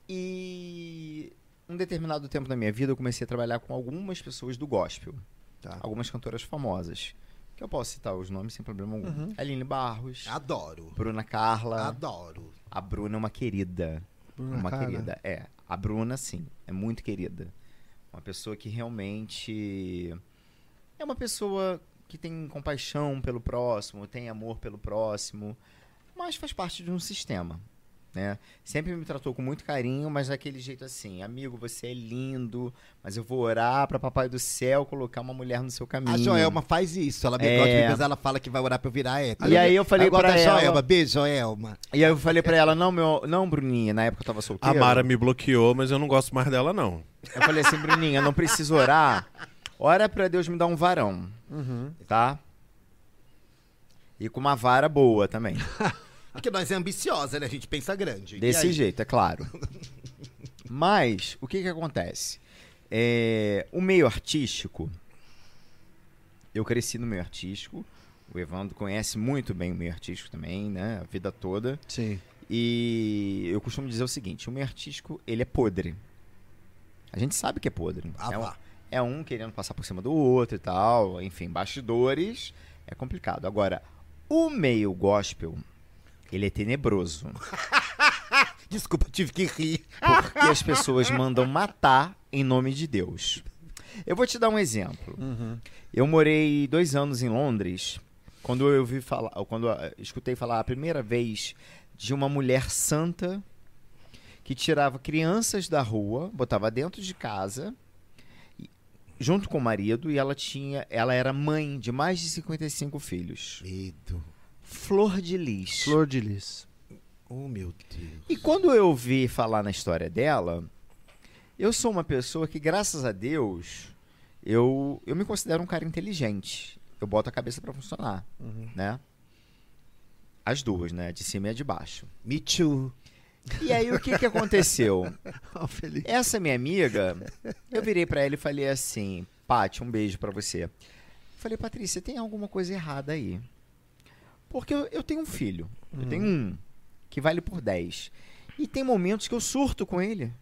E um determinado tempo da minha vida eu comecei a trabalhar com algumas pessoas do gospel, Tá. algumas cantoras famosas, que eu posso citar os nomes sem problema algum. Uhum. Aline Barros, Adoro. Bruna Carla. Adoro. A Bruna é uma querida. Bruna uma Carla. querida. É. A Bruna, sim, é muito querida. Uma pessoa que realmente é uma pessoa que tem compaixão pelo próximo, tem amor pelo próximo, mas faz parte de um sistema. Né? Sempre me tratou com muito carinho, mas daquele jeito assim, amigo, você é lindo, mas eu vou orar para papai do céu colocar uma mulher no seu caminho. A Joelma faz isso. Ela me É. gosta de mim, mas ela fala que vai orar pra eu virar hétero. E aí eu falei pra da ela- Joelma. Beijo, Joelma. E aí eu falei pra ela, não, meu, não, Bruninha, na época eu tava A solteiro. Mara me bloqueou, mas eu não gosto mais dela, não. Eu falei assim, Bruninha, não preciso orar. Ora pra Deus me dar um varão, Uhum. tá? E com uma vara boa também. Porque nós é ambiciosa, né? A gente pensa grande. E Desse aí? jeito, é claro. Mas, o que que acontece? É, o meio artístico, eu cresci no meio artístico, o Evandro conhece muito bem o meio artístico também, né? A vida toda. Sim. E eu costumo dizer o seguinte, o meio artístico, ele é podre. A gente sabe que é podre. Ah, é, um, é um querendo passar por cima do outro e tal, enfim, bastidores, é complicado. Agora, o meio gospel, ele é tenebroso. Desculpa, tive que rir. Porque as pessoas mandam matar em nome de Deus. Eu vou te dar um exemplo. Uhum. Eu morei dois anos em Londres, quando eu vi falar, quando eu escutei falar a primeira vez de uma mulher santa que tirava crianças da rua, botava dentro de casa, junto com o marido, e ela tinha, ela era mãe de mais de 55 filhos. Medo. Flor de lis. Flor de lis. Oh, meu Deus. E quando eu ouvi falar na história dela, eu sou uma pessoa que, graças a Deus, eu, eu me considero um cara inteligente. Eu boto a cabeça pra funcionar, Uhum. né? As duas, né? De cima e a de baixo. Me too. E aí, o que que aconteceu? Felipe. Essa minha amiga, eu virei pra ela e falei assim, Paty, um beijo pra você. Falei, Patrícia, tem alguma coisa errada aí. Porque eu, eu tenho um filho, eu tenho um, que vale por 10. E tem momentos que eu surto com ele.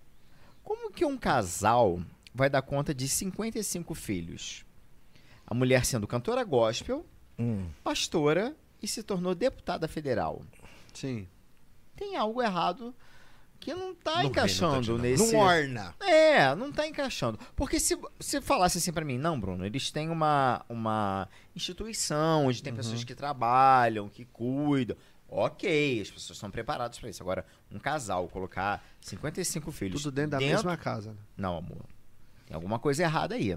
Como que um casal vai dar conta de 55 filhos? A mulher sendo cantora gospel, Hum. pastora e se tornou deputada federal. Sim. Tem algo errado que não tá No reino encaixando da nesse... Não orna. É, não tá encaixando. Porque se você falasse assim pra mim, não, Bruno, eles têm uma, uma instituição onde tem pessoas que trabalham, que cuidam. Ok, as pessoas estão preparadas pra isso. Agora, um casal colocar 55 filhos Tudo dentro da mesma casa. né? Não, amor. Tem alguma coisa errada aí.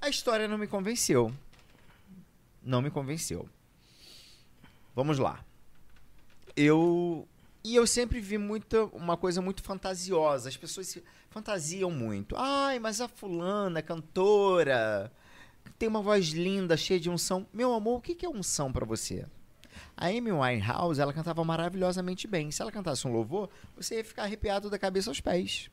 A história não me convenceu. Não me convenceu. Vamos lá. Eu e eu sempre vi muita uma coisa muito fantasiosa. As pessoas se fantasiam muito. Ai, mas a fulana, cantora, tem uma voz linda, cheia de unção. Meu amor, o que que é unção pra você? A Amy Winehouse, ela cantava maravilhosamente bem. Se ela cantasse um louvor, você ia ficar arrepiado da cabeça aos pés.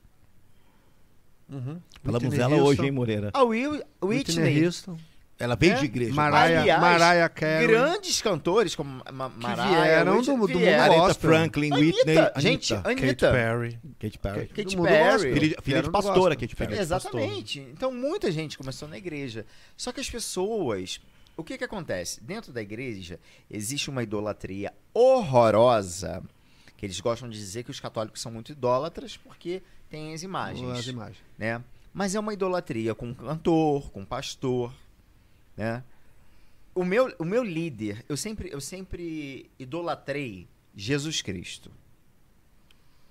Uhum. Falamos dela hoje, hein, Moreira? A Will, Whitney, Whitney, Houston, Ela veio É? de igreja. Mariah, Aliás, Mariah Carey. grandes cantores como Ma que Mariah, vieram Whitney, do, do mundo vieram. Aretha gospel. Franklin, Whitney, Anitta, gente, Anitta, Kate Anitta. Perry. Katy Perry. Katy mundo Perry. Filha, filha Vieram de pastora. Katy Perry. Exatamente. Então muita gente começou na igreja. Só que as pessoas, o que que acontece? Dentro da igreja existe uma idolatria horrorosa, que eles gostam de dizer que os católicos são muito idólatras porque tem as imagens, As imagens. né? Mas é uma idolatria com cantor, com pastor, né? O meu, o meu líder, eu sempre, eu sempre idolatrei Jesus Cristo.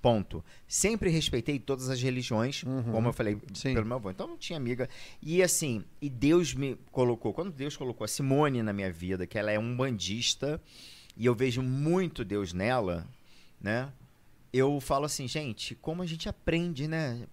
Ponto. Sempre respeitei todas as religiões, Uhum. como eu falei Sim. pelo meu avô. Então não tinha amiga. E assim, e Deus me colocou, quando Deus colocou a Simone na minha vida, que ela é um bandista, e eu vejo muito Deus nela, né? Eu falo assim, gente, como a gente aprende, né?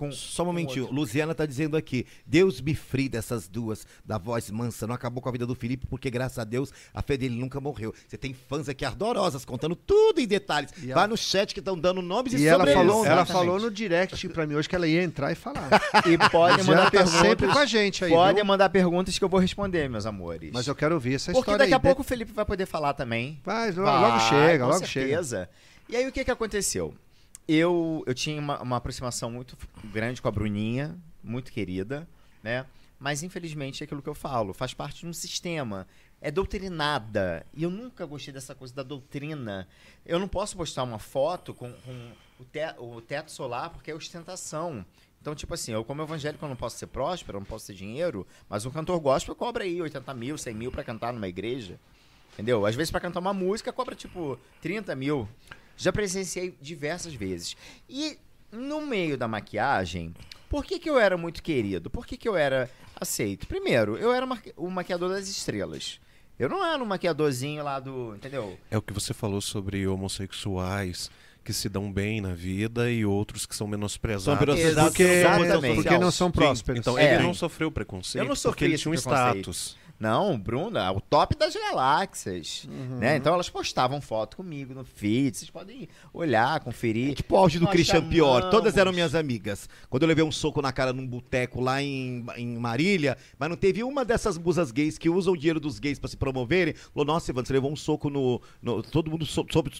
Com, Só um momentinho. Luciana tá dizendo aqui: Deus me frie dessas duas, da voz mansa. Não acabou com a vida do Felipe, porque graças a Deus a fé dele nunca morreu. Você tem fãs aqui ardorosas, contando tudo em detalhes. E Vai ela- no chat que estão dando nomes e, E ela falou, ela falou no direct pra mim hoje que ela ia entrar e falar. E pode mandar tá perguntas. sempre com a gente aí, Podem viu? mandar perguntas que eu vou responder, meus amores. Mas eu quero ouvir essa Porque história daqui aí. a pouco o Felipe vai poder falar também. Vai, logo, Vai, logo chega, com logo chega. certeza. E aí o que que aconteceu? Eu, eu tinha uma, uma aproximação muito grande com a Bruninha, muito querida, né? Mas infelizmente é aquilo que eu falo, faz parte de um sistema. É doutrinada. E eu nunca gostei dessa coisa da doutrina. Eu não posso postar uma foto com, com o, te- o teto solar porque é ostentação. Então, tipo assim, eu como evangélico eu não posso ser próspero, eu não posso ter dinheiro, mas um cantor gospel cobra aí 80 mil, 100 mil pra cantar numa igreja. Entendeu? Às vezes pra cantar uma música cobra tipo 30 mil. Já presenciei diversas vezes. E no meio da maquiagem, por que, que eu era muito querido? Por que, que eu era aceito? Primeiro, eu era o maquiador das estrelas. Eu não era um maquiadorzinho lá do. Entendeu? É o que você falou sobre homossexuais que se dão bem na vida e outros que são menosprezados. São menosprezados Porque, Exatamente. porque não são Sim, prósperos. Então É. ele não sofreu preconceito Eu não porque sofri ele esse tinha um preconceito. status. Não, Bruna, é o top das galáxias. Uhum. Né? Então elas postavam foto comigo no feed. Vocês podem olhar, conferir. Tipo o auge do Nós Christian Pior. Todas eram minhas amigas. Quando eu levei um soco na cara num boteco lá em, em Marília, mas não teve uma dessas musas gays que usam o dinheiro dos gays pra se promoverem. Falou, nossa, Ivan, você levou um soco no. no- todo mundo so, sobre.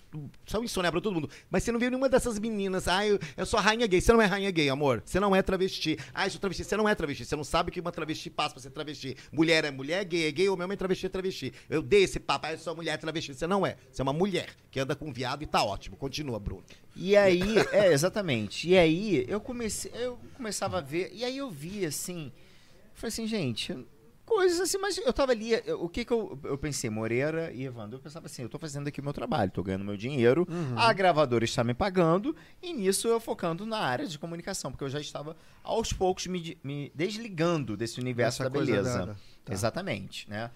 Saiu insônia pra todo mundo. Mas você não viu nenhuma dessas meninas. Ah, eu, eu sou rainha gay. Você não é rainha gay, amor. Você não é travesti. Ah, eu sou travesti. Você não é travesti. Você não sabe que uma travesti passa pra ser travesti. Mulher é mulher, gay é gay, homem é homem, travesti é travesti. Eu dei esse papo, ah, eu sou mulher travesti. Você não é. Você é uma mulher que anda com viado e tá ótimo. Continua, Bruno. E aí, é, exatamente. E aí eu comecei, eu começava a ver, e aí eu vi assim, falei assim, gente, coisas assim, mas eu tava ali, eu- o que que eu, eu pensei, Moreira e Evandro, eu pensava assim, eu tô fazendo aqui o meu trabalho, tô ganhando meu dinheiro, a gravadora está me pagando, e nisso eu focando na área de comunicação, porque eu já estava aos poucos me, me desligando desse universo Essa da beleza. da- tá. Exatamente, né?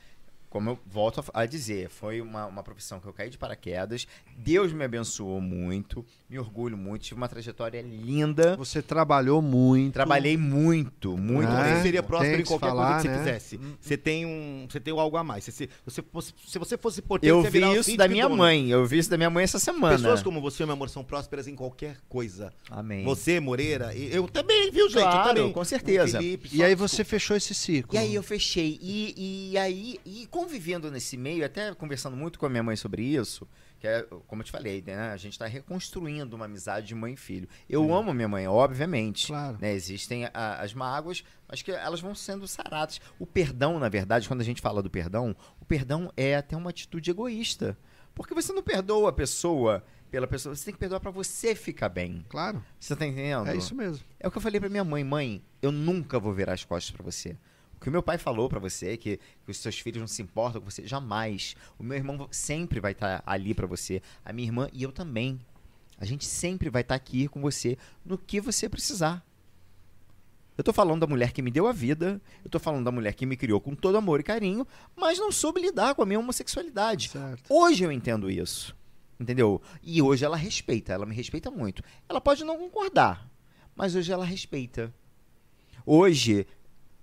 Como eu volto a, a dizer, foi uma, uma profissão que eu caí de paraquedas. Deus me abençoou muito, me orgulho muito, tive uma trajetória linda. Você trabalhou muito. Trabalhei muito, muito Você mesmo. seria próspero em qualquer falar, coisa que você né? fizesse. Você tem um, você tem algo a mais. Se, se, você fosse, se você fosse porteiro, Eu você vi isso da minha dono. mãe, eu vi isso da minha mãe essa semana. Pessoas como você, meu amor, são prósperas em qualquer coisa. Amém. Você, Moreira, eu também, viu, gente? Claro, eu também. com certeza. Felipe, E aí você fechou esse ciclo. E aí eu fechei. E, e aí, e convivendo nesse meio, até conversando muito com a minha mãe sobre isso, que é, como eu te falei, né? A gente está reconstruindo uma amizade de mãe e filho. Eu amo minha mãe, obviamente. Claro. né? Existem a- as mágoas, mas que elas vão sendo saradas. O perdão, na verdade, quando a gente fala do perdão, o perdão é até uma atitude egoísta. Porque você não perdoa a pessoa pela pessoa, você tem que perdoar para você ficar bem. Claro. Você tá entendendo? É isso mesmo. É o que eu falei pra minha mãe, mãe, eu nunca vou virar as costas pra você. O que o meu pai falou pra você, que, que os seus filhos não se importam com você, jamais. O meu irmão sempre vai estar ali pra você. A minha irmã e eu também. A gente sempre vai estar aqui com você no que você precisar. Eu tô falando da mulher que me deu a vida, eu tô falando da mulher que me criou com todo amor e carinho, mas não soube lidar com a minha homossexualidade. Certo. Hoje eu entendo isso. Entendeu? E hoje ela respeita, ela me respeita muito. Ela pode não concordar, mas hoje ela respeita. Hoje,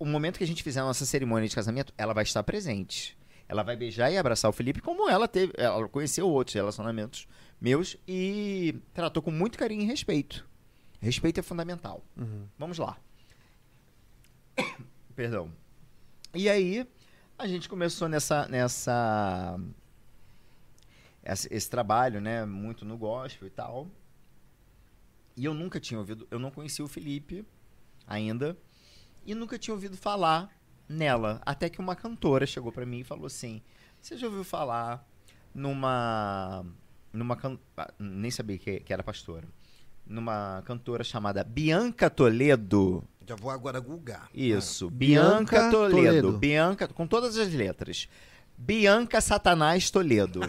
o momento que a gente fizer a nossa cerimônia de casamento, ela vai estar presente. Ela vai beijar e abraçar o Felipe como ela teve, ela conheceu outros relacionamentos meus e tratou com muito carinho e respeito. Respeito é fundamental. Uhum. Vamos lá. Perdão. E aí, a gente começou nessa. nessa esse, esse trabalho, né? Muito no gospel e tal. E eu nunca tinha ouvido. Eu não conhecia o Felipe ainda. E nunca tinha ouvido falar nela. Até que uma cantora chegou pra mim e falou assim: Você já ouviu falar numa. numa can... ah, Nem sabia que, que era pastora. Numa cantora chamada Bianca Toledo. Já vou agora googar. Isso, Bianca Bianca, Toledo. Toledo. Bianca, com todas as letras. Bianca Satanás Toledo.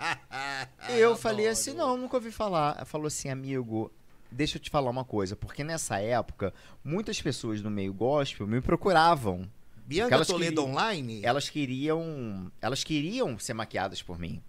eu falei assim, não, nunca ouvi falar. Ela falou assim, amigo, deixa eu te falar uma coisa, porque nessa época, muitas pessoas do meio gospel me procuravam. Bianca Toledo que- Online? Elas queriam, elas queriam ser maquiadas por mim,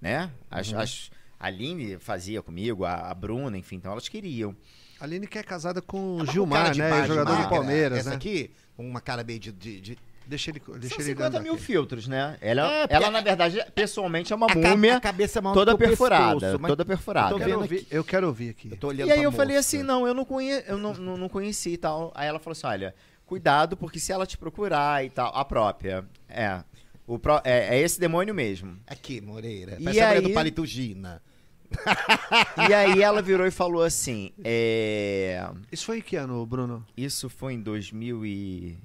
né? As, Uhum. as- a Aline fazia comigo, a, a Bruna, enfim, então elas queriam. A Aline que é casada com o Gilmar, né? Jogador do. Palmeiras, Essa né? aqui, com uma cara meio de... de- de- Deixa ele, deixa São ele 50 andar mil aqui. filtros, né? Ela, É, ela, na verdade, pessoalmente é uma a, ca- múmia a cabeça é maior toda perfurada, pescoço, toda perfurada. Eu quero, ouvir, aqui. eu quero ouvir aqui. Eu tô olhando E aí eu falei moça. assim, não, eu não conhe... eu não, não, não conheci e tal. Aí ela falou assim, olha, cuidado, porque se ela te procurar e tal, a própria, é, o pró- é, é esse demônio mesmo. Aqui, Moreira. E Parece a mulher aí- do Palito Gina. E aí ela virou e falou assim, é... Isso foi em que ano, Bruno? Isso foi em 2000 e...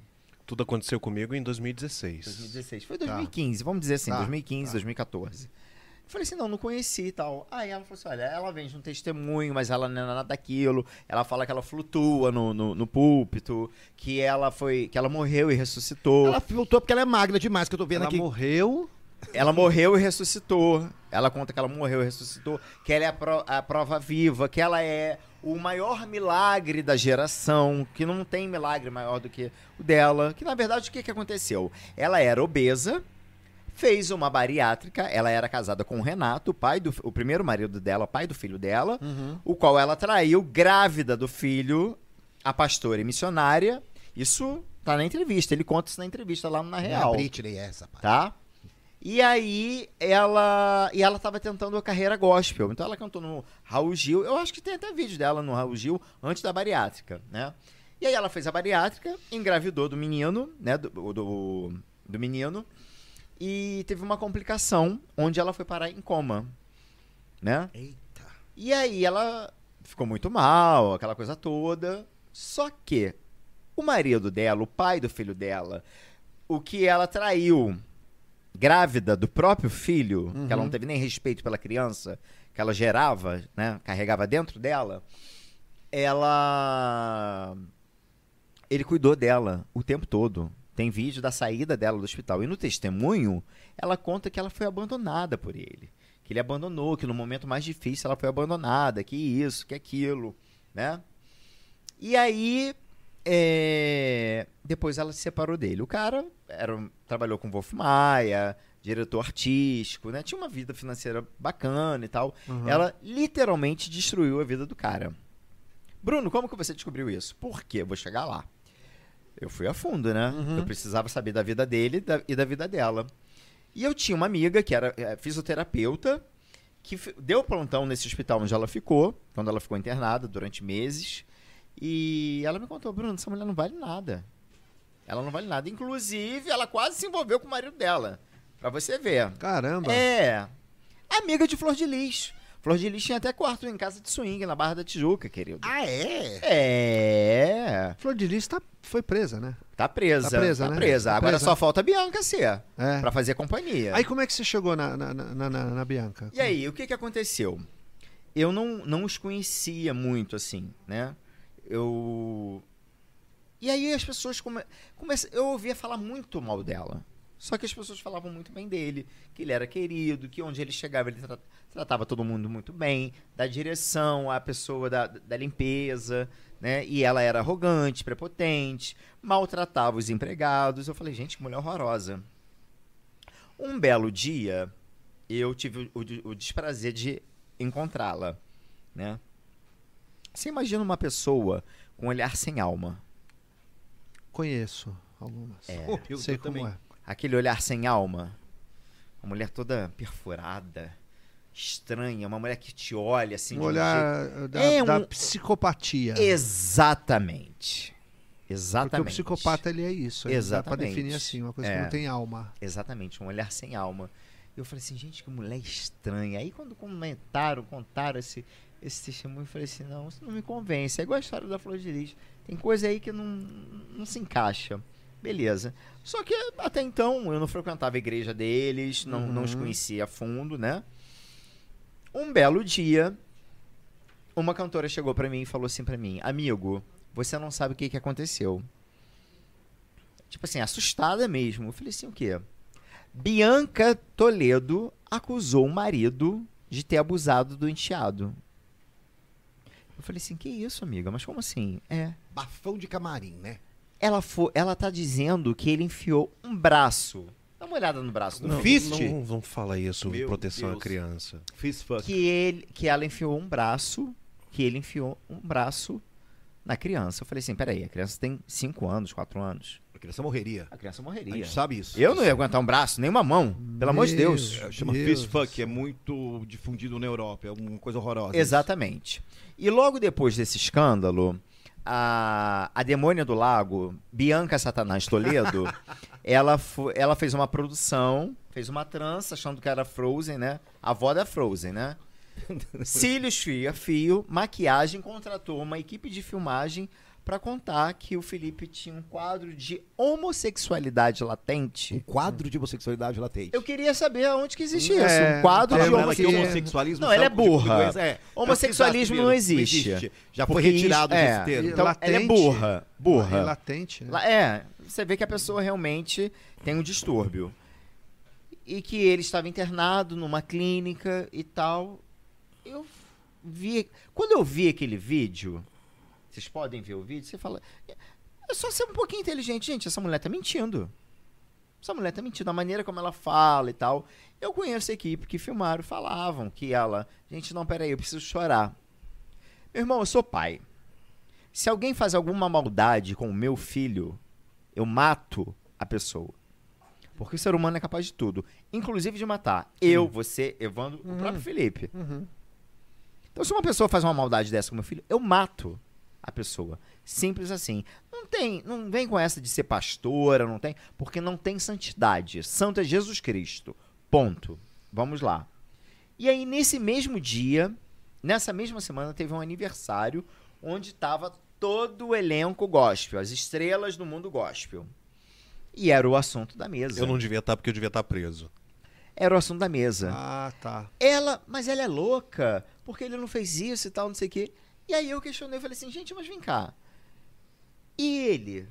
Tudo aconteceu comigo em 2016. 2016. Foi 2015, vamos dizer assim, Tá, 2015, 2014. Eu falei assim, não, não conheci e tal. Aí ela falou assim, olha, ela vem de um testemunho, mas ela não é nada daquilo. Ela fala que ela flutua no, no, no púlpito, que ela foi, que ela morreu e ressuscitou. Ela voltou porque ela é magra demais, que eu tô vendo Ela aqui. morreu. Ela morreu e ressuscitou. Ela conta que ela morreu e ressuscitou, que ela é a, pro- a prova viva, que ela é o maior milagre da geração, que não tem milagre maior do que o dela. Que na verdade o que, que aconteceu? Ela era obesa, fez uma bariátrica, ela era casada com o Renato, o pai do o primeiro marido dela, pai do filho dela, o qual ela traiu, grávida do filho, a pastora e missionária. Isso tá na entrevista, ele conta isso na entrevista lá Na É a Real Britney essa, pai. tá? E aí ela e ela tava tentando a carreira gospel. Então ela cantou no Raul Gil. Eu acho que tem até vídeo dela no Raul Gil antes da bariátrica, né? E aí ela fez a bariátrica, engravidou do menino, né, do, do, do menino, e teve uma complicação onde ela foi parar em coma, né? Eita. E aí ela ficou muito mal, aquela coisa toda. Só que o marido dela, o pai do filho dela, o que ela traiu grávida do próprio filho, que ela não teve nem respeito pela criança, que ela gerava, né, carregava dentro dela, ela ele cuidou dela o tempo todo. Tem vídeo da saída dela do hospital. E no testemunho, ela conta que ela foi abandonada por ele. Que ele abandonou, que no momento mais difícil ela foi abandonada, que isso, que aquilo, né? E aí, é, depois ela se separou dele. O cara era, um- trabalhou com Wolf Maia, diretor artístico, né? Tinha uma vida financeira bacana e tal. Uhum. Ela literalmente destruiu a vida do cara. Bruno, como que você descobriu isso? Por quê? Eu vou chegar lá. Eu fui a fundo, né? Uhum. Eu precisava saber da vida dele e da- e da vida dela. E eu tinha uma amiga que era é, fisioterapeuta, que deu plantão nesse hospital onde ela ficou, quando ela ficou internada durante meses. E ela me contou, Bruno, essa mulher não vale nada. Ela não vale nada. Inclusive, ela quase se envolveu com o marido dela. Pra você ver. Caramba. É. Amiga de Flor de Lis. Flor de Lis tinha até quarto em casa de swing, na Barra da Tijuca, querido. Ah, é? É. Flor de Lis tá, foi presa, né? Tá presa. Tá presa, tá né? presa. Tá Agora presa. só falta a Bianca ser. É. Pra fazer companhia. Aí como é que você chegou na, na, na, na- na Bianca? E aí, o que que aconteceu? Eu não, não os conhecia muito, assim, né? Eu... E aí as pessoas come... Eu ouvia falar muito mal dela. Só que as pessoas falavam muito bem dele, que ele era querido, que onde ele chegava ele tra- tratava todo mundo muito bem, da direção, a pessoa da, da limpeza, né? E ela era arrogante, prepotente, maltratava os empregados. Eu falei, gente, que mulher horrorosa. Um belo dia, eu tive o, o- o desprazer de encontrá-la, né? Você imagina uma pessoa com um olhar sem alma, Conheço algumas. É. Pô, eu- Sei eu como também. é. aquele olhar sem alma, uma mulher toda perfurada, estranha, uma mulher que te olha assim Um de um olhar da, É da um- psicopatia. jeito- Exatamente. Porque Exatamente. o psicopata ele é isso. ele Dá pra Exatamente. definir assim, uma coisa É. que não tem alma. Exatamente, um olhar sem alma. Eu falei assim, gente, que mulher estranha. Aí quando comentaram, contaram esse, esse testemunho, eu falei assim, não, isso não me convence. É igual a história da Flor de Lis. Tem coisa aí que não, não se encaixa. Beleza. Só que até então eu não frequentava a igreja deles, não, não os Uhum. conhecia a fundo, né? Um belo dia, uma cantora chegou pra mim e falou assim pra mim, amigo, você não sabe o que, que aconteceu. Tipo assim, assustada mesmo. Eu falei assim, o quê? Bianca Toledo acusou o marido de ter abusado do enteado. Eu falei assim, que isso, amiga? Mas como assim? É. Bafão de camarim, né? Ela, fo ela tá dizendo que ele enfiou um braço. Dá uma olhada no braço do Um meu. fist? Não, não fala isso, Meu proteção à Deus. criança. Fiz fuck. Que, ele, que ela enfiou um braço. Que ele enfiou um braço na criança. Eu falei assim, peraí, a criança tem 5 anos, 4 anos. A criança morreria. A criança A morreria. gente sabe isso. Eu não ia aguentar um braço, nem uma mão. Pelo amor de Meu Deus. É, Chama Deus fist fuck, é muito difundido na Europa, é uma coisa horrorosa. Exatamente. E logo depois desse escândalo, a, a demônia do lago, Bianca Satanás Toledo, ela, ela fez uma produção, fez uma trança, achando que era Frozen, né? A avó da Frozen, né? Cílios fio a fio, maquiagem, contratou uma equipe de filmagem para contar que o Felipe tinha um quadro de homossexualidade Um latente. quadro de homossexualidade latente. Eu queria saber aonde que existe É, isso. Um quadro tá de ela homossexualidade. homossexualismo Não, ela é tipo burra. doença, é. Homossexualismo Pesquisar não primeiro, existe. Já foi Porque retirado isso- desse é, termo. Então, ela é Latente. burra. Burra. É latente, né? É, você vê que a pessoa realmente tem um distúrbio. E que ele estava internado numa clínica e tal. Eu vi. Quando eu vi aquele vídeo, vocês podem ver o vídeo, você fala. É só ser um pouquinho inteligente. Gente, essa mulher tá mentindo. Essa mulher tá mentindo. A maneira como ela fala e tal. Eu conheço a equipe que filmaram, falavam que ela. Gente, não, peraí, eu preciso chorar. Meu irmão, eu sou pai. Se alguém faz alguma maldade com o meu filho, eu mato a pessoa. Porque o ser humano é capaz de tudo. Inclusive de matar. Eu, você, Evandro, o próprio Felipe. Uhum. Então, se uma pessoa faz uma maldade dessa com meu filho, eu mato a pessoa. Simples assim. Não tem, não vem com essa de ser pastora, não tem, porque não tem santidade. Santo é Jesus Cristo. Ponto. Vamos lá. E aí, nesse mesmo dia, nessa mesma semana, teve um aniversário onde estava todo o elenco gospel, as estrelas do mundo gospel. E era o assunto da mesa. Eu não devia estar porque eu devia estar preso. Era o assunto da mesa. Ah, tá. Ela, mas ela é louca, porque ele não fez isso e tal, não sei o quê. E aí eu questionei, eu falei assim, gente, mas vem cá. E ele?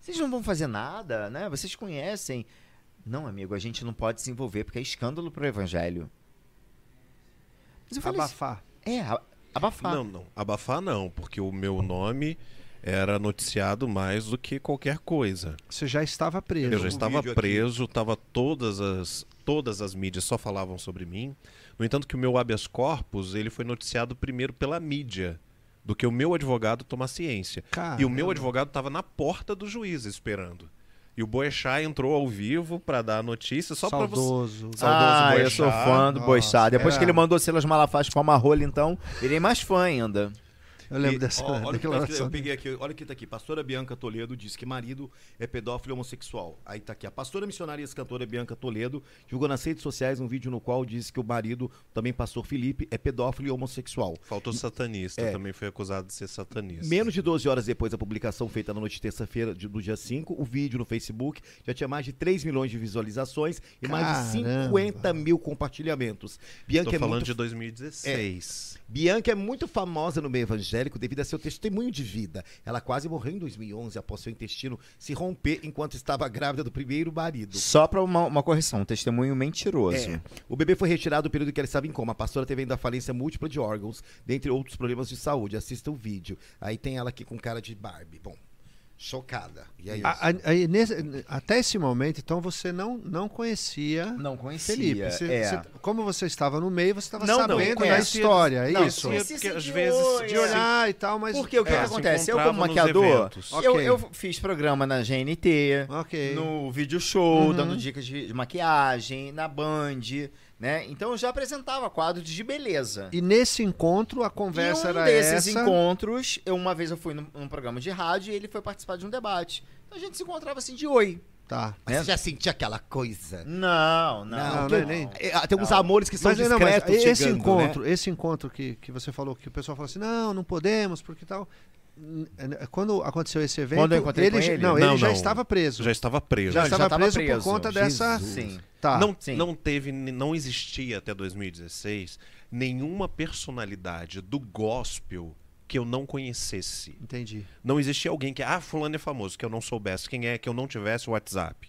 Vocês não vão fazer nada, né? Vocês conhecem. Não, amigo, a gente não pode se envolver porque é escândalo pro evangelho. Mas eu falei assim, Abafar. é, a- abafar. Não, não. Abafar não, porque o meu nome era noticiado mais do que qualquer coisa. Você já estava preso. Eu já estava preso, tava todas as todas as mídias só falavam sobre mim. No entanto que o meu habeas corpus, ele foi noticiado primeiro pela mídia do que o meu advogado tomar ciência. E o meu Caramba. advogado estava na porta do juiz esperando. E o Boechat entrou ao vivo para dar a notícia só para você. Saudoso. Saudoso ah, eu Boechat. sou fã do Nossa, Boixá. Depois era- que ele mandou Silas Malafaas com a rola, então, virei mais fã ainda. Eu lembro E, dessa ó, olha o que tá declaração. eu peguei aqui, olha o que tá aqui. Pastora Bianca Toledo diz que marido é pedófilo e homossexual. Aí tá aqui. A pastora missionária e ex-cantora Bianca Toledo divulgou nas redes sociais um vídeo no qual diz que o marido, também pastor Felipe, é pedófilo e homossexual. Faltou satanista, É. também foi acusado de ser satanista. Menos de 12 horas depois da publicação feita na noite de terça-feira do dia 5, o vídeo no Facebook já tinha mais de 3 milhões de visualizações e mais de Caramba. 50 mil compartilhamentos. Bianca Tô é falando muito de 2016. Bianca é muito famosa no meio evangélico devido a seu testemunho de vida. Ela quase morreu em 2011 após seu intestino se romper enquanto estava grávida do primeiro marido. Só pra uma, uma correção, um testemunho mentiroso. É. O bebê foi retirado no período que ela estava em coma. A pastora teve ainda falência múltipla de órgãos, dentre outros problemas de saúde. Assista o vídeo. Aí tem ela aqui com cara de Barbie. Bom, chocada. E aí? A- a- aí nesse- até esse momento, então, você não, não conhecia Não conhecia. Felipe. Você- é. você- como você estava no meio, você estava Não, não, sabendo da conhece- história, é não, isso? sim. Porque às vezes De é. olhar e tal, mas... Porque o que, É, que acontece? Eu, como maquiador, eventos. eu, eu fiz programa na GNT, Ok. no vídeo show, Uhum. dando dicas de, de maquiagem, na Band. Né? Então eu já apresentava quadros de beleza. E nesse encontro a conversa e um era desses essa. encontros, eu, uma vez eu fui num, num programa de rádio e ele foi participar de um debate. Então a gente se encontrava assim de oi. Tá. Mas você já sentia aquela coisa? Não, não. Não, não, eu- nem- É, Tem uns Não. amores que são Mas, não, mas discretos esse chegando, encontro, né? esse encontro que, que você falou, que o pessoal falou assim, não, não podemos, porque tal. Quando aconteceu esse evento, Quando eu encontrei com já- ele? não, Não, ele já não. estava preso. Já estava preso. Já Não, estava tava preso, preso. por conta dessa. Jesus. Sim. Tá. não, sim. não teve, não existia até 2016 nenhuma personalidade do gospel que eu não conhecesse. Entendi. Não existia alguém que, ah, fulano é famoso, que eu não soubesse quem é, que eu não tivesse o WhatsApp.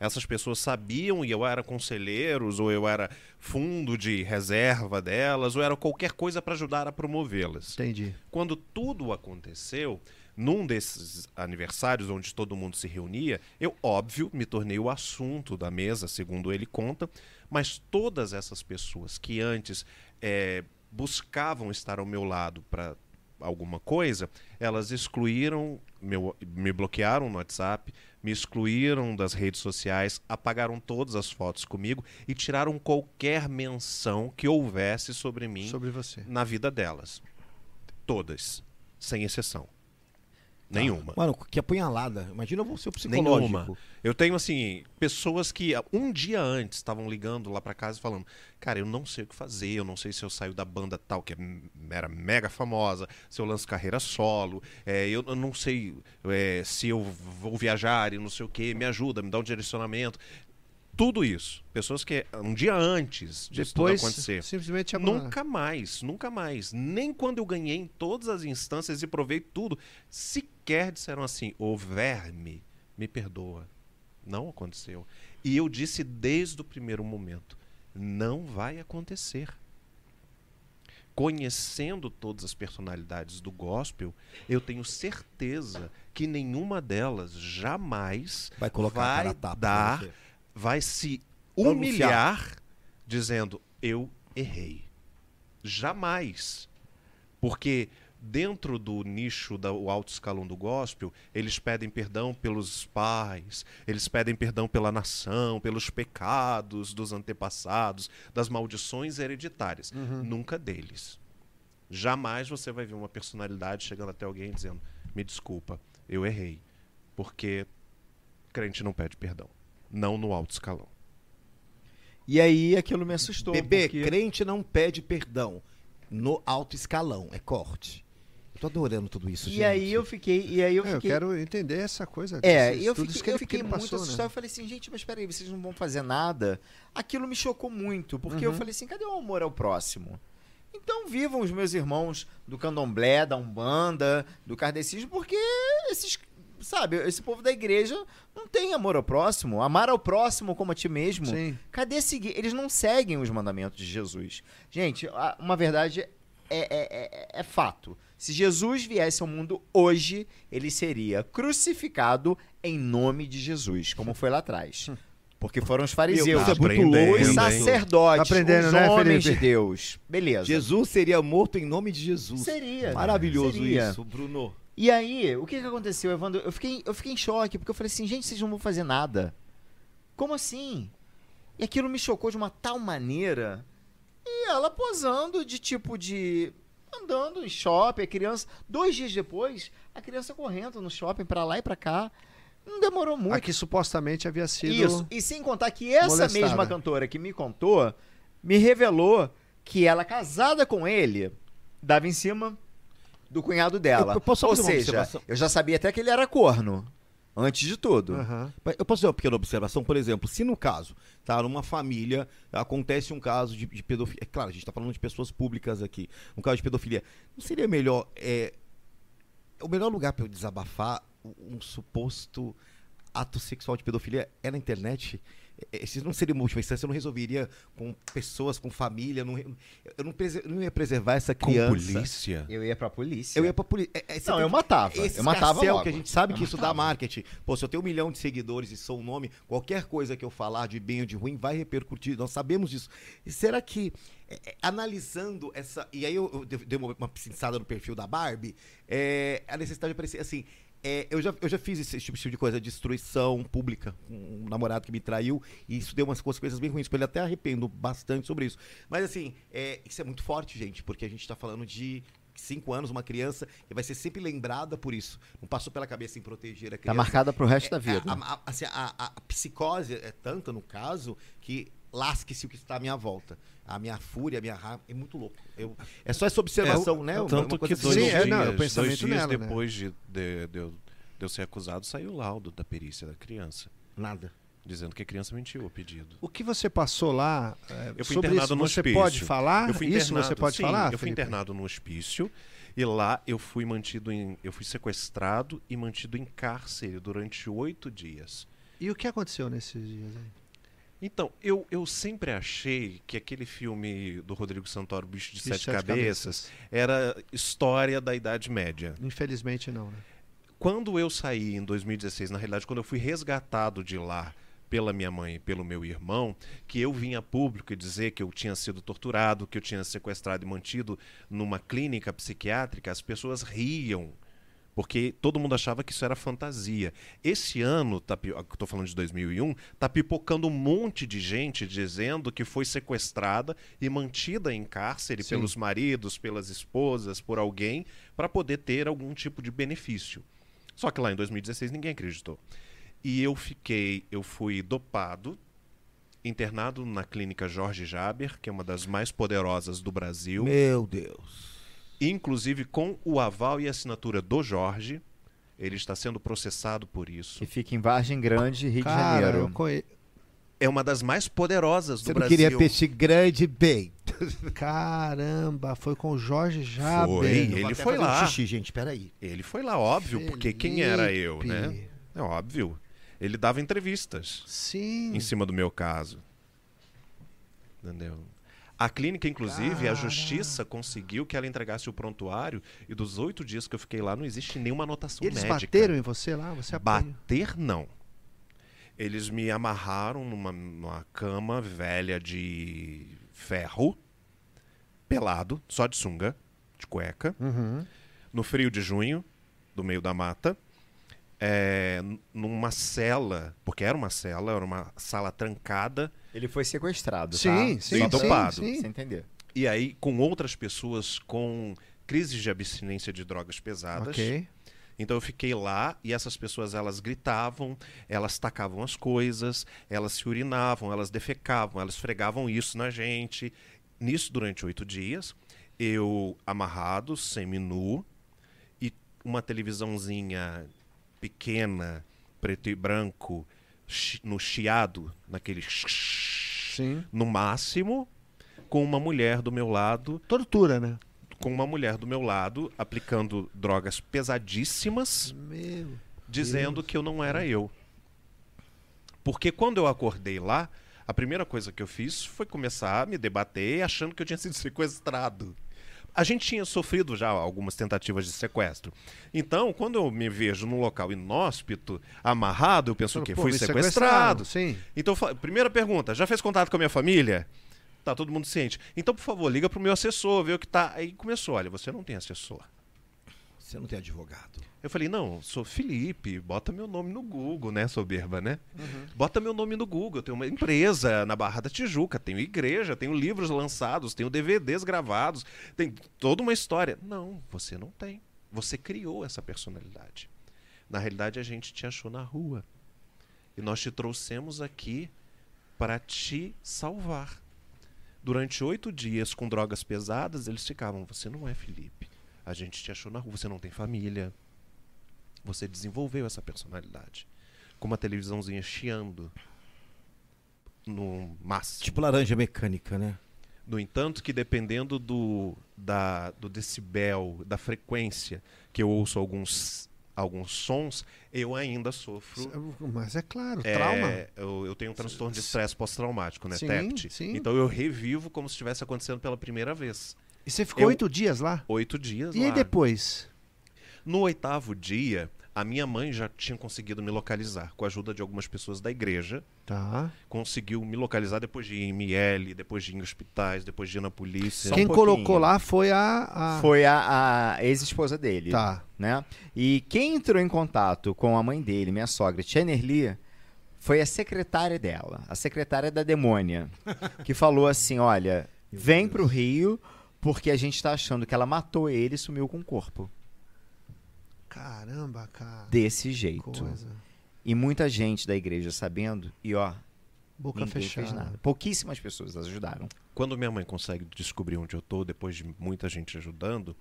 Essas pessoas sabiam e eu era conselheiros, ou eu era fundo de reserva delas, ou era qualquer coisa para ajudar a promovê-las. Entendi. Quando tudo aconteceu, num desses aniversários onde todo mundo se reunia, eu, óbvio, me tornei o assunto da mesa, segundo ele conta, mas todas essas pessoas que antes eh, buscavam estar ao meu lado para alguma coisa, elas excluíram, meu, me bloquearam no WhatsApp, me excluíram das redes sociais, apagaram todas as fotos comigo e tiraram qualquer menção que houvesse sobre mim Sobre você. na vida delas. Todas, sem exceção. Nenhuma. Mano, que apunhalada. Imagina você o psicológico. Nenhuma. Eu tenho, assim, pessoas que um dia antes estavam ligando lá pra casa e falando: Cara, eu não sei o que fazer, eu não sei se eu saio da banda tal, que é m- era mega famosa, se eu lanço carreira solo, é, eu, eu não sei é, se eu vou viajar e não sei o que, me ajuda, me dá um direcionamento. Tudo isso. Pessoas que um dia antes tudo Depois, acontecer. simplesmente abandonar. Nunca mais, nunca mais. Nem quando eu ganhei em todas as instâncias e provei tudo, sequer disseram assim: ô verme, me perdoa. Não aconteceu. E eu disse desde o primeiro momento: não vai acontecer. Conhecendo todas as personalidades do gospel, eu tenho certeza que nenhuma delas jamais Vai colocar vai tapa. dar você. vai se humilhar dizendo eu errei. Jamais. Porque dentro do nicho do alto escalão do gospel, eles pedem perdão pelos pais, eles pedem perdão pela nação, pelos pecados dos antepassados, das maldições hereditárias. Nunca deles. Jamais você vai ver uma personalidade chegando até alguém dizendo: "Me desculpa, eu errei". Porque crente não pede perdão, não no alto escalão. E aí aquilo me assustou. Bebê, porque- crente não pede perdão. No alto escalão, é corte. Eu tô adorando tudo isso, gente. E aí eu fiquei. E aí eu É, eu quero entender essa coisa. É, e eu fiquei, eu fiquei muito passou, né? assustado. Eu falei assim, gente, mas peraí, vocês não vão fazer nada? Aquilo me chocou muito, porque eu Uhum. falei assim, cadê o amor ao próximo? Então vivam os meus irmãos do candomblé, da umbanda, do kardecismo, porque esses, sabe, esse povo da igreja não tem amor ao próximo. Amar ao próximo como a ti mesmo. Sim. Cadê seguir? Eles não seguem os mandamentos de Jesus. Gente, uma verdade é, é- é- é fato. Se Jesus viesse ao mundo hoje, ele seria crucificado em nome de Jesus, como foi lá atrás. Porque foram os fariseus, louco. os hein? sacerdotes, Tá aprendendo, os né, homens Felipe? de Deus. Beleza. Jesus seria morto em nome de Jesus. Seria. Maravilhoso Seria. isso, Bruno. E aí, o que, que aconteceu, Evandro? Eu fiquei, eu fiquei em choque, porque eu falei assim, gente, vocês não vão fazer nada. Como assim? E aquilo me chocou de uma tal maneira. E ela posando de tipo de. Andando em shopping, a criança. Dois dias depois, a criança correndo no shopping pra lá e pra cá. Não demorou muito. Aqui supostamente havia sido. Isso. E sem contar que essa molestada. mesma cantora que me contou me revelou que ela, casada com ele, dava em cima do cunhado dela. Eu- eu Ou seja, eu já sabia até que ele era corno. Antes de tudo. Mas Eu posso fazer uma pequena observação? Por exemplo, se no caso, tá, numa família, acontece um caso de, de pedofilia. É claro, a gente está falando de pessoas públicas aqui. Um caso de pedofilia. Não seria melhor. É, o melhor lugar para eu desabafar um suposto ato sexual de pedofilia é na internet? É, Se não seria uma última instância, eu não resolveria com pessoas, com família. Não, eu não, prese- eu não ia preservar essa Com criança. polícia. Eu ia pra polícia. Eu ia pra polícia. É, é, Não, eu matava. esse eu matava logo. que a gente sabe que Eu isso dá matava. marketing. Pô, se eu tenho um milhão de seguidores e sou um nome, qualquer coisa que eu falar de bem ou de ruim vai repercutir. Nós sabemos disso. E será que, analisando essa. E aí eu, eu dei uma, uma pinçada no perfil da Barbie, é, a necessidade de aparecer assim. É, eu, já, eu já fiz esse tipo de coisa, destruição pública, com um namorado que me traiu, e isso deu umas consequências bem ruins ele, até arrependo bastante sobre isso. Mas assim, é, isso é muito forte, gente, porque a gente tá falando de cinco anos, uma criança, e vai ser sempre lembrada por isso. Não passou pela cabeça em proteger a criança. Tá marcada pro resto da É, vida. A, a- assim, a- a psicose é tanta, no caso, que lasque-se o que está à minha volta. A minha fúria, a minha raiva, é muito louco. Eu, é só essa observação, né? Uma- Tanto que assim. dois Sim, dias, é, não, é dois dias nela, né? depois de, de, de eu, de eu ser acusado, saiu o laudo da perícia da criança, Nada. dizendo que a criança mentiu o pedido. O que você passou lá é, Eu fui sobre internado isso, no você hospício. pode falar? eu fui isso você pode sim, falar? Eu fui Felipe? internado no hospício e lá eu fui mantido em. Eu fui sequestrado e mantido em cárcere durante oito dias. E o que aconteceu nesses dias aí? Então, eu, eu sempre achei que aquele filme do Rodrigo Santoro, Bicho de Bicho Sete, Sete Cabeças, era história da Idade Média. Infelizmente não, né? Quando eu saí em 2016, na realidade, quando eu fui resgatado de lá pela minha mãe e pelo meu irmão, que eu vim a público e dizer que eu tinha sido torturado, que eu tinha sequestrado e mantido numa clínica psiquiátrica, as pessoas riam. Porque todo mundo achava que isso era fantasia. Esse ano, tá, estou falando de 2001, tá pipocando um monte de gente dizendo que foi sequestrada e mantida em cárcere Sim. pelos maridos, pelas esposas, por alguém, para poder ter algum tipo de benefício. Só que lá em 2016 ninguém acreditou. E eu fiquei, eu fui dopado, internado na clínica Jorge Jaber, que é uma das mais poderosas do Brasil, Meu Deus. Inclusive com o aval e assinatura do Jorge. Ele está sendo processado por isso. Que fica em Vargem Grande, Rio Cara, de Janeiro. conhe... É uma das mais poderosas do Você não Brasil. queria peixe grande bem. Caramba, foi com o Jorge Jaber. Foi, ele foi um lá. xixi, gente, peraí. Ele foi lá, óbvio, porque quem era eu, né? Felipe. É óbvio. Ele dava entrevistas. Sim. em cima do meu caso. Entendeu? A clínica, inclusive, a justiça conseguiu que ela entregasse o prontuário e dos oito dias que eu fiquei lá não existe nenhuma anotação Eles médica. bateram em você lá? Você apanhou? Bater, não. Eles me amarraram numa, numa cama velha de ferro, pelado, só de sunga, de cueca, Uhum. no frio de junho, do meio da mata, é, numa cela, porque era uma cela, era uma sala trancada, Ele foi sequestrado, Sim, tá? sim, sim, dopado. sim. Você entender. E aí, com outras pessoas com crises de abstinência de drogas pesadas. Ok. Então eu fiquei lá e essas pessoas elas gritavam, elas tacavam as coisas, elas se urinavam, elas defecavam, elas fregavam isso na gente. Nisso durante oito dias, eu amarrado, semi-nu, e uma televisãozinha pequena, preto e branco, no chiado, naquele Sim. no máximo, com uma mulher do meu lado, Tortura, né? com uma mulher do meu lado, aplicando drogas pesadíssimas, Meu. dizendo que eu não era eu. Porque quando eu acordei lá, a primeira coisa que eu fiz foi começar a me debater achando que eu tinha sido sequestrado. A gente tinha sofrido já algumas tentativas de sequestro. Então, quando eu me vejo num local inóspito, amarrado, eu penso que Pô, fui sequestrado. Sim. Então, primeira pergunta, já fez contato com a minha família? Tá todo mundo ciente. Então, por favor, liga pro meu assessor, vê o que tá. Aí começou, olha, você não tem assessor. Você não tem advogado. Eu falei, não, sou Felipe, bota meu nome no Google, né, soberba, né? Bota meu nome no Google, eu tenho uma empresa na Barra da Tijuca, tenho igreja, tenho livros lançados, tenho DVDs gravados, tem toda uma história. Não, você não tem. Você criou essa personalidade. Na realidade, a gente te achou na rua. E nós te trouxemos aqui para te salvar. Durante oito dias com drogas pesadas, eles ficavam, você não é Felipe. A gente te achou na rua, você não tem família. Você desenvolveu essa personalidade. Com uma televisãozinha chiando. No máximo. Tipo laranja mecânica, né? No entanto, que dependendo do, da, do decibel, da frequência que eu ouço alguns, alguns sons, eu ainda sofro. Mas é claro, é, trauma. Eu, eu tenho um transtorno de estresse pós-traumático, né? Sim, TEPT. sim. Então eu revivo como se estivesse acontecendo pela primeira vez. E você ficou eu- oito dias lá? Oito dias E lá. aí depois? No oitavo dia, A minha mãe já tinha conseguido me localizar com a ajuda de algumas pessoas da igreja. Tá. Conseguiu me localizar depois de ir em ML, depois de ir em hospitais, depois de ir na polícia. Só um Quem pouquinho. colocou lá foi a. a- Foi a, a ex-esposa dele. Tá. né? E quem entrou em contato com a mãe dele, minha sogra, Tia Nerli, foi a secretária dela, a secretária da demônia, que falou assim: olha, vem pro Rio porque a gente tá achando que ela matou ele e sumiu com o corpo. Caramba, cara. Desse jeito. Coisa. E muita gente da igreja sabendo, e ó, Boca fechada. fez nada. Pouquíssimas pessoas ajudaram. Quando minha mãe consegue descobrir onde eu tô, depois de muita gente ajudando,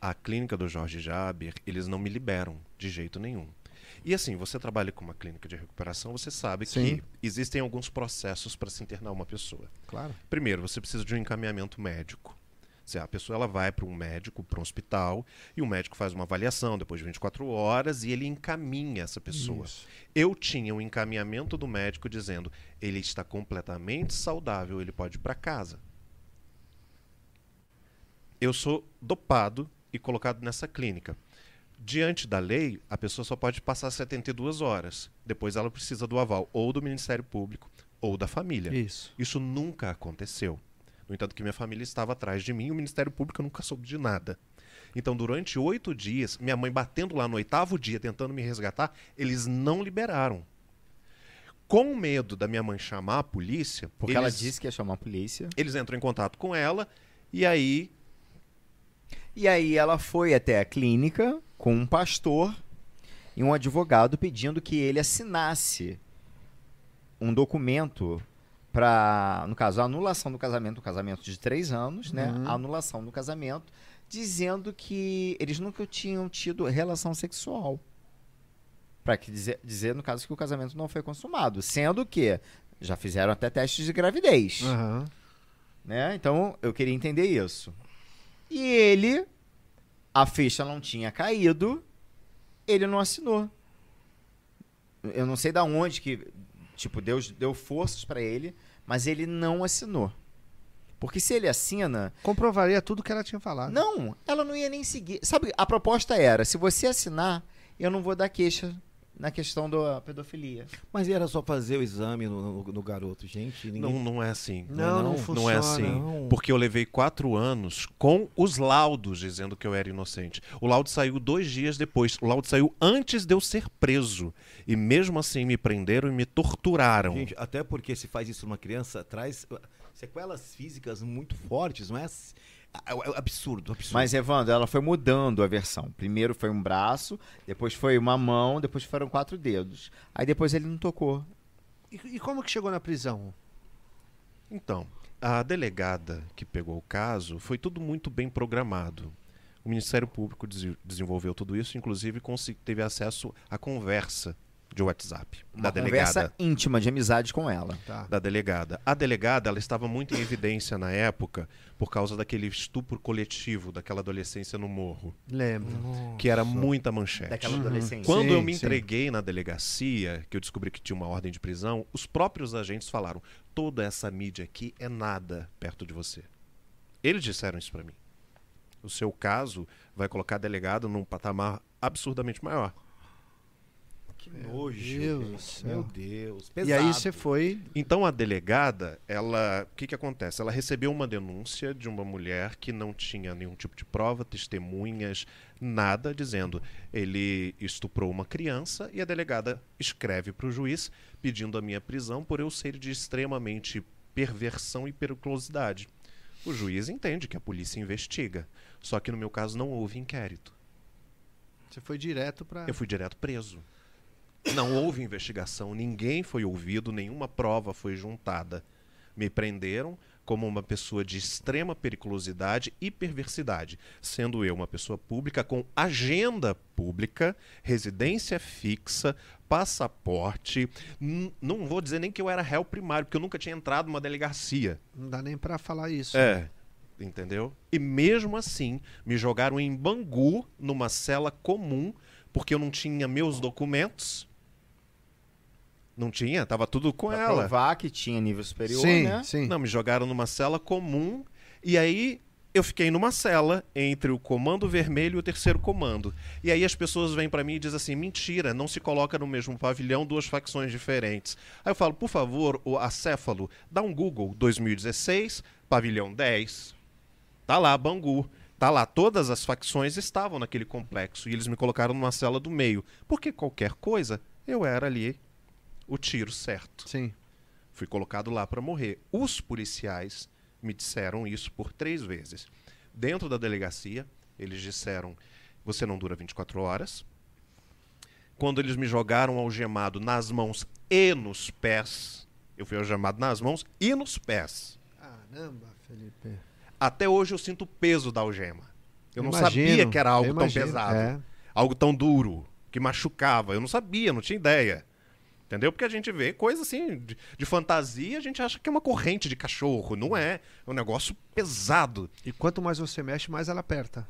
a clínica do Jorge Jaber, eles não me liberam de jeito nenhum. E assim, você trabalha com uma clínica de recuperação, você sabe Sim. que existem alguns processos para se internar uma pessoa. Claro. Primeiro, você precisa de um encaminhamento médico. Se a pessoa ela vai para um médico, para um hospital, e o médico faz uma avaliação depois de 24 horas e ele encaminha essa pessoa. Isso. Eu tinha um encaminhamento do médico dizendo: ele está completamente saudável, ele pode ir para casa. Eu sou dopado e colocado nessa clínica. Diante da lei, a pessoa só pode passar 72 horas. Depois ela precisa do aval ou do Ministério Público ou da família. Isso. Isso nunca aconteceu. No entanto, que minha família estava atrás de mim e o Ministério Público nunca soube de nada. Então, durante oito dias, minha mãe batendo lá no oitavo dia, tentando me resgatar, eles não liberaram. Com medo da minha mãe chamar a polícia, Porque eles, ela disse que ia chamar a polícia. eles entram em contato com ela e aí E aí ela foi até a clínica com um pastor e um advogado pedindo que ele assinasse um documento para, no caso, a anulação do casamento, um casamento de três anos, né? Uhum. A anulação do casamento, dizendo que eles nunca tinham tido relação sexual. Para que dizer, dizer, no caso, que o casamento não foi consumado. Sendo que já fizeram até testes de gravidez Aham. né? Então eu queria entender isso. E ele, a ficha não tinha caído, ele não assinou. Eu não sei da onde que, tipo, Deus deu forças pra ele, mas ele não assinou. Porque se ele assina, Comprovaria tudo que ela tinha falado. não, ela não ia nem seguir. Sabe, a proposta era, se você assinar, eu não vou dar queixa na questão da pedofilia. Mas era só fazer o exame no, no- no garoto, gente. Ninguém... não, não é assim. Não, não, não, funciona. Não é assim. Não. Porque eu levei quatro anos com os laudos dizendo que eu era inocente. O laudo saiu dois dias depois. O laudo saiu antes de eu ser preso. E mesmo assim me prenderam e me torturaram. Gente, até porque se faz isso numa criança, traz sequelas físicas muito fortes, não é? É, é absurdo, absurdo. Mas, Evandro, ela foi mudando a versão. Primeiro foi um braço, depois foi uma mão, depois foram quatro dedos. Aí depois ele não tocou. E, e como que chegou na prisão? Então, a delegada que pegou o caso foi tudo muito bem programado. O Ministério Público desenvolveu tudo isso, inclusive teve acesso à conversa de WhatsApp Uma da delegada. conversa íntima de amizade com ela. Tá. da delegada. A delegada ela estava muito em evidência na época por causa daquele estupro coletivo daquela adolescência no morro, Lembro. que era muita manchete. Daquela Uhum. adolescente. Quando Sim, eu me sim. entreguei na delegacia, que eu descobri que tinha uma ordem de prisão, os próprios agentes falaram: toda essa mídia aqui é nada perto de você. Eles disseram isso pra mim. O seu caso vai colocar a delegada num patamar absurdamente maior. Que nojo. Deus gente. céu. Meu Deus. E aí você foi. Então a delegada, ela, o que que acontece? Ela recebeu uma denúncia de uma mulher que não tinha nenhum tipo de prova, testemunhas, nada, dizendo ele estuprou uma criança e a delegada escreve para o juiz pedindo a minha prisão por eu ser de extremamente perversão e periculosidade. O juiz entende que a polícia investiga, só que no meu caso não houve inquérito. Você foi direto pra. Eu fui direto preso. Não houve investigação, ninguém foi ouvido, nenhuma prova foi juntada. Me prenderam como uma pessoa de extrema periculosidade e perversidade, sendo eu uma pessoa pública com agenda pública, residência fixa, passaporte. Não vou dizer nem que eu era réu primário, porque eu nunca tinha entrado numa delegacia. Não dá nem pra falar isso. É. Entendeu? E mesmo assim, me jogaram em Bangu, numa cela comum, porque eu não tinha meus documentos. Não tinha, tava tudo com Pra ela. provar que tinha nível superior, sim, né? sim. Não, me jogaram numa cela comum. E aí, eu fiquei numa cela entre o comando vermelho e o terceiro comando. E aí as pessoas vêm pra mim e dizem assim: mentira, não se coloca no mesmo pavilhão duas facções diferentes. Aí eu falo, por favor, o acéfalo, dá um Google 2016, pavilhão 10. Tá lá, Bangu. Tá lá, todas as facções estavam naquele complexo e eles me colocaram numa cela do meio. Porque qualquer coisa, eu era ali o tiro certo. Sim. Fui colocado lá para morrer. Os policiais me disseram isso por três vezes. Dentro da delegacia, eles disseram: você não dura 24 horas. Quando eles me jogaram algemado nas mãos e nos pés, eu fui algemado nas mãos e nos pés. Caramba, Felipe. Até hoje eu sinto o peso da algema. Eu não Imagino, sabia que era algo tão imagino, pesado, é. algo tão duro, que machucava. Eu não sabia, não tinha ideia. Entendeu? Porque a gente vê coisa assim de, de fantasia, a gente acha que é uma corrente de cachorro. Não é. É um negócio pesado. E quanto mais você mexe, mais ela aperta.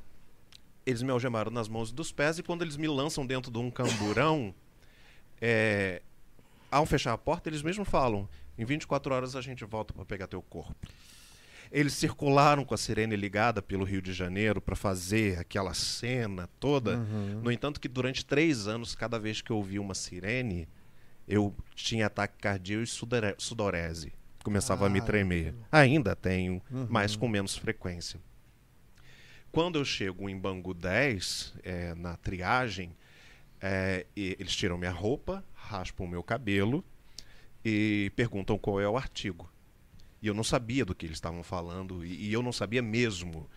Eles me algemaram nas mãos e dos pés e quando eles me lançam dentro de um camburão, é, ao fechar a porta, eles mesmos falam: em 24 horas a gente volta para pegar teu corpo. Eles circularam com a sirene ligada pelo Rio de Janeiro para fazer aquela cena toda. No entanto, que durante três anos, cada vez que eu ouvia uma sirene, eu tinha ataque cardíaco e sudore- sudorese. Começava a me Ah, tremer. Ainda tenho, mas com menos frequência. Quando eu chego em Bangu 10, é, na triagem, é, e eles tiram minha roupa, raspam o meu cabelo e perguntam qual é o artigo. E eu não sabia do que eles estavam falando, e, e eu não sabia mesmo.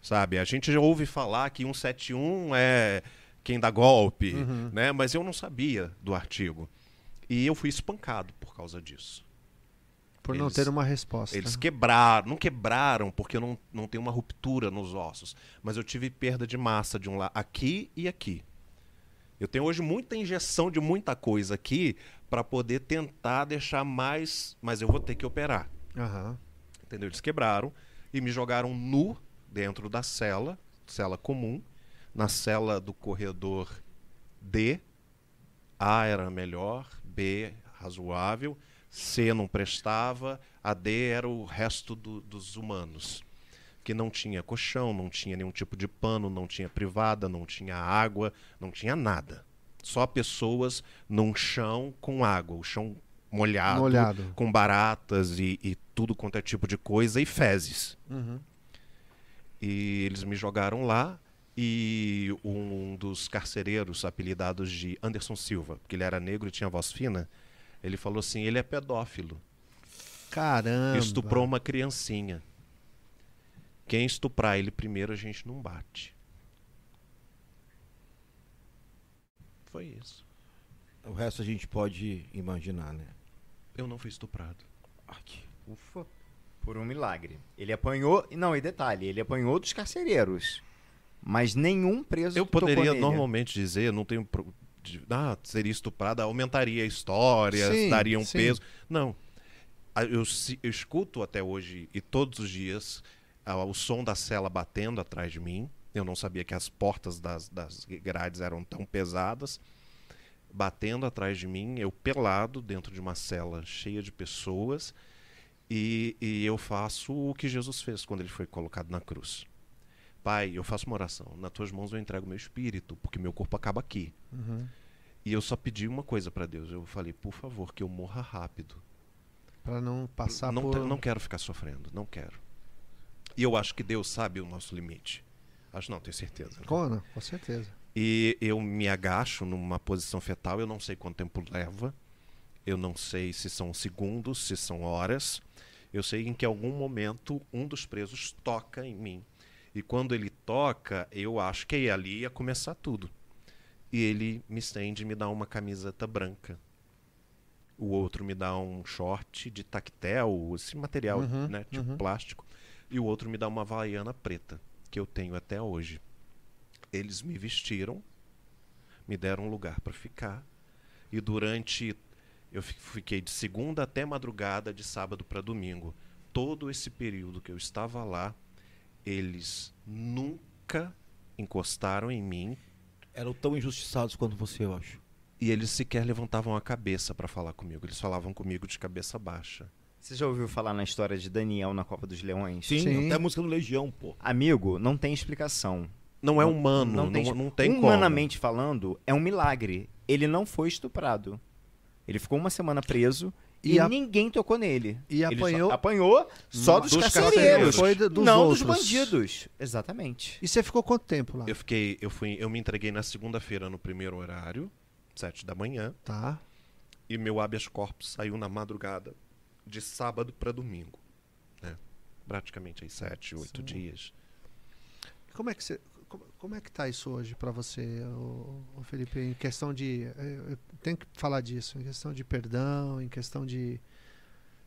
Sabe? A gente já ouve falar que 171 é quem dá golpe, né? mas eu não sabia do artigo. E eu fui espancado por causa disso. Por não Eles- ter uma resposta. Eles quebraram, não quebraram porque eu não, não tenho uma ruptura nos ossos, mas eu tive perda de massa de um lado, aqui e aqui. Eu tenho hoje muita injeção de muita coisa aqui para poder tentar deixar mais, mas eu vou ter que operar. Aham. Entendeu? Eles quebraram e me jogaram nu dentro da cela, cela comum, na cela do corredor D. A era melhor, B razoável, C não prestava, a D era o resto do- dos humanos. Que não tinha colchão, não tinha nenhum tipo de pano, não tinha privada, não tinha água, não tinha nada. Só pessoas num chão com água, o chão molhado, Molhado. com baratas e, e tudo quanto é tipo de coisa e fezes. Uhum. E eles me jogaram lá e um dos carcereiros, apelidados de Anderson Silva, porque ele era negro e tinha voz fina, ele falou assim: ele é pedófilo. Caramba. Estuprou uma criancinha. Quem estuprar ele primeiro a gente não bate. Foi isso. O resto a gente pode imaginar, né? Eu não fui estuprado. Aqui. Ufa. Por um milagre. Ele apanhou. Não, e detalhe, ele apanhou dos carcereiros. Mas nenhum preso Eu poderia normalmente dizer, não tenho. ah, seria estuprada, aumentaria a história, Sim, daria um sim. peso. Não. Eu, eu escuto até hoje e todos os dias o som da cela batendo atrás de mim. Eu não sabia que as portas das, das grades eram tão pesadas. Batendo atrás de mim, eu pelado dentro de uma cela cheia de pessoas. E, e eu faço o que Jesus fez quando ele foi colocado na cruz. Pai, eu faço uma oração. Nas tuas mãos eu entrego meu espírito, porque meu corpo acaba aqui. Uhum. E eu só pedi uma coisa para Deus. Eu falei, por favor, que eu morra rápido. Pra não passar não, por... não quero ficar sofrendo, não quero. E eu acho que Deus sabe o nosso limite. Acho não, tenho certeza. né? Com, com certeza. E eu me agacho numa posição fetal, eu não sei quanto tempo leva. Eu não sei se são segundos, se são horas. Eu sei em que algum momento um dos presos toca em mim. E quando ele toca, eu acho que ali ia começar tudo. E ele me estende e me dá uma camiseta branca. O outro me dá um short de tactel, esse material, Uhum, né, tipo uhum. plástico. E o outro me dá uma havaiana preta, que eu tenho até hoje. Eles me vestiram, me deram um lugar para ficar. E durante. Eu fi- fiquei de segunda até madrugada, de sábado para domingo. Todo esse período que eu estava lá, eles nunca encostaram em mim Eram tão injustiçados quanto você, eu acho. e eles sequer levantavam a cabeça para falar comigo. Eles falavam comigo de cabeça baixa. Você já ouviu falar na história de Daniel na Copa dos Leões? Sim, Sim. até a música do Legião, pô. Amigo, não tem explicação. Não é humano, não, não tem- não, tem como. Humanamente falando, é um milagre. Ele não foi estuprado. Ele ficou uma semana preso e, E a- ninguém tocou nele. E Ele só- apanhou- apanhou só dos, Dos carcereiros. carcereiros. Foi do- dos não outros. dos bandidos. Exatamente. E você ficou quanto tempo lá? Eu fiquei, eu fui, eu me entreguei na segunda-feira no primeiro horário, sete da manhã, Tá. e meu habeas corpus saiu na madrugada de sábado para domingo, né? Praticamente aí sete, oito Sim. dias. Como é que você. Como, como é que tá isso hoje para você, ô, ô Felipe, em questão de. Eu, eu tenho que falar disso, em questão de perdão, em questão de.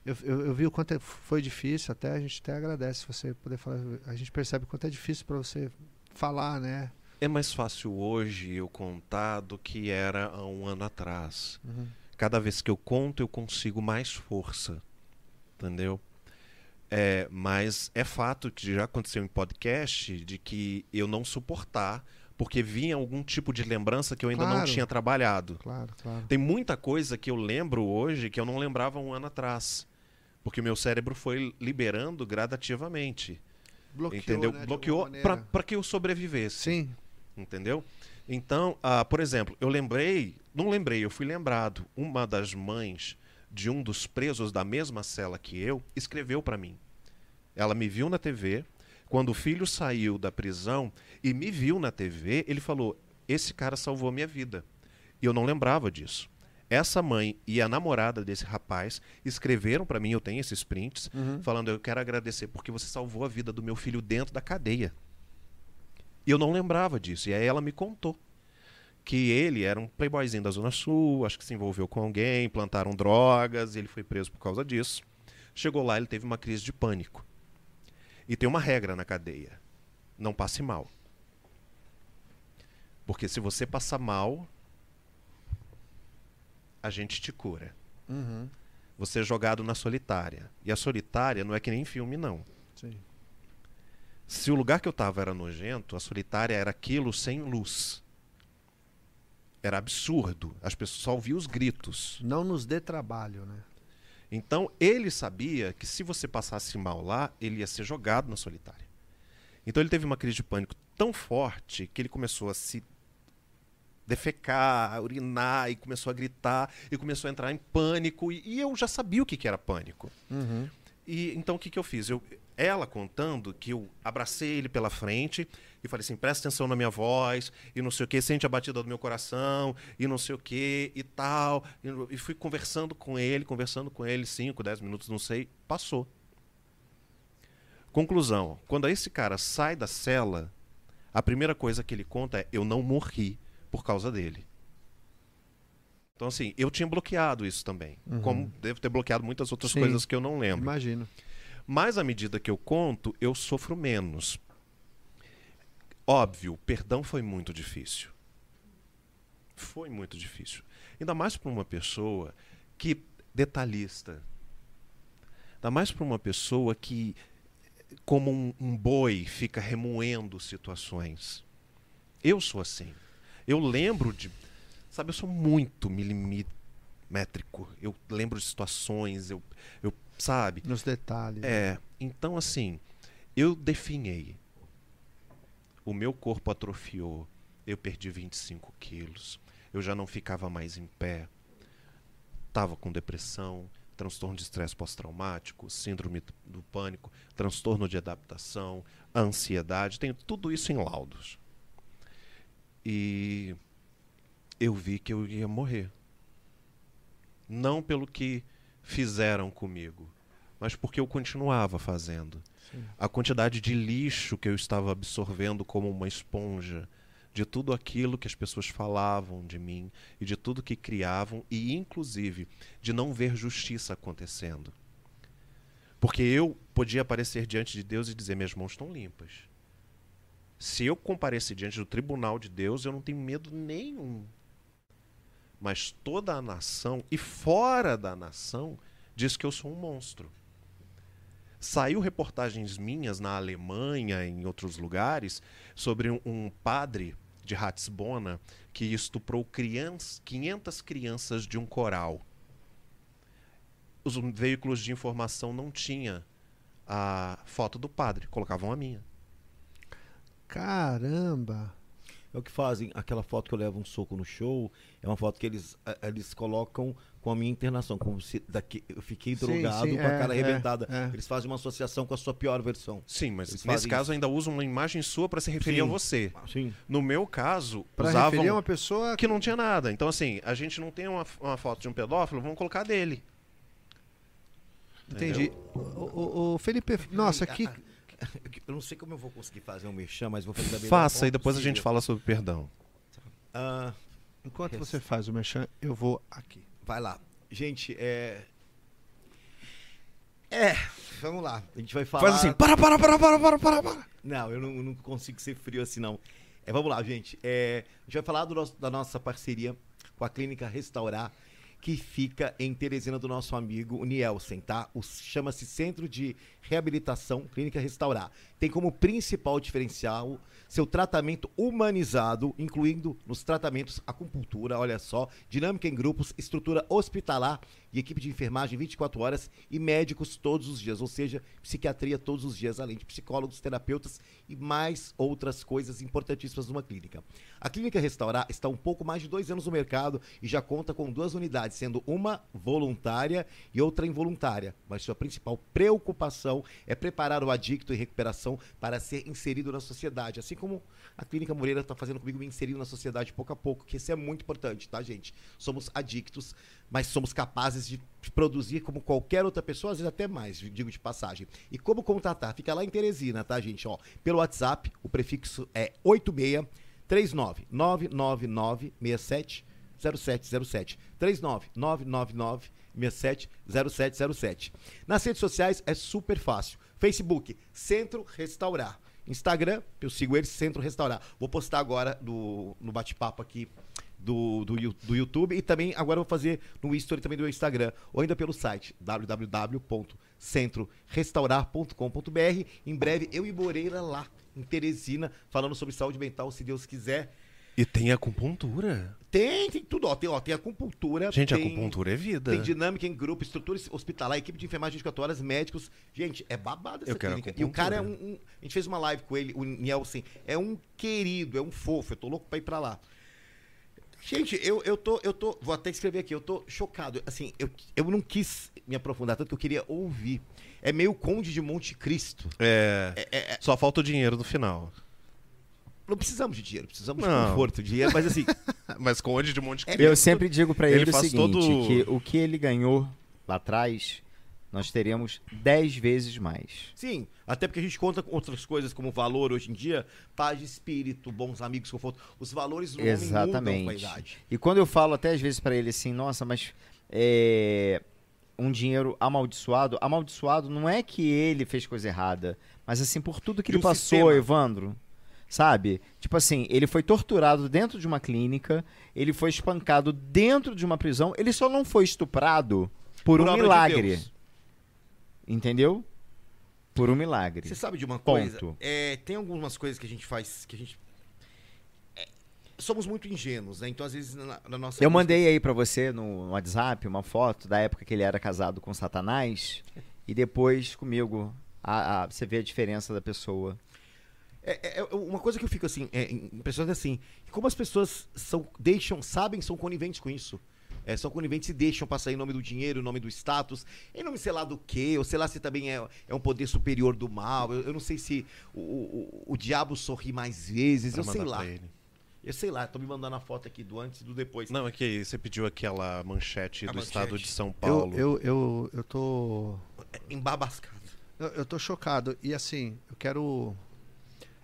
Eu, eu, eu vi o quanto é- foi difícil, até a gente até agradece você poder falar. A gente percebe o quanto é difícil para você falar, né? É mais fácil hoje eu contar do que era há um ano atrás. Cada vez que eu conto, eu consigo mais força. Entendeu? É, mas é fato que já aconteceu em podcast de que eu não suportar, porque vinha algum tipo de lembrança que eu ainda não Claro. tinha trabalhado. Claro, claro. Tem muita coisa que eu lembro hoje que eu não lembrava um ano atrás. Porque o meu cérebro foi liberando gradativamente. Bloqueou, entendeu? né, Bloqueou para que eu sobrevivesse. Sim. Entendeu? Então, ah, por exemplo, eu lembrei, não lembrei, eu fui lembrado. Uma das mães de um dos presos da mesma cela que eu escreveu para mim. Ela me viu na TV. Quando o filho saiu da prisão e me viu na TV, ele falou: Esse cara salvou minha vida. E eu não lembrava disso. Essa mãe e a namorada desse rapaz escreveram para mim, eu tenho esses prints, falando: Eu quero agradecer porque você salvou a vida do meu filho dentro da cadeia. E eu não lembrava disso. E aí ela me contou que ele era um playboyzinho da Zona Sul, acho que se envolveu com alguém, plantaram drogas, e ele foi preso por causa disso. Chegou lá, ele teve uma crise de pânico. E tem uma regra na cadeia: não passe mal. Porque se você passar mal, a gente te cura. Uhum. Você é jogado na solitária. E a solitária não é que nem filme, não. Sim. Se o lugar que eu estava era nojento, a solitária era aquilo sem luz. Era absurdo. As pessoas só ouviam os gritos. Não nos dê trabalho, né? Então ele sabia que se você passasse mal lá, ele ia ser jogado na solitária. Então ele teve uma crise de pânico tão forte que ele começou a se defecar, a urinar e começou a gritar e começou a entrar em pânico e, e eu já sabia o que, que era pânico. Uhum. E então o que, que eu fiz? Eu, ela contando que eu abracei ele pela frente e falei assim: presta atenção na minha voz, e não sei o que, sente a batida do meu coração, e não sei o que, e tal. E, fui conversando com ele, conversando com ele, 5, 10 minutos, não sei, passou. Conclusão: quando esse cara sai da cela, a primeira coisa que ele conta é: eu não morri por causa dele. Então, assim, eu tinha bloqueado isso também. Uhum. Como devo ter bloqueado muitas outras Sim. coisas que eu não lembro. Imagino. Mas à medida que eu conto, eu sofro menos. Óbvio, perdão foi muito difícil. Foi muito difícil. Ainda mais para uma pessoa que detalhista. Ainda mais para uma pessoa que, como um, um boi, fica remoendo situações. Eu sou assim. Eu lembro de. Sabe, eu sou muito milimétrico. Eu lembro de situações, eu, eu sabe? Nos detalhes. É, então assim, eu definhei. O meu corpo atrofiou. Eu perdi 25 quilos. Eu já não ficava mais em pé. Tava com depressão, transtorno de estresse pós-traumático, síndrome do pânico, transtorno de adaptação, ansiedade. Tenho tudo isso em laudos. E eu vi que eu ia morrer. Não pelo que fizeram comigo, mas porque eu continuava fazendo. Sim. A quantidade de lixo que eu estava absorvendo como uma esponja, de tudo aquilo que as pessoas falavam de mim e de tudo que criavam, e inclusive de não ver justiça acontecendo. Porque eu podia aparecer diante de Deus e dizer: minhas mãos estão limpas. Se eu comparecer diante do tribunal de Deus, eu não tenho medo nenhum. Mas toda a nação e fora da nação diz que eu sou um monstro. Saiu reportagens minhas na Alemanha, em outros lugares, sobre um, padre de Ratisbona que estuprou crianças, 500 crianças de um coral. os veículos de informação não tinha a foto do padre, colocavam a minha. Caramba! É o que fazem. Aquela foto que eu levo um soco no show é uma foto que eles, eh, eles colocam com a minha internação, como se daqui, eu fiquei Sim, drogado sim, com a é, cara é, arrebentada. é. Eles fazem uma associação com a sua pior versão. Sim, mas Eles nesse caso isso. ainda usam uma imagem sua para se referir a Sim. você. Sim. No meu caso, Pra usavam referir a uma pessoa que não tinha nada. Então, assim, a gente não tem uma, uma foto de um pedófilo, vamos colocar dele. Entendi. O, o- o Felipe, nossa, que. Eu não sei como eu vou conseguir fazer um merchan, mas vou fazer da melhor Faça e depois a gente fala sobre perdão. Ah, Enquanto você faz o merchan, eu vou aqui. vai lá. Gente, é. É, vamos lá. A gente vai falar. Faz assim, para, para, para, para, para, para, para. Não, eu não, eu não consigo ser frio assim, não. É, vamos lá, gente. É, a gente vai falar do nosso- da nossa parceria com a Clínica Restaurar, que fica em Teresina do nosso amigo Nielsen, tá? Chama-se Centro de Reabilitação Clínica Restaurar. Tem como principal diferencial seu tratamento humanizado, incluindo nos tratamentos acupuntura, olha só, dinâmica em grupos, estrutura hospitalar e equipe de enfermagem 24 horas e médicos todos os dias, ou seja, psiquiatria todos os dias, além de psicólogos, terapeutas e mais outras coisas importantíssimas numa clínica. A Clínica Restaurar está um pouco mais de dois anos no mercado e já conta com duas unidades, sendo uma voluntária e outra involuntária. Mas sua principal preocupação é preparar o adicto em recuperação para ser inserido na sociedade. Assim como a Clínica Moreira está fazendo comigo, me inserindo na sociedade pouco a pouco, que isso é muito importante, tá, gente? Somos adictos, mas somos capazes de produzir como qualquer outra pessoa, às vezes até mais, digo de passagem. E como contatar? Fica lá em Teresina, tá, gente? Ó, pelo WhatsApp, o prefixo é 86 39 999 67 0707 39 999 67 0707. Nas redes sociais é super fácil. Facebook, Centro Restaurar. Instagram, eu sigo eles, Centro Restaurar. Vou postar agora do, no bate-papo aqui do, do, do YouTube e também agora eu vou fazer no History também do Instagram, ou ainda pelo site www.centrorestaurar.com.br. Em breve eu e Moreira lá em Teresina, falando sobre saúde mental, se Deus quiser. E tem acupuntura. Tem, tem tudo, ó. Tem, ó, tem acupuntura. Gente, tem, acupuntura é vida. Tem dinâmica em grupo, estrutura hospitalar, equipe de enfermagem 24 horas, médicos. Gente, é babado essa Eu quero clínica. E o cara é um, um- A gente fez uma live com ele, o Nielsen. É um querido, é um fofo. Eu tô louco pra ir pra lá. Gente, eu, eu tô. Eu tô. Vou até escrever aqui, eu tô chocado. Assim, eu, eu não quis me aprofundar tanto que eu queria ouvir. É meio Conde de Monte Cristo. É, Só falta o dinheiro no final. Não precisamos de dinheiro, precisamos Não. de conforto. Dinheiro, mas assim, Mas com onde de Monte Cristo. Eu sempre digo pra Ele ele, o seguinte, todo- que o que ele ganhou lá atrás, nós teríamos 10 vezes mais. Sim, até porque a gente conta com outras coisas como valor hoje em dia, paz de espírito, bons amigos, conforto. Os valores do homem mudam Exatamente. E quando eu falo até às vezes pra ele assim, nossa, mas é, um dinheiro amaldiçoado, amaldiçoado não é que ele fez coisa errada, mas assim por tudo que E ele passou, sistema? Evandro. Sabe? Tipo assim, ele foi torturado dentro de uma clínica, ele foi espancado dentro de uma prisão, ele só não foi estuprado por, um obra de milagre. Deus. Entendeu? Por um milagre. Você sabe de uma Ponto. coisa? É, tem algumas coisas que a gente faz que a gente. é, somos muito ingênuos, né? Então, às vezes, na, na nossa. Eu mandei aí pra você no WhatsApp uma foto da época que ele era casado com Satanás e depois comigo. A, a- você vê a diferença da pessoa. É, é, é uma coisa que eu fico assim, é, impressionante assim, como as pessoas são, deixam, sabem, são coniventes com isso. É, são coniventes e deixam passar em nome do dinheiro, em nome do status, em nome sei lá do quê, ou sei lá se também é, é um poder superior do mal. Eu, eu não sei se o, o, o diabo sorri mais vezes, pra eu sei lá. Eu sei lá, tô me mandando a foto aqui do antes e do depois. Não, é que você pediu aquela manchete A do manchete. estado de São Eu, Paulo. eu, eu, eu tô. É Embabascado. Eu, eu tô chocado. E assim, eu quero.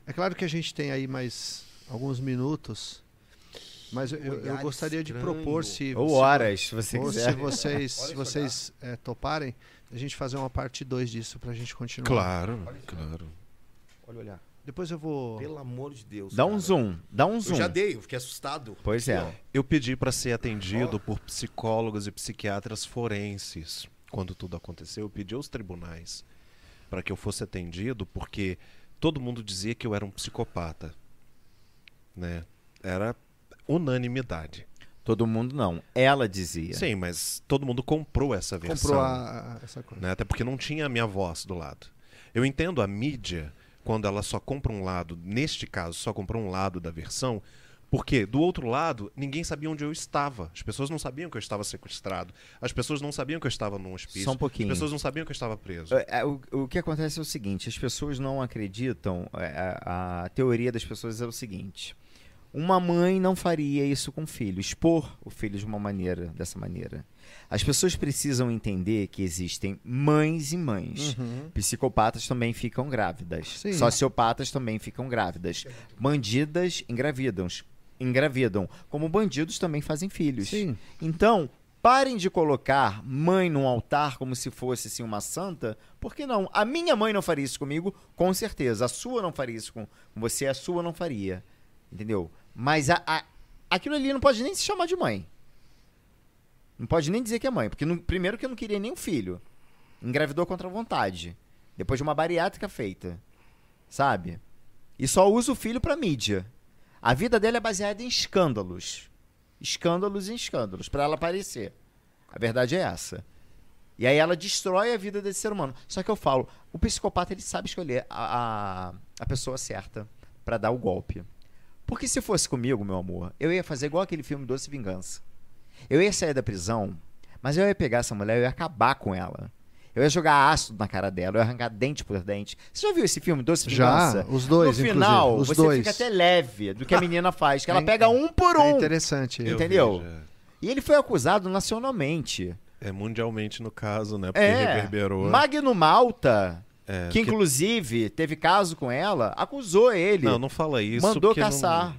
É claro que a gente tem aí mais alguns minutos. Mas eu, eu- eu gostaria de propor se. Ou se- horas, se você quiser. se vocês, se vocês eh, toparem, a gente fazer uma parte 2 disso pra gente continuar. Claro, claro. Olha olhar. Depois eu vou. Pelo amor de Deus. Dá um cara. zoom, dá um Eu zoom. já dei, eu fiquei assustado. Pois é. Eu pedi para ser atendido por psicólogos e psiquiatras forenses. Quando tudo aconteceu, eu pedi aos tribunais para que eu fosse atendido, porque todo mundo dizia que eu era um psicopata. Né? Era unanimidade. Todo mundo não. Ela dizia. Sim, mas todo mundo comprou essa versão. Comprou a, a- essa coisa. né? Até porque não tinha a minha voz do lado. Eu entendo a mídia quando ela só compra um lado, neste caso, só comprou um lado da versão, porque do outro lado, ninguém sabia onde eu estava. As pessoas não sabiam que eu estava sequestrado. As pessoas não sabiam que eu estava num hospício. Só um pouquinho. As pessoas não sabiam que eu estava preso. É, é, O, o que acontece é o seguinte: as pessoas não acreditam. é, A, a teoria das pessoas é o seguinte: uma mãe não faria isso com o filho, expor o filho de uma maneira, dessa maneira. As pessoas precisam entender que existem mães e mães. Psicopatas também ficam grávidas. Sim. Sociopatas também ficam grávidas. Bandidas engravidam. Engravidam. Como bandidos também fazem filhos. Sim. Então, parem de colocar mãe num altar como se fosse assim, uma santa, porque não? A minha mãe não faria isso comigo, com certeza. A sua não faria isso com você, a sua não faria. Entendeu? Mas a, a- aquilo ali não pode nem se chamar de mãe. Não pode nem dizer que é mãe, porque não- primeiro que eu não queria nem um filho. Engravidou contra a vontade. Depois de uma bariátrica feita. Sabe? E só usa o filho pra mídia. A vida dela é baseada em escândalos. Escândalos em escândalos, pra ela aparecer. A verdade é essa. E aí ela destrói a vida desse ser humano. Só que eu falo, o psicopata ele sabe escolher a, a, a pessoa certa pra dar o golpe. Porque se fosse comigo, meu amor, eu ia fazer igual aquele filme Doce Vingança. Eu ia sair da prisão, mas eu ia pegar essa mulher e eu ia acabar com ela. Eu ia jogar ácido na cara dela, eu ia arrancar dente por dente. Você já viu esse filme Doce Já, Vingança? os dois, No final, os você dois. fica até leve do que a menina faz, que ela É- pega um por É um. interessante. Eu entendeu? é. e ele foi acusado nacionalmente. É mundialmente no caso, né? Porque É. reverberou. Magno Malta, É, que inclusive teve caso com ela, acusou ele. Não, não fala isso. mandou porque não- caçar.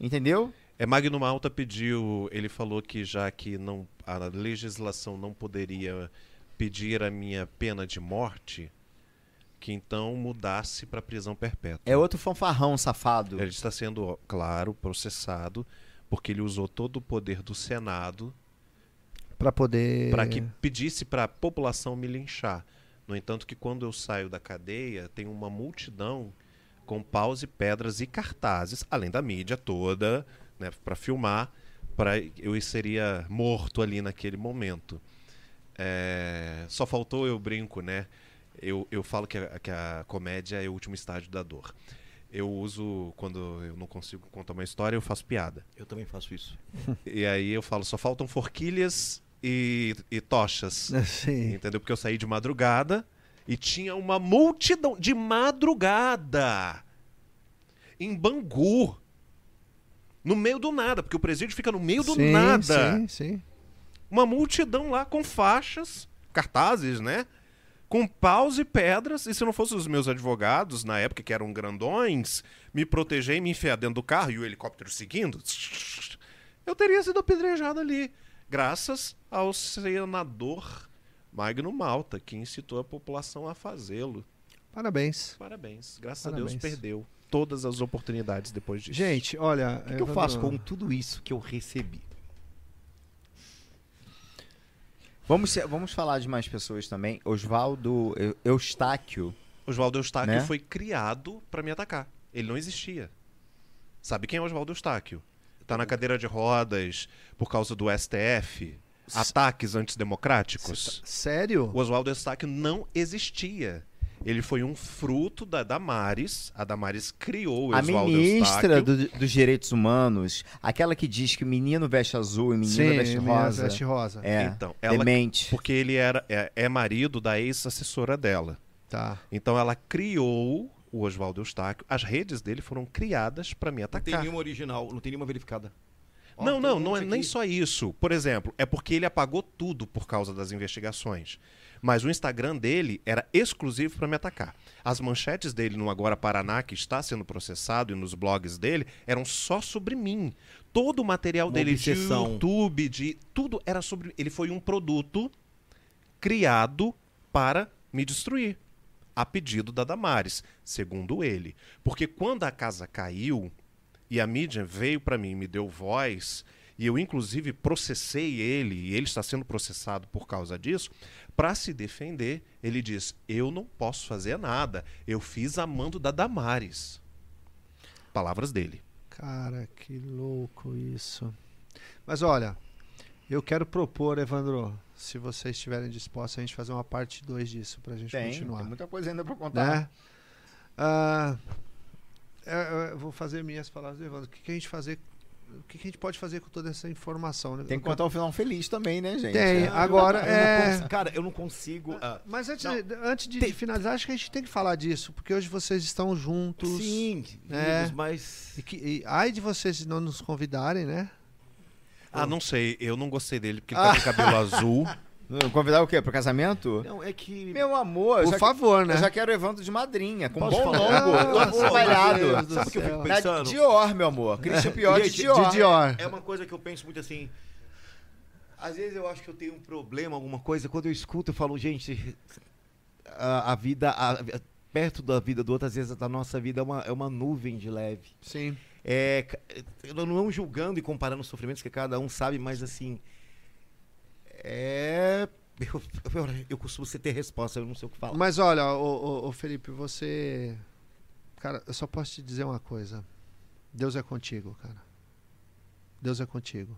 Entendeu? É, Magno Malta pediu, ele falou que já que não, a legislação não poderia pedir a minha pena de morte, que então mudasse para prisão perpétua. É outro fanfarrão safado. Ele está sendo, claro, processado, porque ele usou todo o poder do Senado Pra poder. para que pedisse para a população me linchar. No entanto, que quando eu saio da cadeia, tem uma multidão com paus e pedras e cartazes, além da mídia toda, né, para filmar, para eu seria morto ali naquele momento. É, só faltou eu brinco, né? Eu, eu falo que a, que a comédia é o último estágio da dor. Eu uso, quando eu não consigo contar uma história, eu faço piada. Eu também faço isso. E aí eu falo, só faltam forquilhas e, e tochas. Sim. Entendeu? Porque eu saí de madrugada e tinha uma multidão de madrugada em Bangu. No meio do nada, porque o presídio fica no meio do sim, nada. Sim, sim. Uma multidão lá com faixas, cartazes, né? Com paus e pedras. E se não fossem os meus advogados, na época que eram grandões, me proteger e me enfiar dentro do carro e o helicóptero seguindo, eu teria sido apedrejado ali. Graças ao senador Magno Malta, que incitou a população a fazê-lo. Parabéns. Parabéns. Graças a Parabéns. Deus perdeu todas as oportunidades depois disso. Gente, olha. O que, que eu faço com tudo isso que eu recebi? Vamos, ser- vamos falar de mais pessoas também. Oswaldo Eu- Eustáquio. Oswaldo Eustáquio Né? foi criado pra me atacar. Ele não existia. Sabe quem é Oswaldo Eustáquio? Tá na cadeira de rodas por causa do STF, ataques antidemocráticos. Sério? O Oswaldo Eustáquio não existia. Ele foi um fruto da Damares. A Damares criou o A Oswaldo ministra Eustáquio. do- dos direitos humanos, aquela que diz que menino veste azul e menina Sim, veste menina rosa. veste rosa. É, Então, ela- demente. Porque ele era, é, é marido da ex-assessora dela. Tá. Então ela criou o Oswaldo Eustáquio. As redes dele foram criadas para me Não tem atacar. nenhuma original, não tem nenhuma verificada. Não, não, não é monte nem aqui. só isso. Por exemplo, é porque ele apagou tudo por causa das investigações. Mas o Instagram dele era exclusivo para me atacar. As manchetes dele no Agora Paraná, que está sendo processado, e nos blogs dele, eram só sobre mim. Todo o material Uma dele obsessão. de YouTube, de tudo era sobre. Ele foi um produto criado para me destruir, a pedido da Damares, segundo ele. Porque quando a casa caiu e a mídia veio para mim e me deu voz, e eu inclusive processei ele, e ele está sendo processado por causa disso, para se defender, ele diz: "Eu não posso fazer nada. Eu fiz a mando da Damares." Palavras dele. Cara, que louco isso. Mas olha, eu quero propor, Evandro, se vocês estiverem dispostos, a gente fazer uma parte 2 disso pra gente Tem, continuar. tem muita coisa ainda pra contar. né? Ah, é, eu vou fazer minhas palavras Evandro. O que, que a gente fazer? O que, que a gente pode fazer com toda essa informação? né? Tem que contar o final feliz também, né, gente? Tem. É. Agora, Eu não é- consigo- cara, eu não consigo. ah, Mas antes, Não. antes de, Tem- de finalizar, acho que a gente tem que falar disso, porque hoje vocês estão juntos. sim, É. vivos, mas. E, que, e ai de vocês não nos convidarem, né? Ah, não sei. Eu não gostei dele porque ele tá com cabelo azul. Convidar o quê? Pro casamento? Não, é que. Meu amor, eu Por já, favor, né? eu já quero o Evandro de madrinha, com Posso bom longo, Ah, trabalhado. Sabe o que eu fico pensando? Dior, meu amor. Christian Pior de Dior. De Dior. É uma coisa que eu penso muito assim. Às vezes eu acho que eu tenho um problema, alguma coisa. Quando eu escuto, eu falo, gente, a, a vida, a- a- perto da vida do outro, às vezes a nossa vida é uma, é uma nuvem de leve. Sim. É, não julgando e comparando os sofrimentos que cada um sabe, mas assim. É. Eu, eu, eu costumo ser ter resposta, eu não sei o que falar. Mas olha, ô, Felipe, você. Cara, eu só posso te dizer uma coisa. Deus é contigo, cara. Deus é contigo.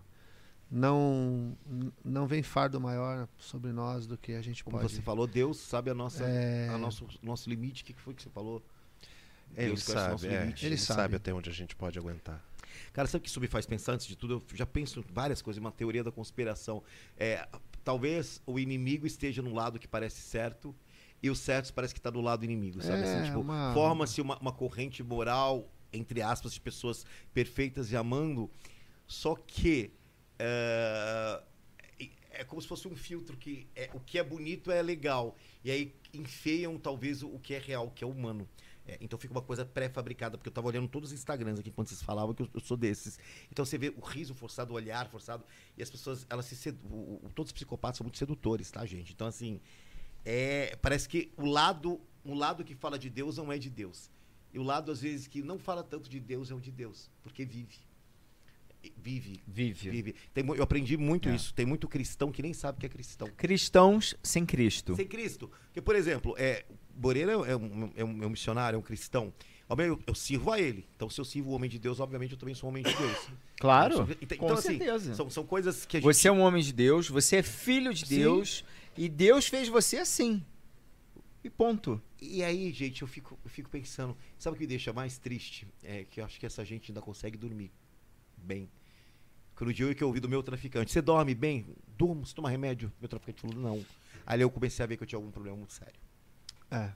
Não, não vem fardo maior sobre nós do que a gente Como pode. você falou, Deus sabe a nossa, É. a nosso, nosso limite. O que foi que você falou? Ele Deus sabe, é, limite. ele, Ele sabe. sabe. até onde a gente pode aguentar. Cara, sabe o que isso me faz pensar antes de tudo? Eu já penso em várias coisas, uma teoria da conspiração. É, talvez o inimigo esteja no lado que parece certo e o certo parece que está do lado inimigo, sabe? É, assim, tipo, uma- forma-se uma, uma corrente moral, entre aspas, de pessoas perfeitas e amando, só que é, é como se fosse um filtro que é, o que é bonito é legal e aí enfeiam talvez o que é real, o que é humano. É, então fica uma coisa pré-fabricada, porque eu tava olhando todos os Instagrams aqui enquanto vocês falavam que eu, eu sou desses. Então você vê o riso forçado, o olhar forçado, e as pessoas, elas se sedu... o- todos os psicopatas são muito sedutores, tá, gente? Então assim, é, parece que o lado, o lado que fala de Deus não é de Deus. E o lado às vezes que não fala tanto de Deus é o de Deus, porque vive. Vive, Vive. vive. Tem eu aprendi muito É. isso. Tem muito cristão que nem sabe que é cristão. Cristãos sem Cristo. Sem Cristo. Porque, por exemplo, é, Moreira é um, é um- é um missionário, é um cristão. Eu, eu sirvo a ele. Então, se eu sirvo o homem de Deus, obviamente eu também sou um homem de Deus. Claro. Então, com então, assim, certeza. são, são coisas que a gente. Você é um homem de Deus, você é filho de Sim. Deus e Deus fez você assim. E ponto. E aí, gente, eu fico, eu fico pensando. Sabe o que me deixa mais triste? É que eu acho que essa gente ainda consegue dormir bem. Que no dia que eu ouvi do meu traficante, você dorme bem? Durmo, você toma remédio? Meu traficante falou, não. Aí eu comecei a ver que eu tinha algum problema muito sério. É.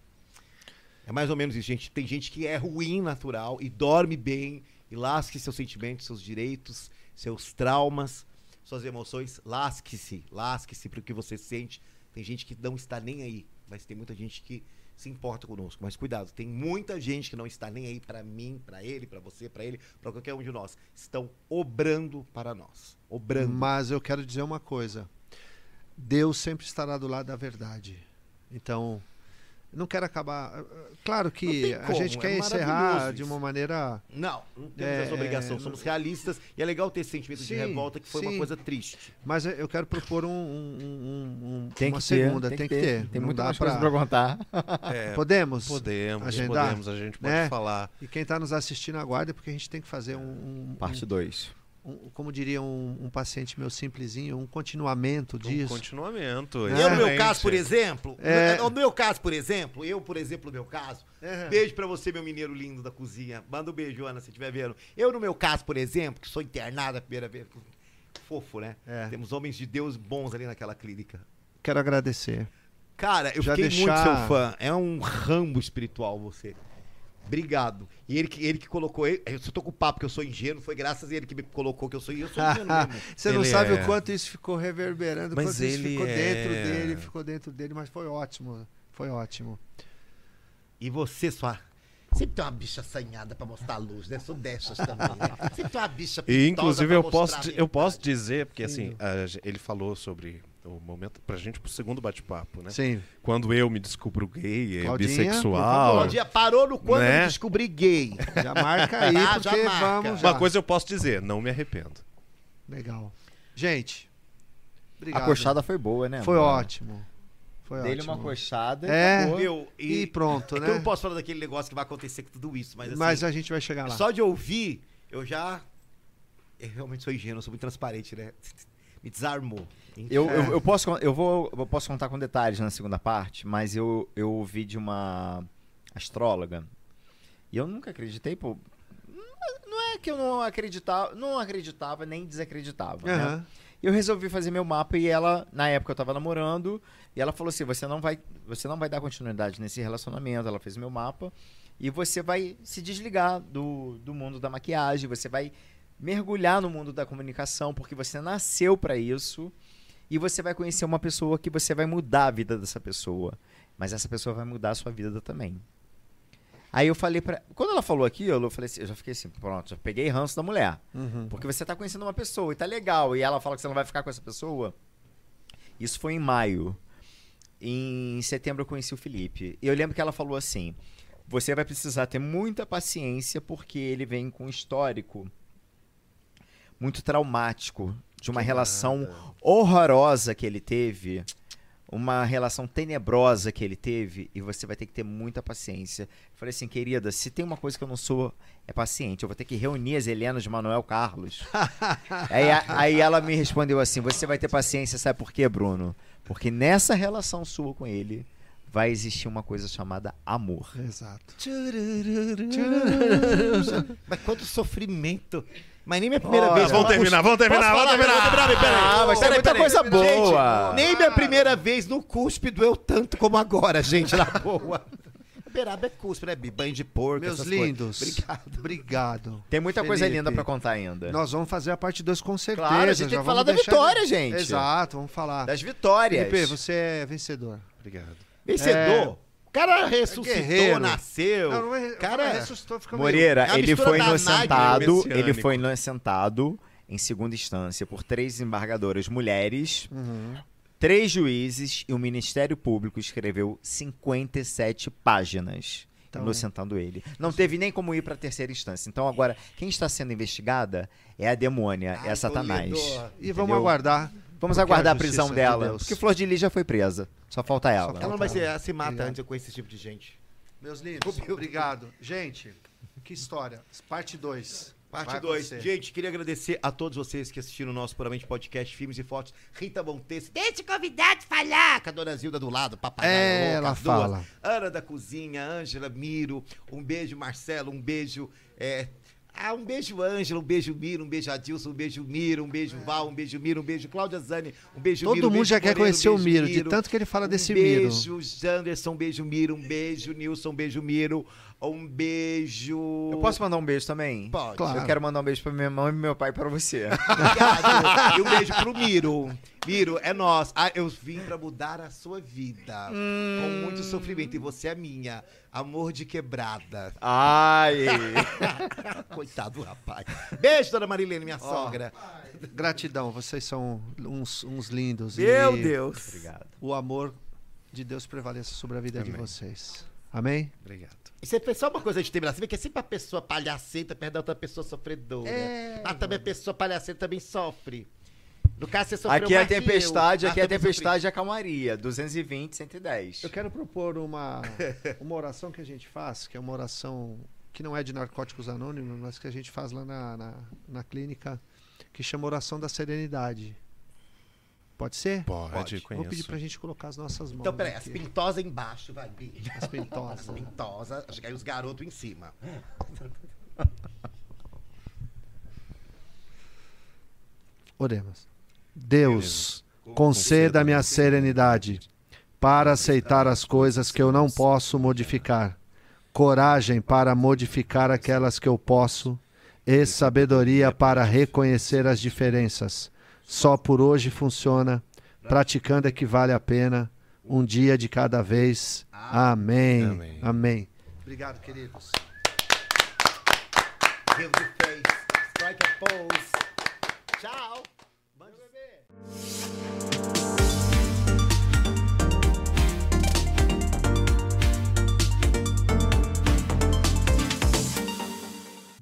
É mais ou menos isso, gente. Tem gente que é ruim natural e dorme bem e lasque seus sentimentos, seus direitos, seus traumas, suas emoções. Lasque-se, lasque-se para o que você sente. Tem gente que não está nem aí, mas tem muita gente que se importa conosco. Mas cuidado, tem muita gente que não está nem aí para mim, para ele, para você, para ele, para qualquer um de nós. Estão obrando para nós. Obrando. Mas eu quero dizer uma coisa. Deus sempre estará do lado da verdade. Então, não quero acabar. Claro Não que tem a gente é quer encerrar maravilhoso de uma maneira. Não, não temos É, essa obrigação. é, Somos não- realistas e é legal ter esse sentimento de Sim, revolta, que foi uma sim. coisa triste. Mas eu quero propor um, um- um- Tem uma que ter, segunda. Tem, que ter. Tem Não muita dá mais pra... coisa pra contar. É, Podemos? podemos, agendar, podemos. A gente pode né? falar. E quem está nos assistindo, aguarde, porque a gente tem que fazer um. um- Parte 2. Um- como diria um, um paciente meu simplesinho, um continuamento Um disso. continuamento. É. Eu, no meu caso, por exemplo, É. no meu caso, por exemplo, eu, por exemplo, no meu caso, É. beijo pra você, meu mineiro lindo da cozinha. Manda um beijo, Ana, se estiver vendo. Eu, no meu caso, por exemplo, que sou internada a primeira vez, fofo, né? É. Temos homens de Deus bons ali naquela clínica. Quero agradecer. Cara, eu Já fiquei deixar- muito seu fã. É um rambo espiritual você. Obrigado. E ele que, ele que colocou. ele- Eu só tô com o papo que eu sou ingênuo, foi graças a ele que me colocou que eu sou. Eu sou ingênuo mesmo. Você não Ele sabe é- o quanto isso ficou reverberando, o Mas quanto isso ele ficou é- dentro dele, ficou dentro dele, mas foi ótimo. Foi ótimo. E você, sua. Sempre tem uma bicha assanhada pra mostrar a luz, né? Sou dessas também, né? Sempre tem uma bicha E, inclusive, pra eu mostrar posso, eu posso dizer, porque assim, Lindo. a ele falou sobre o momento, pra gente, pro segundo bate-papo, né? Sim. Quando eu me descubro gay, Claudinha, por bissexual. Claudinha parou no quando Né? eu descobri gay. Já marca aí, Ah, já porque marca. vamos já. Uma coisa eu posso dizer, não me arrependo. Legal. Gente, obrigado. A coxada foi boa, né? Foi mano? ótimo. Foi Dele uma coxada É. e. Meu, E pronto, é né? eu não posso falar daquele negócio que vai acontecer com tudo isso, mas assim, Mas a gente vai chegar lá. só de ouvir, eu já Eu realmente sou ingênuo, sou muito transparente, né? Me desarmou. Eu, eu, eu posso, eu, vou, eu posso contar com detalhes na segunda parte, mas eu, eu ouvi de uma astróloga e eu nunca acreditei, pô. Não- é que eu não acreditava, não acreditava nem desacreditava. né? Aham. Eu resolvi fazer meu mapa e ela, na época eu tava namorando, e ela falou assim: "Você não vai, você não vai dar continuidade nesse relacionamento". Ela fez meu mapa e você vai se desligar do, do mundo da maquiagem, você vai mergulhar no mundo da comunicação, porque você nasceu para isso. E você vai conhecer uma pessoa que você vai mudar a vida dessa pessoa, mas essa pessoa vai mudar a sua vida também. Aí eu falei pra. Quando ela falou aquilo, eu falei assim, eu já fiquei assim, pronto, já peguei ranço da mulher. Uhum. Porque você tá conhecendo uma pessoa e tá legal, e ela fala que você não vai ficar com essa pessoa. Isso foi em maio. Em setembro eu conheci o Felipe. E eu lembro que ela falou assim: você vai precisar ter muita paciência, porque ele vem com um histórico muito traumático de uma relação horrorosa que ele teve. Uma relação tenebrosa que ele teve, e você vai ter que ter muita paciência. Eu falei assim, querida, se tem uma coisa que eu não sou, é paciente. Eu vou ter que reunir as Helenas de Manuel Carlos. aí, aí ela me respondeu assim: Você vai ter paciência, sabe por quê, Bruno? Porque nessa relação sua com ele vai existir uma coisa chamada amor. Exato. Mas quanto sofrimento. Mas nem minha primeira Olha, vez. Vamos terminar, vamos terminar, vamos falar? terminar. Peraí, peraí, peraí. Ah, mas tem Peraí, muita peraí. coisa boa. Gente, nem minha primeira vez no cuspe doeu tanto como agora, gente, na boa. Beraba é cuspe, né? Banho de porco, Meus essas lindos. coisas. Obrigado. Obrigado. Tem muita coisa Felipe. linda pra contar ainda. Nós vamos fazer a parte 2 com certeza. Claro, a gente tem que falar da vitória, de- gente. Exato, vamos falar. Das vitórias. Felipe, você é vencedor. Obrigado. Vencedor. O cara ressuscitou, Guerreiro. nasceu. Não, não é, cara, cara, ressuscitou, fica meio- Moreira, É a ele foi inocentado, ele foi inocentado em segunda instância por três embargadoras mulheres, Uhum. três juízes e o Ministério Público escreveu 57 páginas Então- inocentando ele. Não teve nem como ir para terceira instância. Então agora, quem está sendo investigada é a demônia, é Ai, a Satanás. E vamos aguardar. Vamos Porque aguardar a a prisão de dela, Deus. porque Flor de Lis já foi presa. Só falta ela. Ela não vai ser, ela se mata Obrigado. antes com esse tipo de gente. Meus lindos, obrigado. Gente, que história. Parte 2. Parte 2. Gente, queria agradecer a todos vocês que assistiram o nosso Puramente Podcast, Filmes e Fotos. Rita Montes, deixa o convidado falar, com a dona Zilda do lado, papagaio É, ela as duas. fala. Ana da Cozinha, Ângela, Miro, um beijo, Marcelo, um beijo. É... Ah, um beijo, Ângela, um beijo, Miro, um beijo, Adilson, um beijo, Miro, um beijo, Val, um beijo, Miro, um beijo, Cláudia Zani, um beijo, Todo Miro, um mundo beijo, já quer um conhecer o beijo, Miro, de tanto que ele fala desse um Miro. beijo, Janderson, um beijo, Miro, um beijo, Nilson, um beijo, Miro, um beijo... Eu posso mandar um beijo também? Pode. Claro. Eu quero mandar um beijo pra minha mãe e meu pai e pra você. Obrigado. e um beijo pro Miro. Miro, é nós. Ah, eu vim pra mudar a sua vida. Com muito sofrimento. E você é minha. Amor de quebrada. Ai! Coitado do rapaz. Beijo, dona Marilene, minha Ó. sogra. Gratidão, vocês são uns, uns lindos. Meu e Deus. Obrigado. O amor de Deus prevaleça sobre a vida de Amém. vocês. Amém? Obrigado. E você fez só uma coisa de terminar. Você vê que é sempre a pessoa palhacenta perto da outra pessoa sofredora. É. Mas também a pessoa palhacenta também sofre. No caso, você sofreu Aqui é a tempestade, aqui é a tempestade e a calmaria. 220, 110. Eu quero propor uma, uma oração que a gente faz, que é uma oração que não é de narcóticos anônimos, mas que a gente faz lá na, na, na clínica, que chama oração da serenidade. Pode ser? Pode, Pode. conheço. Vou pedir pra gente colocar as nossas mãos. Então, peraí, as aqui. pintosas embaixo, vai, Bi. As pintosas. As pintosas, acho que aí os garotos em cima. Oremos. Deus, conceda-me a serenidade para aceitar as coisas que eu não posso modificar, coragem para modificar aquelas que eu posso, e sabedoria para reconhecer as diferenças. Só por hoje funciona, praticando é que vale a pena, um dia de cada vez. Amém. Amém. Amém. Obrigado, queridos. Give the face, strike a pose. Tchau.